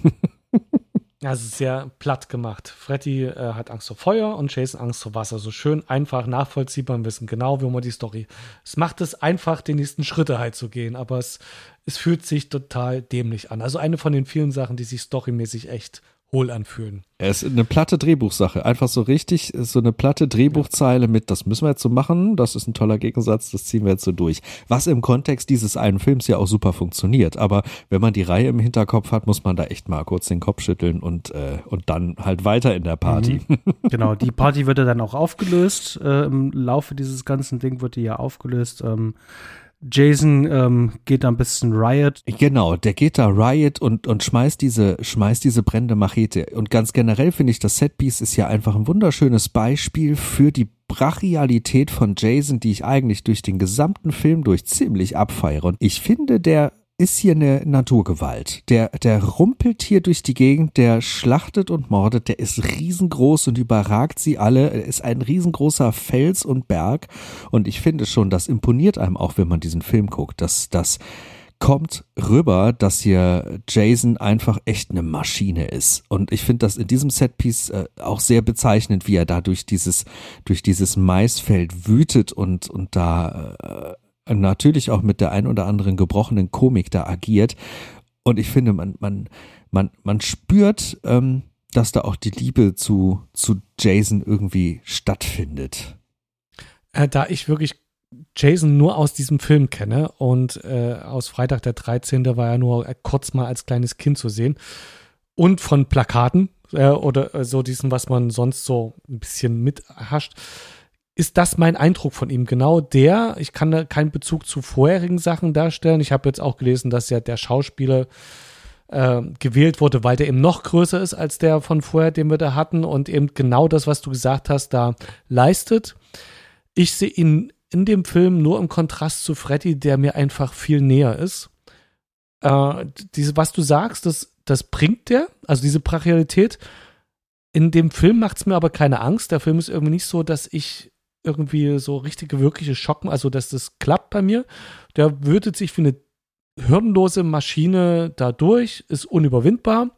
<laughs> Ist sehr platt gemacht. Freddy äh, hat Angst vor Feuer und Jason Angst vor Wasser. So schön einfach nachvollziehbar und wissen genau, wie man die Story. Es macht es einfach, die nächsten Schritte halt zu gehen, aber es, es fühlt sich total dämlich an. Also eine von den vielen Sachen, die sich storymäßig echt hohl anfühlen. Es ist eine platte Drehbuchsache. Einfach so richtig, so eine platte Drehbuchzeile mit, das müssen wir jetzt so machen, das ist ein toller Gegensatz, das ziehen wir jetzt so durch. Was im Kontext dieses einen Films ja auch super funktioniert. Aber wenn man die Reihe im Hinterkopf hat, muss man da echt mal kurz den Kopf schütteln und, äh, und dann halt weiter in der Party. Mhm. <laughs> Genau, die Party wird ja dann auch aufgelöst. Äh, Im Laufe dieses ganzen Ding wird die ja aufgelöst. Ähm, Jason ähm, geht da ein bisschen Riot. Genau, der geht da Riot und, und schmeißt diese, schmeißt diese brennende Machete. Und ganz generell finde ich, das Setpiece ist ja einfach ein wunderschönes Beispiel für die Brachialität von Jason, die ich eigentlich durch den gesamten Film durch ziemlich abfeiere. Und ich finde, der ist hier eine Naturgewalt. Der, der rumpelt hier durch die Gegend, der schlachtet und mordet, der ist riesengroß und überragt sie alle. Er ist ein riesengroßer Fels und Berg. Und ich finde schon, das imponiert einem auch, wenn man diesen Film guckt, dass das kommt rüber, dass hier Jason einfach echt eine Maschine ist. Und ich finde das in diesem Setpiece äh, auch sehr bezeichnend, wie er da durch dieses, durch dieses Maisfeld wütet und, und da äh, natürlich auch mit der ein oder anderen gebrochenen Komik da agiert. Und ich finde, man, man, man, man spürt, ähm, dass da auch die Liebe zu, zu Jason irgendwie stattfindet. Äh, da ich wirklich Jason nur aus diesem Film kenne und äh, aus Freitag der 13. war er nur kurz mal als kleines Kind zu sehen und von Plakaten äh, oder äh, so diesen, was man sonst so ein bisschen mithascht ist das mein Eindruck von ihm. Genau der, ich kann da keinen Bezug zu vorherigen Sachen darstellen. Ich habe jetzt auch gelesen, dass ja der Schauspieler äh, gewählt wurde, weil der eben noch größer ist als der von vorher, den wir da hatten und eben genau das, was du gesagt hast, da leistet. Ich sehe ihn in dem Film nur im Kontrast zu Freddy, der mir einfach viel näher ist. Äh, diese, was du sagst, das, das bringt der, also diese Brachialität. In dem Film macht es mir aber keine Angst. Der Film ist irgendwie nicht so, dass ich irgendwie so richtige, wirkliche Schocken, also dass das klappt bei mir. Der würdet sich wie eine hirnlose Maschine da durch, ist unüberwindbar.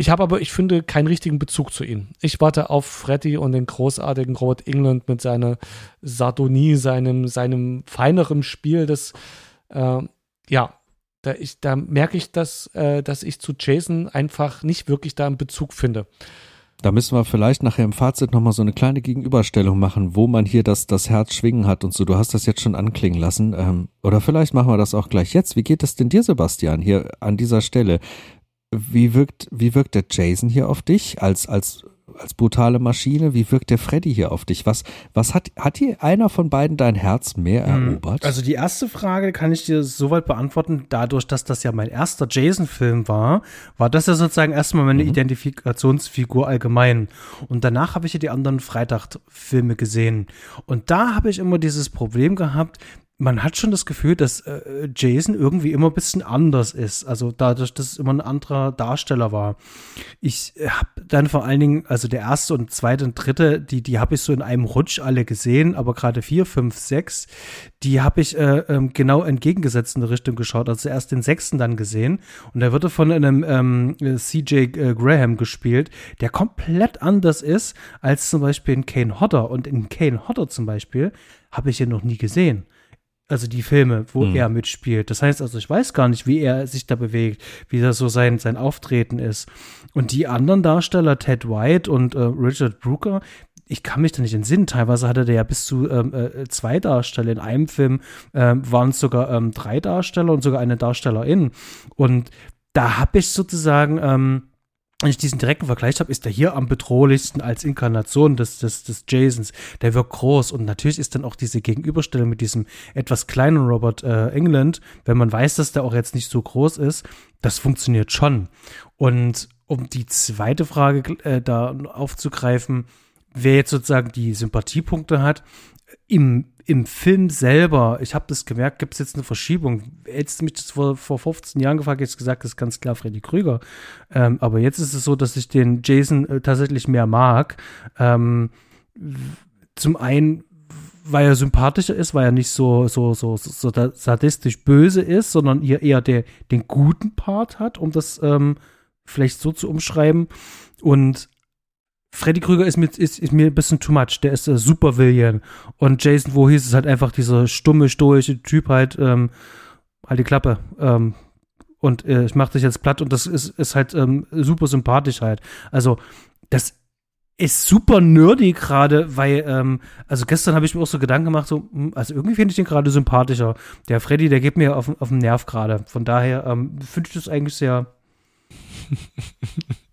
Ich habe aber, ich finde, keinen richtigen Bezug zu ihm. Ich warte auf Freddy und den großartigen Robert England mit seiner Sardonie, seinem, seinem feineren Spiel. Das, äh, ja, da, da merke ich, dass, äh, dass ich zu Jason einfach nicht wirklich da einen Bezug finde. Da müssen wir vielleicht nachher im Fazit nochmal so eine kleine Gegenüberstellung machen, wo man hier das, das Herz schwingen hat und so. Du hast das jetzt schon anklingen lassen. Ähm, oder vielleicht machen wir das auch gleich jetzt. Wie geht es denn dir, Sebastian, hier an dieser Stelle? Wie wirkt, wie wirkt der Jason hier auf dich als, als als brutale Maschine. Wie wirkt der Freddy hier auf dich? Was, was hat, hat hier einer von beiden dein Herz mehr hm. erobert? Also die erste Frage kann ich dir soweit beantworten, dadurch, dass das ja mein erster Jason-Film war, war das ja sozusagen erstmal meine mhm. Identifikationsfigur allgemein. Und danach habe ich ja die anderen Freitag-Filme gesehen. Und da habe ich immer dieses Problem gehabt, man hat schon das Gefühl, dass äh, Jason irgendwie immer ein bisschen anders ist. Also dadurch, dass es immer ein anderer Darsteller war. Ich habe dann vor allen Dingen, also der erste und zweite und dritte, die, die habe ich so in einem Rutsch alle gesehen, aber gerade vier, fünf, sechs, die habe ich äh, ähm, genau entgegengesetzt in Richtung geschaut. Also erst den sechsten dann gesehen. Und der wurde von einem ähm, CJ äh, Graham gespielt, der komplett anders ist als zum Beispiel in Kane Hodder. Und in Kane Hodder zum Beispiel habe ich ihn noch nie gesehen also die Filme, wo mhm. er mitspielt. Das heißt also, ich weiß gar nicht, wie er sich da bewegt, wie das so sein, sein Auftreten ist. Und die anderen Darsteller, Ted White und äh, Richard Brooker, ich kann mich da nicht entsinnen. Teilweise hatte der ja bis zu ähm, äh, zwei Darsteller. In einem Film ähm, waren es sogar ähm, drei Darsteller und sogar eine Darstellerin. Und da habe ich sozusagen ähm, wenn ich diesen direkten Vergleich habe, ist der hier am bedrohlichsten als Inkarnation des, des, des Jasons. Der wirkt groß und natürlich ist dann auch diese Gegenüberstellung mit diesem etwas kleinen Robert äh, England, wenn man weiß, dass der auch jetzt nicht so groß ist, das funktioniert schon. Und um die zweite Frage äh, da aufzugreifen, wer jetzt sozusagen die Sympathiepunkte hat, im im Film selber, ich habe das gemerkt, gibt es jetzt eine Verschiebung. Hättest du mich das vor, vor 15 Jahren gefragt, hätte ich gesagt, das ist ganz klar Freddy Krüger. Ähm, aber jetzt ist es so, dass ich den Jason äh, tatsächlich mehr mag. Ähm, zum einen, weil er sympathischer ist, weil er nicht so, so, so, so, sadistisch böse ist, sondern eher, eher der, den guten Part hat, um das ähm, vielleicht so zu umschreiben. Und Freddy Krüger ist mir, ist, ist mir ein bisschen too much. Der ist äh, super Villain. Und Jason Voorhees ist halt einfach dieser stumme, stoische Typ halt, ähm, halt die Klappe. Ähm, und äh, ich mach dich jetzt platt und das ist, ist halt ähm, super sympathisch halt. Also, das ist super nerdy gerade, weil, ähm, also gestern habe ich mir auch so Gedanken gemacht, so, hm, also irgendwie finde ich den gerade sympathischer. Der Freddy, der geht mir auf, auf den Nerv gerade. Von daher ähm, finde ich das eigentlich sehr <laughs>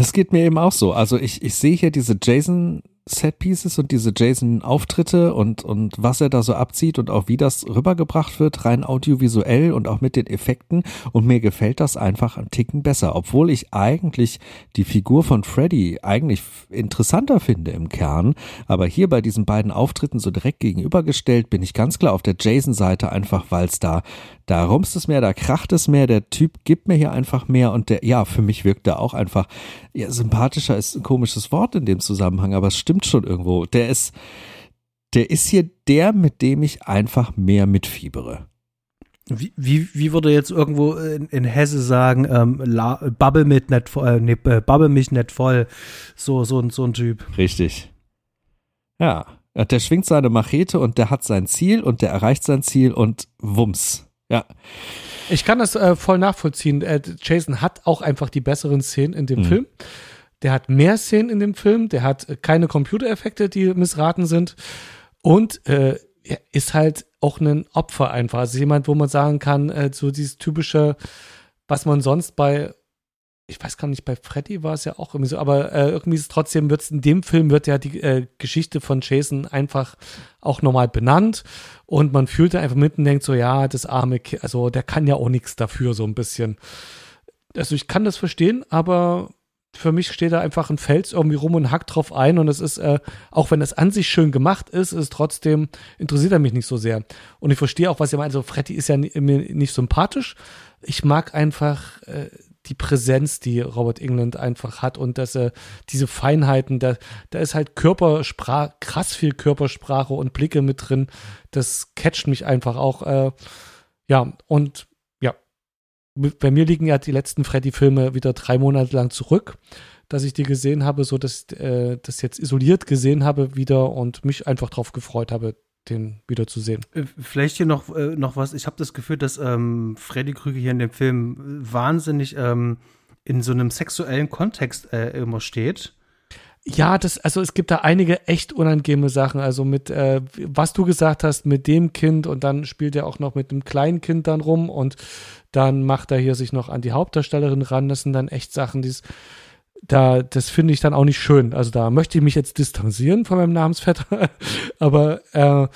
Es geht mir eben auch so. Also ich, ich sehe hier diese Jason Set-Pieces und diese Jason-Auftritte und, und was er da so abzieht und auch wie das rübergebracht wird, rein audiovisuell und auch mit den Effekten. Und mir gefällt das einfach ein Ticken besser, obwohl ich eigentlich die Figur von Freddy eigentlich interessanter finde im Kern. Aber hier bei diesen beiden Auftritten so direkt gegenübergestellt bin ich ganz klar auf der Jason-Seite, einfach weil es da, da rumst es mehr, da kracht es mehr, der Typ gibt mir hier einfach mehr und der, ja, für mich wirkt er auch einfach, ja, sympathischer ist ein komisches Wort in dem Zusammenhang, aber es stimmt stimmt schon irgendwo. Der ist, der ist hier der, mit dem ich einfach mehr mitfiebere. Wie, wie, wie würde jetzt irgendwo in, in Hesse sagen, ähm, la, Bubble mit nicht voll, äh, nee, äh, Bubble mich nicht voll, so, so, so ein Typ. Richtig. Ja, der schwingt seine Machete und der hat sein Ziel und der erreicht sein Ziel und wumms. Ja. Ich kann das äh, voll nachvollziehen. Äh, Jason hat auch einfach die besseren Szenen in dem mhm. Film der hat mehr Szenen in dem Film, der hat äh, keine Computereffekte, die missraten sind und äh, ist halt auch ein Opfer einfach. Also jemand, wo man sagen kann, äh, so dieses typische, was man sonst bei, ich weiß gar nicht, bei Freddy war es ja auch irgendwie so, aber äh, irgendwie ist es trotzdem, wird in dem Film wird ja die äh, Geschichte von Jason einfach auch nochmal benannt und man fühlt da einfach mit und denkt so, ja, das arme Kind, also der kann ja auch nichts dafür, so ein bisschen. Also ich kann das verstehen, aber für mich steht da einfach ein Fels irgendwie rum und hackt drauf ein und es ist, äh, auch wenn es an sich schön gemacht ist, ist trotzdem, interessiert er mich nicht so sehr. Und ich verstehe auch, was ihr meint, so Freddy ist ja mir nicht sympathisch. Ich mag einfach äh, die Präsenz, die Robert England einfach hat und dass er diese Feinheiten, da, da ist halt Körpersprache, krass viel Körpersprache und Blicke mit drin. Das catcht mich einfach auch. Äh, ja, und bei mir liegen ja die letzten Freddy-Filme wieder drei Monate lang zurück, dass ich die gesehen habe, so dass äh, das jetzt isoliert gesehen habe wieder und mich einfach darauf gefreut habe, den wieder zu sehen. Äh, vielleicht hier noch, äh, noch was. Ich habe das Gefühl, dass ähm, Freddy Krüger hier in dem Film wahnsinnig ähm, in so einem sexuellen Kontext äh, immer steht. Ja, das, also es gibt da einige echt unangenehme Sachen. Also mit, äh, was du gesagt hast, mit dem Kind und dann spielt er auch noch mit dem kleinen Kind dann rum und dann macht er hier sich noch an die Hauptdarstellerin ran. Das sind dann echt Sachen, die da, das finde ich dann auch nicht schön. Also da möchte ich mich jetzt distanzieren von meinem Namensvetter, <laughs> aber äh,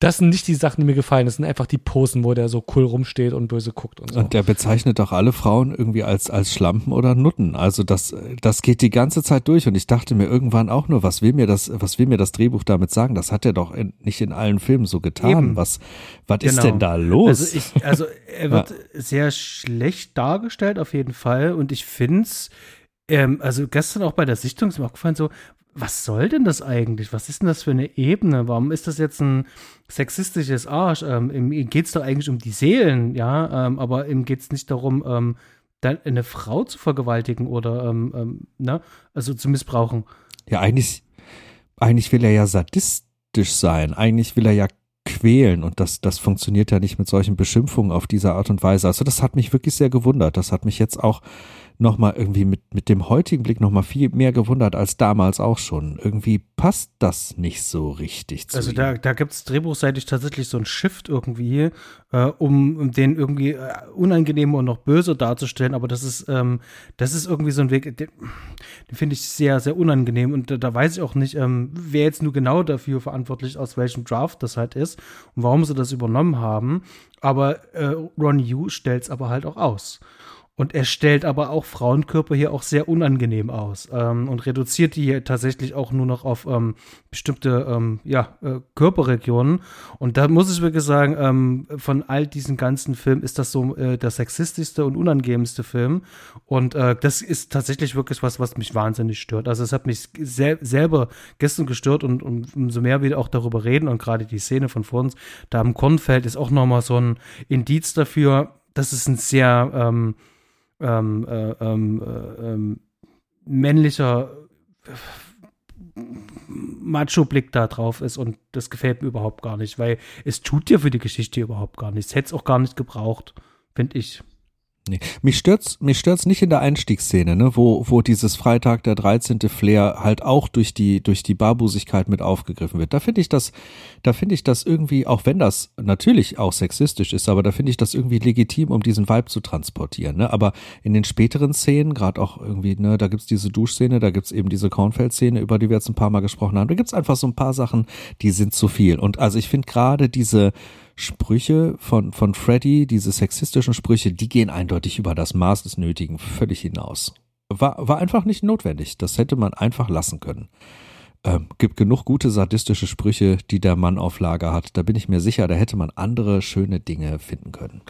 das sind nicht die Sachen, die mir gefallen. Das sind einfach die Posen, wo der so cool rumsteht und böse guckt und so. Und der bezeichnet doch alle Frauen irgendwie als, als Schlampen oder Nutten. Also das, das geht die ganze Zeit durch. Und ich dachte mir irgendwann auch nur, was will mir das, was will mir das Drehbuch damit sagen? Das hat er doch in, nicht in allen Filmen so getan. Eben. Was, was Genau. ist denn da los? Also, ich, also er wird <laughs> sehr schlecht dargestellt, auf jeden Fall. Und ich finde es, ähm, also gestern auch bei der Sichtung ist mir aufgefallen, so, was soll denn das eigentlich? Was ist denn das für eine Ebene? Warum ist das jetzt ein sexistisches Arsch? Ähm, ihm geht es doch eigentlich um die Seelen, ja, ähm, aber ihm geht es nicht darum, ähm, eine Frau zu vergewaltigen oder, ähm, ähm, ne, also zu missbrauchen. Ja, eigentlich, eigentlich will er ja sadistisch sein. Eigentlich will er ja quälen und das, das funktioniert ja nicht mit solchen Beschimpfungen auf diese Art und Weise. Also das hat mich wirklich sehr gewundert. Das hat mich jetzt auch nochmal irgendwie mit, mit dem heutigen Blick nochmal viel mehr gewundert als damals auch schon. Irgendwie passt das nicht so richtig zu Also ihm. da, da gibt es drehbuchseitig tatsächlich so ein Shift irgendwie, äh, um, um den irgendwie äh, unangenehm und noch böse darzustellen, aber das ist, ähm, das ist irgendwie so ein Weg, den, den finde ich sehr, sehr unangenehm und da, da weiß ich auch nicht, ähm, wer jetzt nur genau dafür verantwortlich aus welchem Draft das halt ist und warum sie das übernommen haben, aber äh, Ron Yu stellt es aber halt auch aus. Und er stellt aber auch Frauenkörper hier auch sehr unangenehm aus ähm, und reduziert die hier tatsächlich auch nur noch auf ähm, bestimmte ähm, ja, äh, Körperregionen. Und da muss ich wirklich sagen, ähm, von all diesen ganzen Filmen ist das so äh, der sexistischste und unangenehmste Film. Und äh, das ist tatsächlich wirklich was, was mich wahnsinnig stört. Also es hat mich sel selber gestern gestört und, und umso mehr wir auch darüber reden und gerade die Szene von vor uns, da im Kornfeld ist auch nochmal so ein Indiz dafür, dass es ein sehr ähm, äh, ähm, äh, ähm, männlicher Macho-Blick da drauf ist und das gefällt mir überhaupt gar nicht, weil es tut dir für die Geschichte überhaupt gar nichts. Hätte es auch gar nicht gebraucht, finde ich. Nee. Mich stört's, mich stört's nicht in der Einstiegsszene, ne, wo, wo dieses Freitag der 13. Flair halt auch durch die, durch die Barbusigkeit mit aufgegriffen wird. Da finde ich das, da finde ich das irgendwie, auch wenn das natürlich auch sexistisch ist, aber da finde ich das irgendwie legitim, um diesen Vibe zu transportieren, ne. Aber in den späteren Szenen, gerade auch irgendwie, ne, da gibt's diese Duschszene, da gibt's eben diese Kornfeld-Szene, über die wir jetzt ein paar Mal gesprochen haben. Da gibt's einfach so ein paar Sachen, die sind zu viel. Und also ich finde gerade diese, Sprüche von, von Freddy, diese sexistischen Sprüche, die gehen eindeutig über das Maß des Nötigen völlig hinaus. War, war einfach nicht notwendig. Das hätte man einfach lassen können. Ähm, gibt genug gute sadistische Sprüche, die der Mann auf Lager hat. Da bin ich mir sicher, da hätte man andere schöne Dinge finden können.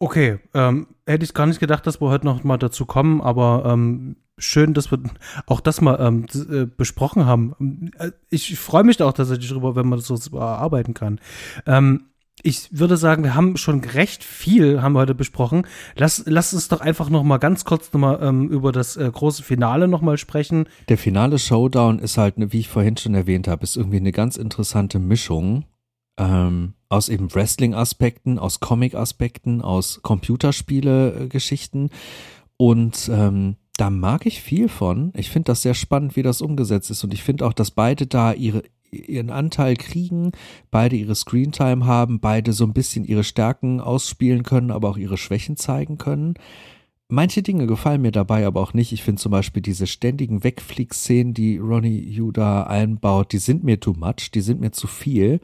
Okay, ähm, hätte ich gar nicht gedacht, dass wir heute noch mal dazu kommen, aber ähm, schön, dass wir <laughs> auch das mal ähm, äh, besprochen haben. Äh, Ich freue mich da auch tatsächlich drüber, wenn man das so erarbeiten kann. Ähm, ich würde sagen, wir haben schon recht viel, haben wir heute besprochen. Lass, lass uns doch einfach noch mal ganz kurz noch mal ähm, über das äh, große Finale noch mal sprechen. Der finale Showdown ist halt, ne, wie ich vorhin schon erwähnt habe, ist irgendwie eine ganz interessante Mischung ähm, aus eben Wrestling-Aspekten, aus Comic-Aspekten, aus Computerspiele-Geschichten und ähm, da mag ich viel von. Ich finde das sehr spannend, wie das umgesetzt ist und ich finde auch, dass beide da ihre ihren Anteil kriegen, beide ihre Screentime haben, beide so ein bisschen ihre Stärken ausspielen können, aber auch ihre Schwächen zeigen können. Manche Dinge gefallen mir dabei aber auch nicht. Ich finde zum Beispiel diese ständigen Wegfliegszenen, die Ronnie Judah einbaut, die sind mir too much, die sind mir zu viel,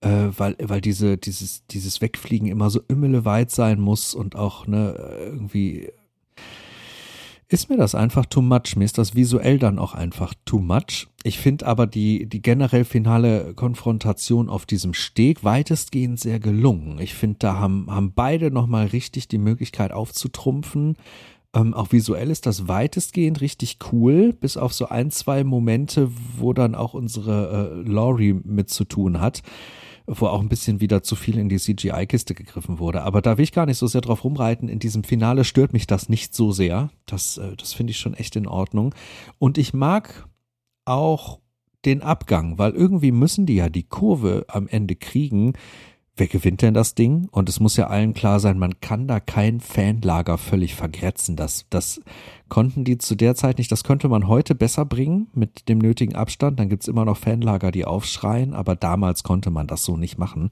äh, weil, weil diese, dieses, dieses Wegfliegen immer so immeleweit sein muss und auch ne, irgendwie ist mir das einfach too much. Mir ist das visuell dann auch einfach too much. Ich finde aber die, die generell finale Konfrontation auf diesem Steg weitestgehend sehr gelungen. Ich finde, da haben, haben beide nochmal richtig die Möglichkeit aufzutrumpfen. Ähm, auch visuell ist das weitestgehend richtig cool, bis auf so ein, zwei Momente, wo dann auch unsere äh, Laurie mit zu tun hat wo auch ein bisschen wieder zu viel in die CGI-Kiste gegriffen wurde. Aber da will ich gar nicht so sehr drauf rumreiten. In diesem Finale stört mich das nicht so sehr. Das, äh, das finde ich schon echt in Ordnung. Und ich mag auch den Abgang, weil irgendwie müssen die ja die Kurve am Ende kriegen, wer gewinnt denn das Ding? Und es muss ja allen klar sein, man kann da kein Fanlager völlig vergrätzen. Das, das konnten die zu der Zeit nicht. Das könnte man heute besser bringen mit dem nötigen Abstand. Dann gibt's immer noch Fanlager, die aufschreien, aber damals konnte man das so nicht machen.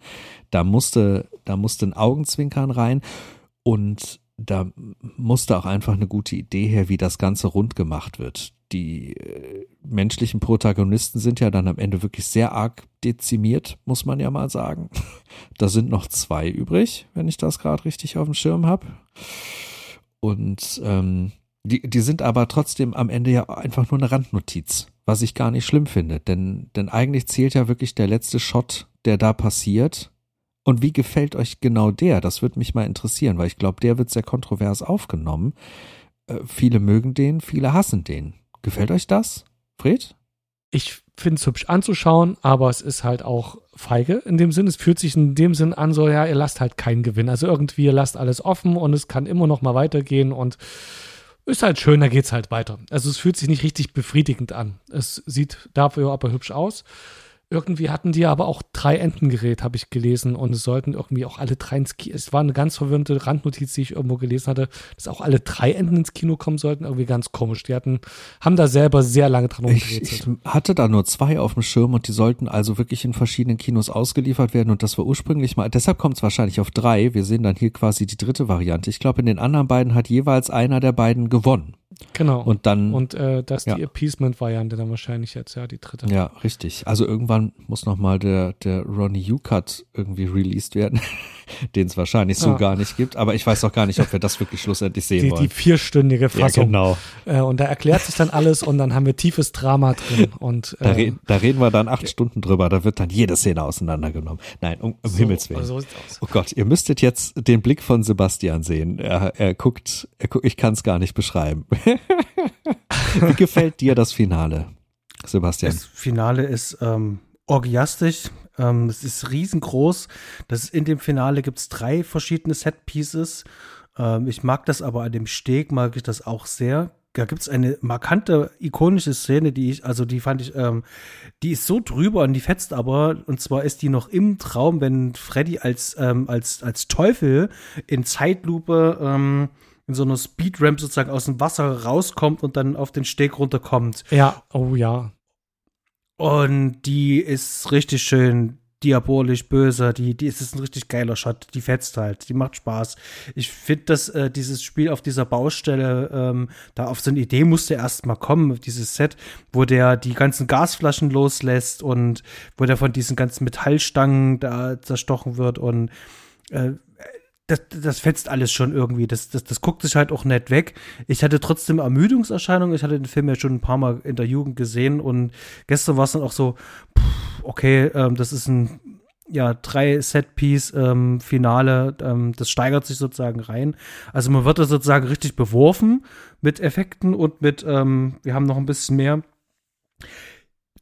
Da musste, da musste ein Augenzwinkern rein und da musste auch einfach eine gute Idee her, wie das Ganze rund gemacht wird. Die äh, menschlichen Protagonisten sind ja dann am Ende wirklich sehr arg dezimiert, muss man ja mal sagen. <laughs> Da sind noch zwei übrig, wenn ich das gerade richtig auf dem Schirm habe. Und ähm, die, die sind aber trotzdem am Ende ja einfach nur eine Randnotiz, was ich gar nicht schlimm finde. Denn, denn eigentlich zählt ja wirklich der letzte Shot, der da passiert. Und wie gefällt euch genau der? Das würde mich mal interessieren, weil ich glaube, der wird sehr kontrovers aufgenommen. Äh, viele mögen den, viele hassen den. Gefällt euch das, Fred? Ich finde es hübsch anzuschauen, aber es ist halt auch feige in dem Sinn. Es fühlt sich in dem Sinn an, so ja, ihr lasst halt keinen Gewinn. Also irgendwie, ihr lasst alles offen und es kann immer noch mal weitergehen und ist halt schön, da geht's halt weiter. Also es fühlt sich nicht richtig befriedigend an. Es sieht dafür aber hübsch aus. Irgendwie hatten die aber auch drei Entengerät, habe ich gelesen. Und es sollten irgendwie auch alle drei ins Kino. Es war eine ganz verwirrende Randnotiz, die ich irgendwo gelesen hatte, dass auch alle drei Enten ins Kino kommen sollten. Irgendwie ganz komisch. Die hatten, haben da selber sehr lange dran ich, ich hatte da nur zwei auf dem Schirm und die sollten also wirklich in verschiedenen Kinos ausgeliefert werden. Und das war ursprünglich mal, deshalb kommt es wahrscheinlich auf drei. Wir sehen dann hier quasi die dritte Variante. Ich glaube, in den anderen beiden hat jeweils einer der beiden gewonnen. Genau. Und dann. Und äh, das ist ja. die Appeasement-Variante dann wahrscheinlich jetzt, ja, die dritte. Ja, richtig. Also irgendwann muss nochmal der, der Ronnie U-Cut irgendwie released werden, <laughs> den es wahrscheinlich so ja. gar nicht gibt. Aber ich weiß auch gar nicht, ob wir das wirklich schlussendlich sehen die, wollen. Die vierstündige Fassung. Ja, genau. Äh, und da erklärt sich dann alles und dann haben wir tiefes Drama drin. Und, äh, da, re da, reden wir dann acht Stunden drüber. Da wird dann jede Szene auseinandergenommen. Nein, um, um so, Himmels Willen. So oh Gott, ihr müsstet jetzt den Blick von Sebastian sehen. Er, er guckt, er guckt, ich kann es gar nicht beschreiben. Wie gefällt dir das Finale, Sebastian? Das Finale ist ähm, orgiastisch. Ähm, es ist riesengroß. Das in dem Finale gibt es drei verschiedene Set-Pieces. Ähm, ich mag das aber an dem Steg, mag ich das auch sehr. Da gibt es eine markante, ikonische Szene, die ich, also die fand ich, ähm, die ist so drüber und die fetzt aber, und zwar ist die noch im Traum, wenn Freddy als, ähm, als, als Teufel in Zeitlupe ähm, in so einer Speedramp sozusagen aus dem Wasser rauskommt und dann auf den Steg runterkommt. Ja, oh ja. Und die ist richtig schön diabolisch böse. Die, die ist, ist ein richtig geiler Shot. Die fetzt halt. Die macht Spaß. Ich finde, dass äh, dieses Spiel auf dieser Baustelle, ähm, da auf so eine Idee musste erst mal kommen, dieses Set, wo der die ganzen Gasflaschen loslässt und wo der von diesen ganzen Metallstangen da zerstochen wird und äh, das, das fetzt alles schon irgendwie. Das, das, das guckt sich halt auch nett weg. Ich hatte trotzdem Ermüdungserscheinungen. Ich hatte den Film ja schon ein paar Mal in der Jugend gesehen und gestern war es dann auch so, pff, okay, ähm, das ist ein ja, drei Set-Piece-Finale, ähm, ähm, das steigert sich sozusagen rein. Also man wird da sozusagen richtig beworfen mit Effekten und mit, ähm, wir haben noch ein bisschen mehr.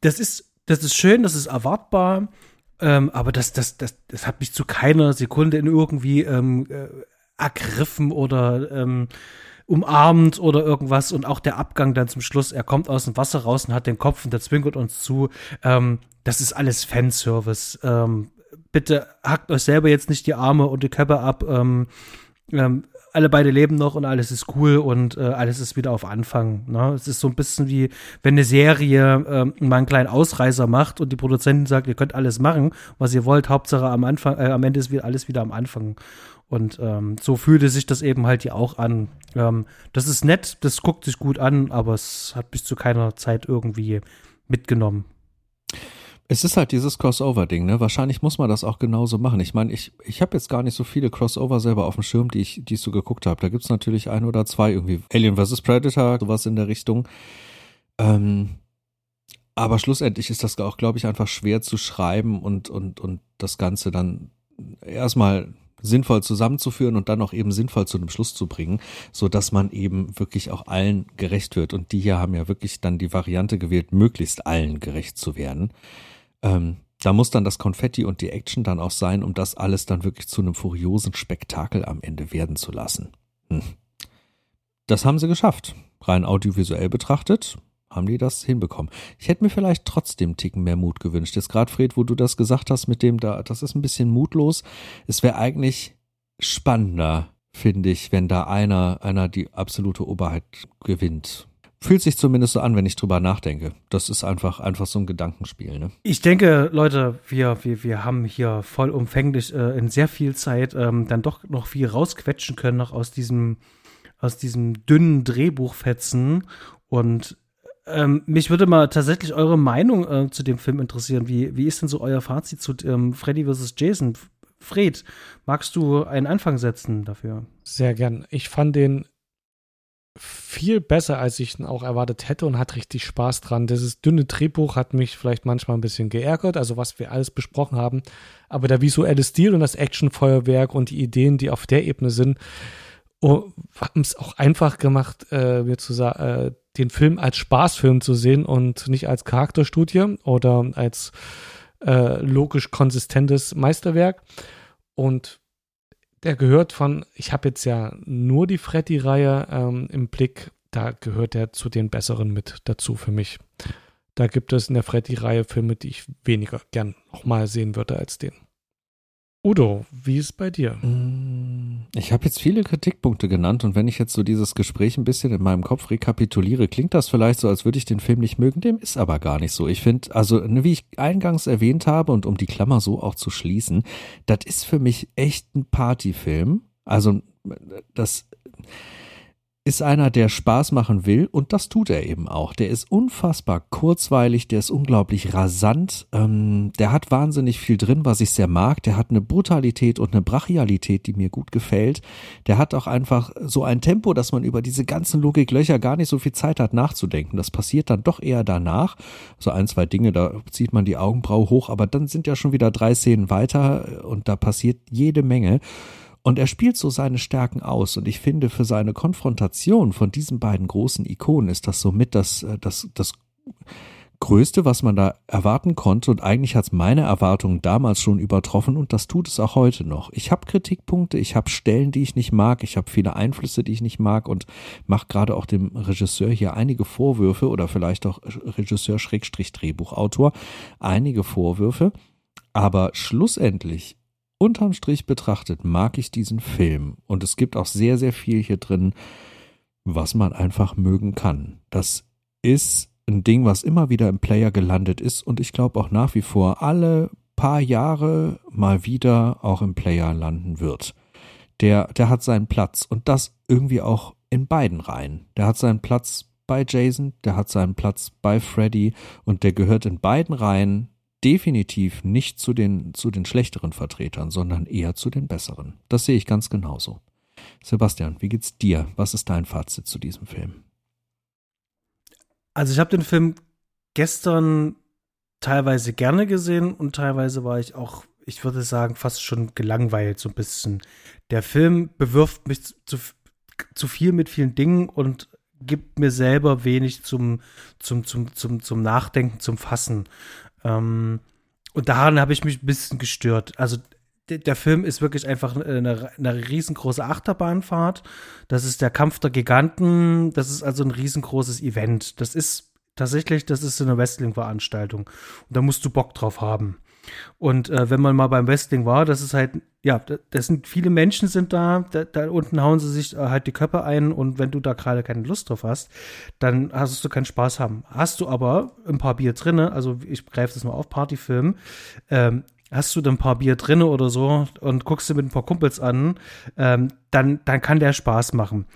Das ist, das ist schön, das ist erwartbar. Ähm, aber das, das, das, das hat mich zu keiner Sekunde in irgendwie ähm, äh, ergriffen oder ähm, umarmt oder irgendwas. Und auch der Abgang dann zum Schluss, er kommt aus dem Wasser raus und hat den Kopf und der zwinkert uns zu. Ähm, das ist alles Fanservice. Ähm, bitte hackt euch selber jetzt nicht die Arme und die Köpfe ab. Ähm, ähm, alle beide leben noch und alles ist cool und äh, alles ist wieder auf Anfang. Ne? Es ist so ein bisschen wie, wenn eine Serie ähm, mal einen kleinen Ausreißer macht und die Produzentin sagt, ihr könnt alles machen, was ihr wollt, Hauptsache am Anfang, äh, am Ende ist wieder alles wieder am Anfang. Und ähm, so fühlte sich das eben halt hier auch an. Ähm, das ist nett, das guckt sich gut an, aber es hat bis zu keiner Zeit irgendwie mitgenommen. Es ist halt dieses Crossover-Ding, ne? Wahrscheinlich muss man das auch genauso machen. Ich meine, ich, ich habe jetzt gar nicht so viele Crossover selber auf dem Schirm, die ich, die ich so geguckt habe. Da gibt's natürlich ein oder zwei irgendwie. Alien vs. Predator, sowas in der Richtung. Ähm, aber schlussendlich ist das auch, glaube ich, einfach schwer zu schreiben und, und, und das Ganze dann erstmal sinnvoll zusammenzuführen und dann auch eben sinnvoll zu einem Schluss zu bringen, so dass man eben wirklich auch allen gerecht wird. Und die hier haben ja wirklich dann die Variante gewählt, möglichst allen gerecht zu werden. Ähm, da muss dann das Konfetti und die Action dann auch sein, um das alles dann wirklich zu einem furiosen Spektakel am Ende werden zu lassen. Hm. Das haben sie geschafft. Rein audiovisuell betrachtet haben die das hinbekommen. Ich hätte mir vielleicht trotzdem einen Ticken mehr Mut gewünscht. Jetzt gerade, Fred, wo du das gesagt hast mit dem da, das ist ein bisschen mutlos. Es wäre eigentlich spannender, finde ich, wenn da einer, einer die absolute Oberheit gewinnt. Fühlt sich zumindest so an, wenn ich drüber nachdenke. Das ist einfach, einfach so ein Gedankenspiel, ne? Ich denke, Leute, wir, wir, wir haben hier vollumfänglich äh, in sehr viel Zeit ähm, dann doch noch viel rausquetschen können, noch aus diesem, aus diesem dünnen Drehbuchfetzen. Und ähm, mich würde mal tatsächlich eure Meinung äh, zu dem Film interessieren. Wie, wie ist denn so euer Fazit zu ähm, Freddy vs. Jason? Fred, magst du einen Anfang setzen dafür? Sehr gern. Ich fand den viel besser, als ich ihn auch erwartet hätte und hat richtig Spaß dran. Dieses dünne Drehbuch hat mich vielleicht manchmal ein bisschen geärgert, also was wir alles besprochen haben. Aber der visuelle Stil und das Actionfeuerwerk und die Ideen, die auf der Ebene sind, oh, haben es auch einfach gemacht, äh, mir zu sagen, äh, den Film als Spaßfilm zu sehen und nicht als Charakterstudie oder als äh, logisch konsistentes Meisterwerk. Und der gehört von, ich habe jetzt ja nur die Freddy-Reihe ähm, im Blick, da gehört er zu den besseren mit dazu für mich. Da gibt es in der Freddy-Reihe Filme, die ich weniger gern nochmal sehen würde als den. Udo, wie ist bei dir? Mm, ich habe jetzt viele Kritikpunkte genannt und wenn ich jetzt so dieses Gespräch ein bisschen in meinem Kopf rekapituliere, klingt das vielleicht so, als würde ich den Film nicht mögen. Dem ist aber gar nicht so. Ich finde, also ne, wie ich eingangs erwähnt habe und um die Klammer so auch zu schließen, das ist für mich echt ein Partyfilm. Also das ist einer, der Spaß machen will und das tut er eben auch. Der ist unfassbar kurzweilig, der ist unglaublich rasant, ähm, der hat wahnsinnig viel drin, was ich sehr mag. Der hat eine Brutalität und eine Brachialität, die mir gut gefällt. Der hat auch einfach so ein Tempo, dass man über diese ganzen Logiklöcher gar nicht so viel Zeit hat nachzudenken. Das passiert dann doch eher danach. So ein, zwei Dinge, da zieht man die Augenbraue hoch, aber dann sind ja schon wieder drei Szenen weiter und da passiert jede Menge. Und er spielt so seine Stärken aus. Und ich finde, für seine Konfrontation von diesen beiden großen Ikonen ist das somit das, äh, das, das Größte, was man da erwarten konnte. Und eigentlich hat es meine Erwartungen damals schon übertroffen und das tut es auch heute noch. Ich habe Kritikpunkte, ich habe Stellen, die ich nicht mag, ich habe viele Einflüsse, die ich nicht mag und mache gerade auch dem Regisseur hier einige Vorwürfe oder vielleicht auch Regisseur-Drehbuchautor einige Vorwürfe. Aber schlussendlich unterm Strich betrachtet mag ich diesen Film und es gibt auch sehr, sehr viel hier drin, was man einfach mögen kann. Das ist ein Ding, was immer wieder im Player gelandet ist und ich glaube auch nach wie vor alle paar Jahre mal wieder auch im Player landen wird. Der, der hat seinen Platz und das irgendwie auch in beiden Reihen. Der hat seinen Platz bei Jason, der hat seinen Platz bei Freddy und der gehört in beiden Reihen definitiv nicht zu den, zu den schlechteren Vertretern, sondern eher zu den besseren. Das sehe ich ganz genauso. Sebastian, wie geht's dir? Was ist dein Fazit zu diesem Film? Also ich habe den Film gestern teilweise gerne gesehen und teilweise war ich auch, ich würde sagen, fast schon gelangweilt so ein bisschen. Der Film bewirft mich zu, zu viel mit vielen Dingen und gibt mir selber wenig zum, zum, zum, zum, zum Nachdenken, zum Fassen. Ähm, und daran habe ich mich ein bisschen gestört. Also der Film ist wirklich einfach eine, eine, riesengroße Achterbahnfahrt. Das ist der Kampf der Giganten. Das ist also ein riesengroßes Event. Das ist tatsächlich, das ist eine Wrestling-Veranstaltung. Und da musst du Bock drauf haben. Und äh, wenn man mal beim Wrestling war, das ist halt, ja, das sind viele Menschen sind da, da, da unten hauen sie sich äh, halt die Köpfe ein und wenn du da gerade keine Lust drauf hast, dann hast du keinen Spaß haben. Hast du aber ein paar Bier drinne, also ich greife das mal auf, Partyfilm, ähm, hast du dann ein paar Bier drinne oder so und guckst du mit ein paar Kumpels an, ähm, dann, dann kann der Spaß machen.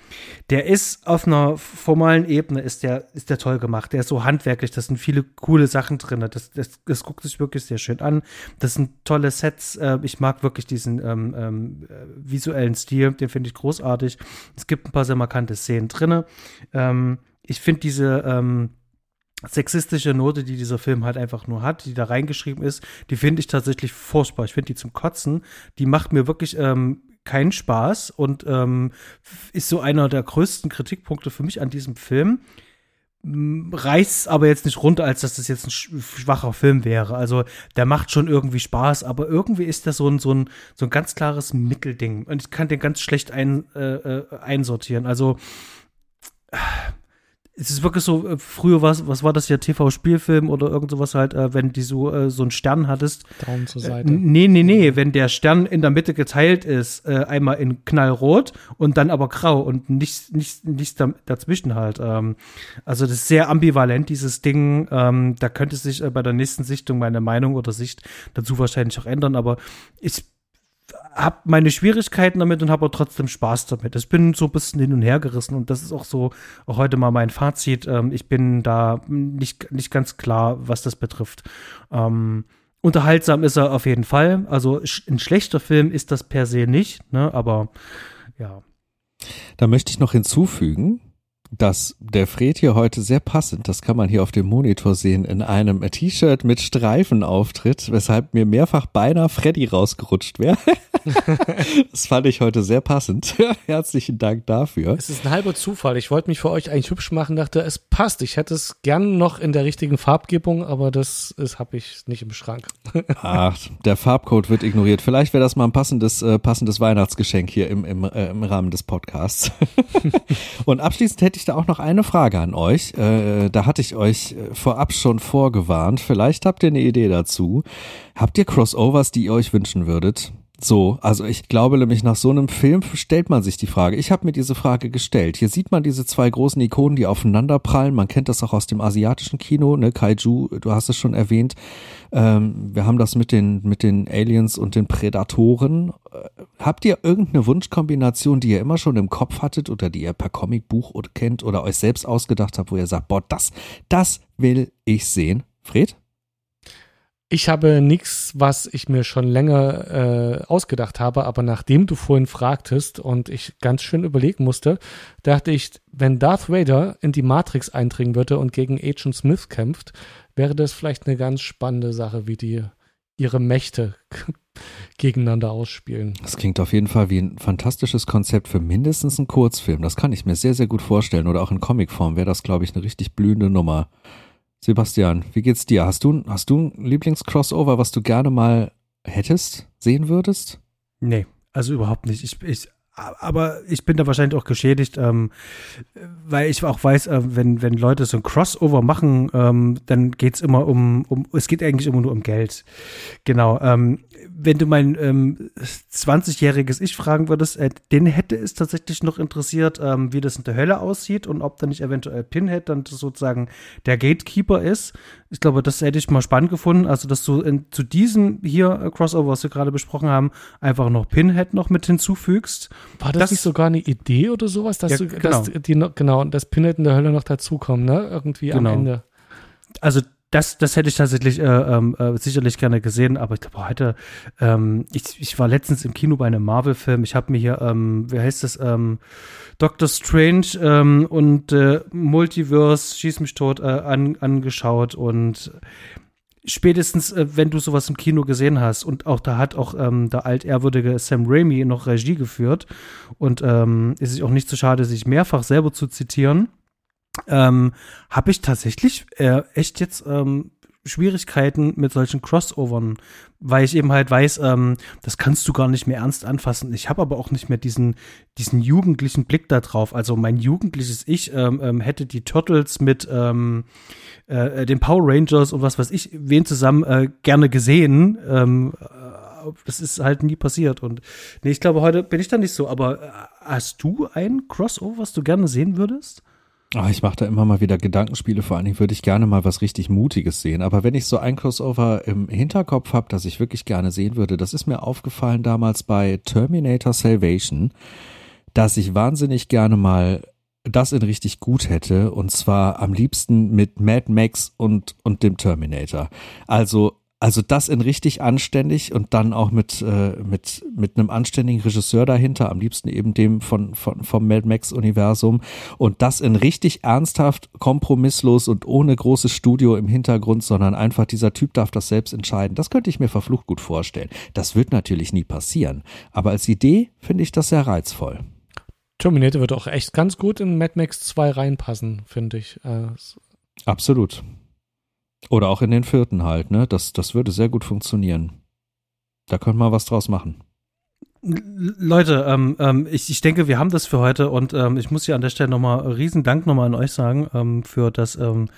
Der ist auf einer formalen Ebene, ist der, ist der toll gemacht. Der ist so handwerklich, da sind viele coole Sachen drin. Das, das, das guckt sich wirklich sehr schön an. Das sind tolle Sets. Äh, ich mag wirklich diesen ähm, ähm, visuellen Stil, den finde ich großartig. Es gibt ein paar sehr markante Szenen drin. Ähm, ich finde diese, ähm, sexistische Note, die dieser Film halt einfach nur hat, die da reingeschrieben ist, die finde ich tatsächlich furchtbar. Ich finde die zum Kotzen. Die macht mir wirklich ähm, keinen Spaß und ähm, ist so einer der größten Kritikpunkte für mich an diesem Film. Reißt aber jetzt nicht runter, als dass das jetzt ein schwacher Film wäre. Also der macht schon irgendwie Spaß, aber irgendwie ist das so ein, so ein, so ein ganz klares Mittelding. Und ich kann den ganz schlecht ein, äh, äh einsortieren. Also es ist wirklich so, äh, früher was, was war das ja, TV-Spielfilm oder irgend sowas halt, äh, wenn die so, äh, so einen Stern hattest. Daumen zur Äh, Seite. nee, nee, nee, wenn der Stern in der Mitte geteilt ist, äh, einmal in knallrot und dann aber grau und nichts, nichts, nichts da, dazwischen halt. Ähm, also das ist sehr ambivalent, dieses Ding. Ähm, da könnte sich äh, bei der nächsten Sichtung meine Meinung oder Sicht dazu wahrscheinlich auch ändern, aber ich habe meine Schwierigkeiten damit und habe aber trotzdem Spaß damit. Ich bin so ein bisschen hin und her gerissen und das ist auch so auch heute mal mein Fazit. Ähm, ich bin da nicht, nicht ganz klar, was das betrifft. Ähm, unterhaltsam ist er auf jeden Fall. Also sch- ein schlechter Film ist das per se nicht, ne? Aber ja. Da möchte ich noch hinzufügen, dass der Fred hier heute sehr passend, das kann man hier auf dem Monitor sehen, in einem T-Shirt mit Streifen auftritt, weshalb mir mehrfach beinahe Freddy rausgerutscht wäre. <laughs> das fand ich heute sehr passend. <laughs> Herzlichen Dank dafür. Es ist ein halber Zufall. Ich wollte mich für euch eigentlich hübsch machen, dachte, es passt. Ich hätte es gern noch in der richtigen Farbgebung, aber das, habe ich nicht im Schrank. <laughs> Ach, der Farbcode wird ignoriert. Vielleicht wäre das mal ein passendes, äh, passendes Weihnachtsgeschenk hier im, im, äh, im Rahmen des Podcasts. Und abschließend hätte ich da auch noch eine Frage an euch. Äh, da hatte ich euch äh, vorab schon vorgewarnt. Vielleicht habt ihr eine Idee dazu. Habt ihr Crossovers, die ihr euch wünschen würdet? So, also ich glaube nämlich nach so einem Film stellt man sich die Frage. Ich habe mir diese Frage gestellt. Hier sieht man diese zwei großen Ikonen, die aufeinander prallen. Man kennt das auch aus dem asiatischen Kino, ne? Kaiju, du hast es schon erwähnt. Ähm, wir haben das mit den mit den Aliens und den Prädatoren. Äh, habt ihr irgendeine Wunschkombination, die ihr immer schon im Kopf hattet oder die ihr per Comicbuch kennt oder euch selbst ausgedacht habt, wo ihr sagt, boah, das das will ich sehen? Fred? Ich habe nichts, was ich mir schon länger äh, ausgedacht habe, aber nachdem du vorhin fragtest und ich ganz schön überlegen musste, dachte ich, wenn Darth Vader in die Matrix eindringen würde und gegen Agent Smith kämpft, wäre das vielleicht eine ganz spannende Sache, wie die ihre Mächte <laughs> gegeneinander ausspielen. Das klingt auf jeden Fall wie ein fantastisches Konzept für mindestens einen Kurzfilm. Das kann ich mir sehr, sehr gut vorstellen. Oder auch in Comicform wäre das, glaube ich, eine richtig blühende Nummer. Sebastian, wie geht's dir? Hast du, hast du ein Lieblingscrossover, was du gerne mal hättest, sehen würdest? Nee, also überhaupt nicht. Ich, ich, aber ich bin da wahrscheinlich auch geschädigt, ähm, weil ich auch weiß, äh, wenn, wenn Leute so ein Crossover machen, ähm, dann geht's immer um, um, es geht eigentlich immer nur um Geld. Genau. Ähm, wenn du mein ähm, 20-jähriges Ich fragen würdest, äh, den hätte es tatsächlich noch interessiert, ähm, wie das in der Hölle aussieht und ob da nicht eventuell Pinhead dann sozusagen der Gatekeeper ist. Ich glaube, das hätte ich mal spannend gefunden. Also, dass du in, zu diesem hier äh, Crossover, was wir gerade besprochen haben, einfach noch Pinhead noch mit hinzufügst. War das, Das- nicht sogar eine Idee oder sowas, dass Ja, du, genau. dass die noch, genau, und das Pinhead in der Hölle noch dazukommt, ne? Irgendwie Genau. am Ende. Also das, das hätte ich tatsächlich äh, ähm, äh, sicherlich gerne gesehen, aber ich glaube heute, ähm, ich, ich war letztens im Kino bei einem Marvel-Film. Ich habe mir hier, ähm, wie heißt das, ähm, Doctor Strange ähm, und äh, Multiverse, schieß mich tot, äh, an, angeschaut und spätestens, äh, wenn du sowas im Kino gesehen hast und auch da hat auch ähm, der altehrwürdige Sam Raimi noch Regie geführt und ähm, ist sich auch nicht zu schade, sich mehrfach selber zu zitieren ähm, habe ich tatsächlich äh, echt jetzt ähm, Schwierigkeiten mit solchen Crossovern, weil ich eben halt weiß, ähm, das kannst du gar nicht mehr ernst anfassen. Ich habe aber auch nicht mehr diesen, diesen jugendlichen Blick da drauf. Also mein jugendliches Ich ähm, ähm, hätte die Turtles mit ähm, äh, den Power Rangers und was weiß ich, wen zusammen äh, gerne gesehen. Ähm, äh, das ist halt nie passiert. Und nee, ich glaube, heute bin ich da nicht so. Aber äh, hast du ein Crossover, was du gerne sehen würdest? Ah, ich mache da immer mal wieder Gedankenspiele. Vor allen Dingen würde ich gerne mal was richtig Mutiges sehen. Aber wenn ich so ein Crossover im Hinterkopf habe, das ich wirklich gerne sehen würde, das ist mir aufgefallen damals bei Terminator Salvation, dass ich wahnsinnig gerne mal das in richtig gut hätte. Und zwar am liebsten mit Mad Max und, und dem Terminator. Also also das in richtig anständig und dann auch mit, äh, mit, mit einem anständigen Regisseur dahinter, am liebsten eben dem von, von, vom Mad Max-Universum und das in richtig ernsthaft, kompromisslos und ohne großes Studio im Hintergrund, sondern einfach dieser Typ darf das selbst entscheiden. Das könnte ich mir verflucht gut vorstellen. Das wird natürlich nie passieren, aber als Idee finde ich das sehr reizvoll. Terminator wird auch echt ganz gut in Mad Max 2 reinpassen, finde ich. Äh, Absolut. Oder auch in den vierten halt, ne? Das, das würde sehr gut funktionieren. Da könnte man was draus machen. Leute, ähm, ähm, ich, ich denke, wir haben das für heute und ähm, ich muss hier an der Stelle nochmal riesen Dank nochmal an euch sagen ähm, für das ähm,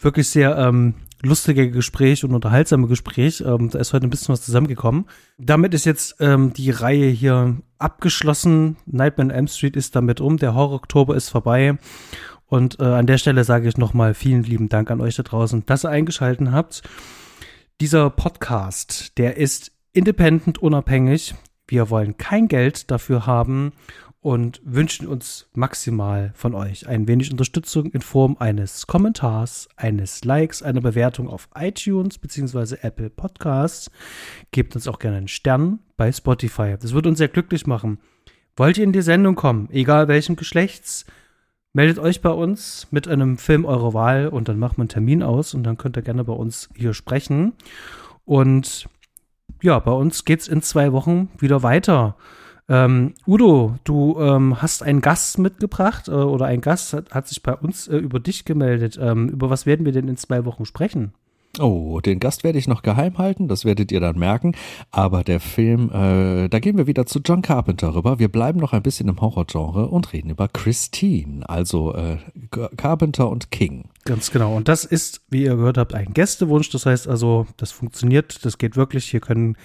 wirklich sehr ähm, lustige Gespräch und unterhaltsame Gespräch. Da ist heute ein bisschen was zusammengekommen. Damit ist jetzt die Reihe hier abgeschlossen. Nightmare on Elm Street ist damit um. Der Horror-Oktober ist vorbei. Und äh, an der Stelle sage ich nochmal vielen lieben Dank an euch da draußen, dass ihr eingeschalten habt. Dieser Podcast, der ist independent, unabhängig. Wir wollen kein Geld dafür haben und wünschen uns maximal von euch ein wenig Unterstützung in Form eines Kommentars, eines Likes, einer Bewertung auf iTunes bzw. Apple Podcasts. Gebt uns auch gerne einen Stern bei Spotify. Das würde uns sehr glücklich machen. Wollt ihr in die Sendung kommen, egal welchen Geschlechts, meldet euch bei uns mit einem Film eurer Wahl und dann macht man einen Termin aus und dann könnt ihr gerne bei uns hier sprechen. Und ja, bei uns geht's in zwei Wochen wieder weiter. Ähm, Udo, du ähm, hast einen Gast mitgebracht äh, oder ein Gast hat, hat sich bei uns äh, über dich gemeldet. Ähm, über was werden wir denn in zwei Wochen sprechen? Oh, den Gast werde ich noch geheim halten, das werdet ihr dann merken. Aber der Film, äh, da gehen wir wieder zu John Carpenter rüber. Wir bleiben noch ein bisschen im Horrorgenre und reden über Christine, also äh, Carpenter und King. Ganz genau. Und das ist, wie ihr gehört habt, ein Gästewunsch. Das heißt also, das funktioniert, das geht wirklich. Hier können,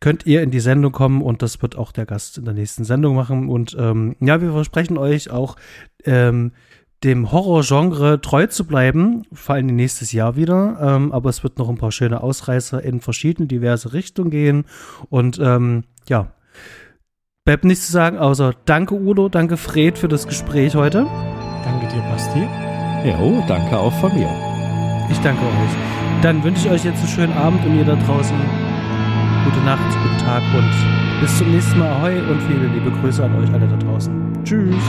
könnt ihr in die Sendung kommen und das wird auch der Gast in der nächsten Sendung machen. Und ähm, ja, wir versprechen euch auch, ähm, dem Horrorgenre treu zu bleiben, vor allem nächstes Jahr wieder. Ähm, aber es wird noch ein paar schöne Ausreißer in verschiedene diverse Richtungen gehen. Und ähm, ja, bleibt nichts zu sagen, außer danke Udo, danke Fred für das Gespräch heute. Danke dir, Basti. Ja, oh, danke auch von mir. Ich danke euch. Dann wünsche ich euch jetzt einen schönen Abend und ihr da draußen gute Nacht, guten Tag und bis zum nächsten Mal. Ahoi und viele liebe Grüße an euch alle da draußen. Tschüss.